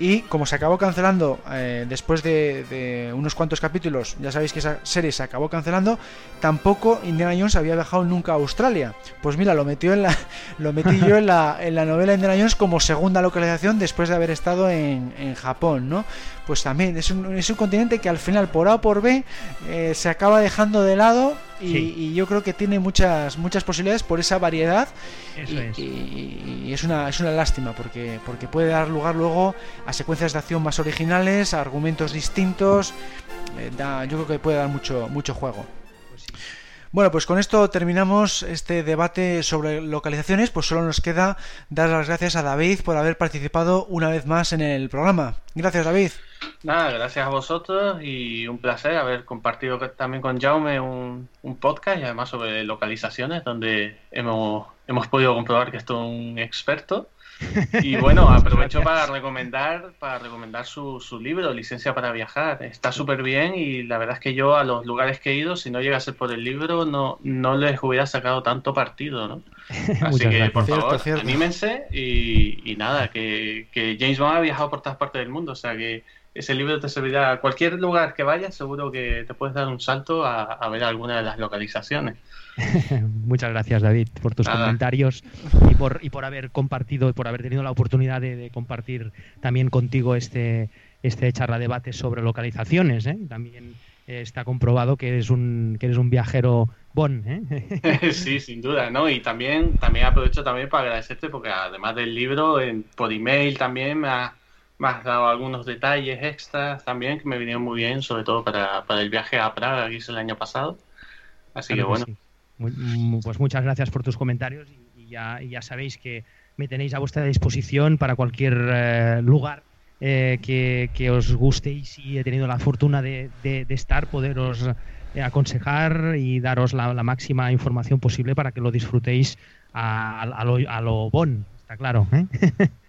y como se acabó cancelando eh, después de, unos cuantos capítulos, ya sabéis que esa serie se acabó cancelando, tampoco Indiana Jones había viajado nunca a Australia. Pues mira, lo metió en la, lo metí yo en la, en la novela Indiana Jones como segunda localización después de haber estado en, en Japón, ¿no? Pues también es un, es un continente que al final, por A o por B, eh, se acaba dejando de lado y, yo creo que tiene muchas muchas posibilidades por esa variedad y, es. una es una lástima porque porque puede dar lugar luego a secuencias de acción más originales a argumentos distintos eh, yo creo que puede dar mucho mucho juego pues bueno, pues con esto terminamos este debate sobre localizaciones, pues solo nos queda dar las gracias a David por haber participado una vez más en el programa. Gracias, David. Nada, gracias a vosotros y un placer haber compartido también con Jaume un, un podcast y además sobre localizaciones donde hemos, hemos podido comprobar que es todo un experto. Y bueno, aprovecho para recomendar, para recomendar su, su libro, Licencia para Viajar. Está súper bien y la verdad es que yo a los lugares que he ido, si no llegase por el libro, no, no les hubiera sacado tanto partido, ¿no? Así que, por favor, anímense y, y nada, que, que, James Bond ha viajado por todas partes del mundo, o sea que ese libro te servirá a cualquier lugar que vayas, seguro que te puedes dar un salto a, a ver alguna de las localizaciones. Muchas gracias, David, por tus comentarios y por, y por haber compartido y por haber tenido la oportunidad de, compartir también contigo este, este charla debate sobre localizaciones. ¿eh? También eh, está comprobado que eres un, que eres un viajero bon. ¿eh? sí, sin duda, ¿no? Y también, también aprovecho también para agradecerte porque además del libro, en, por email también me has, dado algunos detalles extras también que me vinieron muy bien, sobre todo para, para el viaje a Praga que hice el año pasado. Así que bueno pues muchas gracias por tus comentarios y, ya, ya, sabéis que me tenéis a vuestra disposición para cualquier eh, lugar eh, que, os guste y si he tenido la fortuna de, estar, poderos eh, aconsejar y daros la, máxima información posible para que lo disfrutéis a, lo, a lo bon, está claro.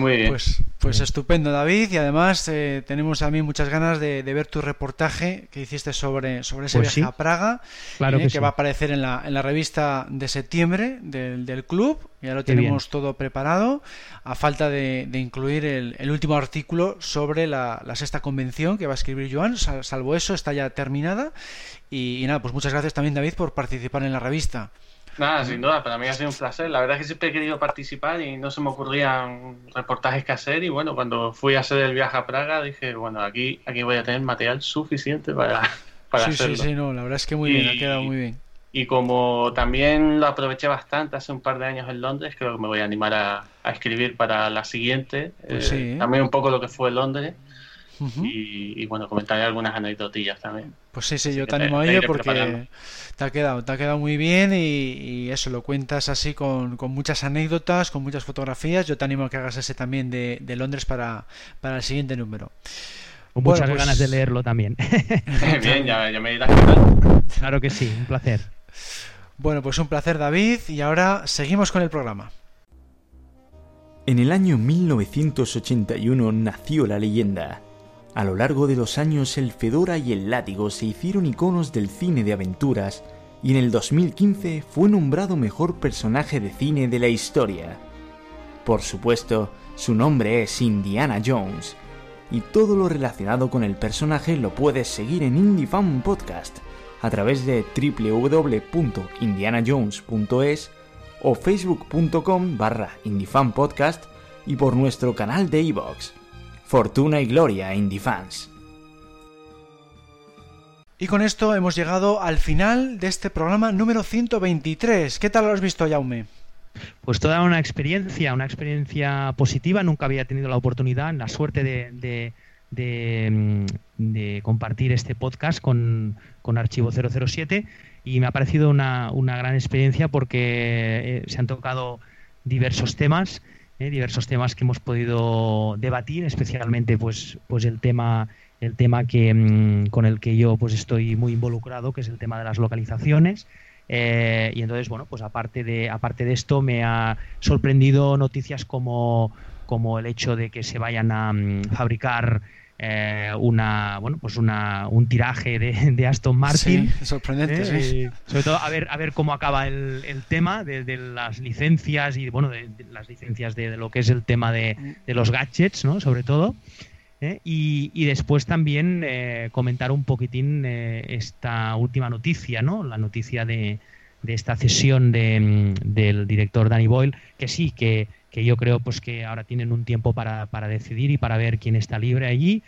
Muy bien. Pues, pues estupendo, David. Y además eh, tenemos también muchas ganas de, ver tu reportaje que hiciste sobre, sobre ese pues viaje a Praga, claro eh, que, va a aparecer en la, en la revista de septiembre del, del club. Ya lo tenemos todo preparado, a falta de, incluir el, último artículo sobre la, sexta convención que va a escribir Joan. salvo eso, está ya terminada. y nada, pues muchas gracias también, David, por participar en la revista. Nada, sin duda, para mí ha sido un placer. La verdad es que siempre he querido participar y no se me ocurrían reportajes que hacer. Y bueno, cuando fui a hacer el viaje a Praga, dije, bueno, aquí, aquí voy a tener material suficiente para, para sí, hacerlo. Sí, sí, no, la verdad es que muy bien, ha quedado muy bien. Y como también lo aproveché bastante hace un par de años en Londres, creo que me voy a animar a, escribir para la siguiente. Pues eh, ¿eh? También un poco lo que fue Londres y, bueno, comentaré algunas anecdotillas también. Pues sí, sí, yo te animo a ello porque te ha quedado, te ha quedado muy bien y, eso lo cuentas así con, muchas anécdotas, con muchas fotografías. Yo te animo a que hagas ese también de, Londres para, para el siguiente número. Con muchas pues ganas de leerlo también. bien, ya, ya me dirás Claro que sí, un placer. Bueno, pues un placer David y ahora seguimos con el programa. En el año 1981 nació la leyenda. A lo largo de los años el Fedora y el Látigo se hicieron iconos del cine de aventuras y en el 2015 fue nombrado mejor personaje de cine de la historia. Por supuesto, su nombre es Indiana Jones, y todo lo relacionado con el personaje lo puedes seguir en IndieFan Podcast a través de www.indianajones.es o facebook.com barra Podcast y por nuestro canal de iVoox. Fortuna y gloria IndieFans. Y con esto hemos llegado al final de este programa número 123. ¿Qué tal lo has visto, Jaume? Pues toda una experiencia, una experiencia positiva. Nunca había tenido la oportunidad, la suerte de, mm, de, compartir este podcast con, con, Archivo 007 y me ha parecido una, una gran experiencia porque eh, se han tocado diversos temas, eh, diversos temas que hemos podido debatir, especialmente pues, pues el tema el tema que, mm, con el que yo pues estoy muy involucrado, que es el tema de las localizaciones. Eh, y entonces, bueno, pues aparte de, aparte de esto, me ha sorprendido noticias como, como el hecho de que se vayan a mm, fabricar eh, una bueno pues una, un tiraje de, Aston Martin sí, sorprendente eh, sí. sobre todo a ver a ver cómo acaba el, el tema de, las licencias y bueno de, las licencias de, lo que es el tema de, los gadgets no sobre todo ¿eh? Y, después también comentar un poquitín esta última noticia, ¿no? La noticia de, esta cesión de, del director Danny Boyle, que sí, que, yo creo pues que ahora tienen un tiempo para, decidir y para ver quién está libre allí.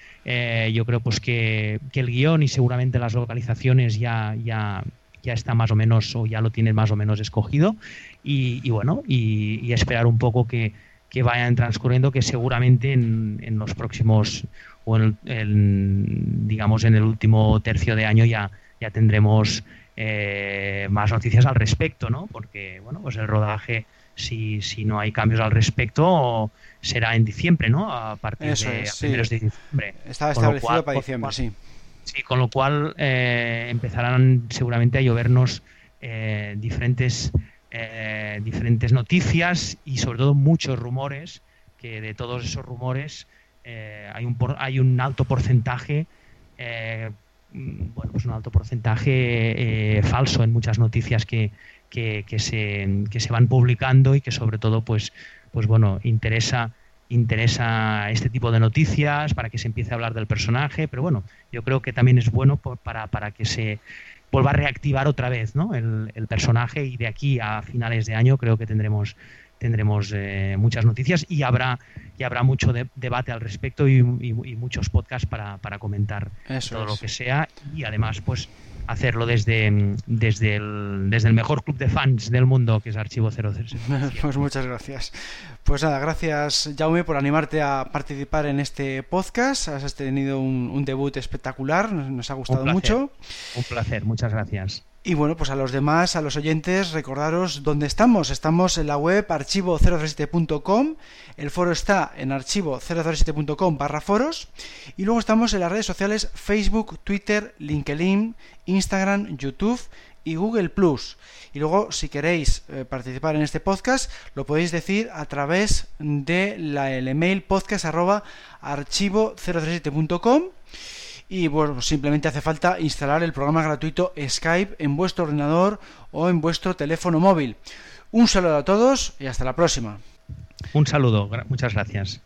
yo creo pues que, el guion y seguramente las localizaciones ya, ya, ya está más o menos o ya lo tienen más o menos escogido. Y, bueno, y esperar un poco que que vayan transcurriendo, que seguramente en, en los próximos, o en, digamos en el último tercio de año ya, ya tendremos eh, más noticias al respecto, ¿no? Porque, bueno, pues el rodaje, si, si no hay cambios al respecto, será en diciembre, ¿no? A partir de, primeros de diciembre. Estaba establecido para diciembre, sí. Sí, con lo cual eh, empezarán seguramente a llovernos eh, diferentes eh, diferentes noticias y sobre todo muchos rumores, que de todos esos rumores eh, hay, un hay un alto porcentaje, eh, bueno, pues un alto porcentaje falso en muchas noticias que, que, se, que se van publicando y que sobre todo pues, pues bueno, interesa interesa este tipo de noticias para que se empiece a hablar del personaje, pero bueno, yo creo que también es bueno para, para que se vuelva a reactivar otra vez ¿no? el, personaje y de aquí a finales de año creo que tendremos tendremos eh, muchas noticias y habrá y habrá mucho debate al respecto y, muchos podcasts para, para comentar todo lo que sea y además pues hacerlo desde, desde, el, desde el mejor club de fans del mundo, que es Archivo 006. Pues muchas gracias. Pues nada, gracias Jaume por animarte a participar en este podcast. Has tenido un, debut espectacular, nos, ha gustado mucho. Un placer, muchas gracias. Y bueno, pues a los demás, a los oyentes, recordaros dónde estamos. Estamos en la web archivo037.com, el foro está en archivo037.com barra foros, y luego estamos en las redes sociales Facebook, Twitter, LinkedIn, Instagram, YouTube y Google Plus. Y luego, si queréis eh, participar en este podcast, lo podéis decir a través de la, email podcast arroba archivo037.com y bueno, simplemente hace falta instalar el programa gratuito Skype en vuestro ordenador o en vuestro teléfono móvil. Un saludo a todos y hasta la próxima. Un saludo, muchas gracias.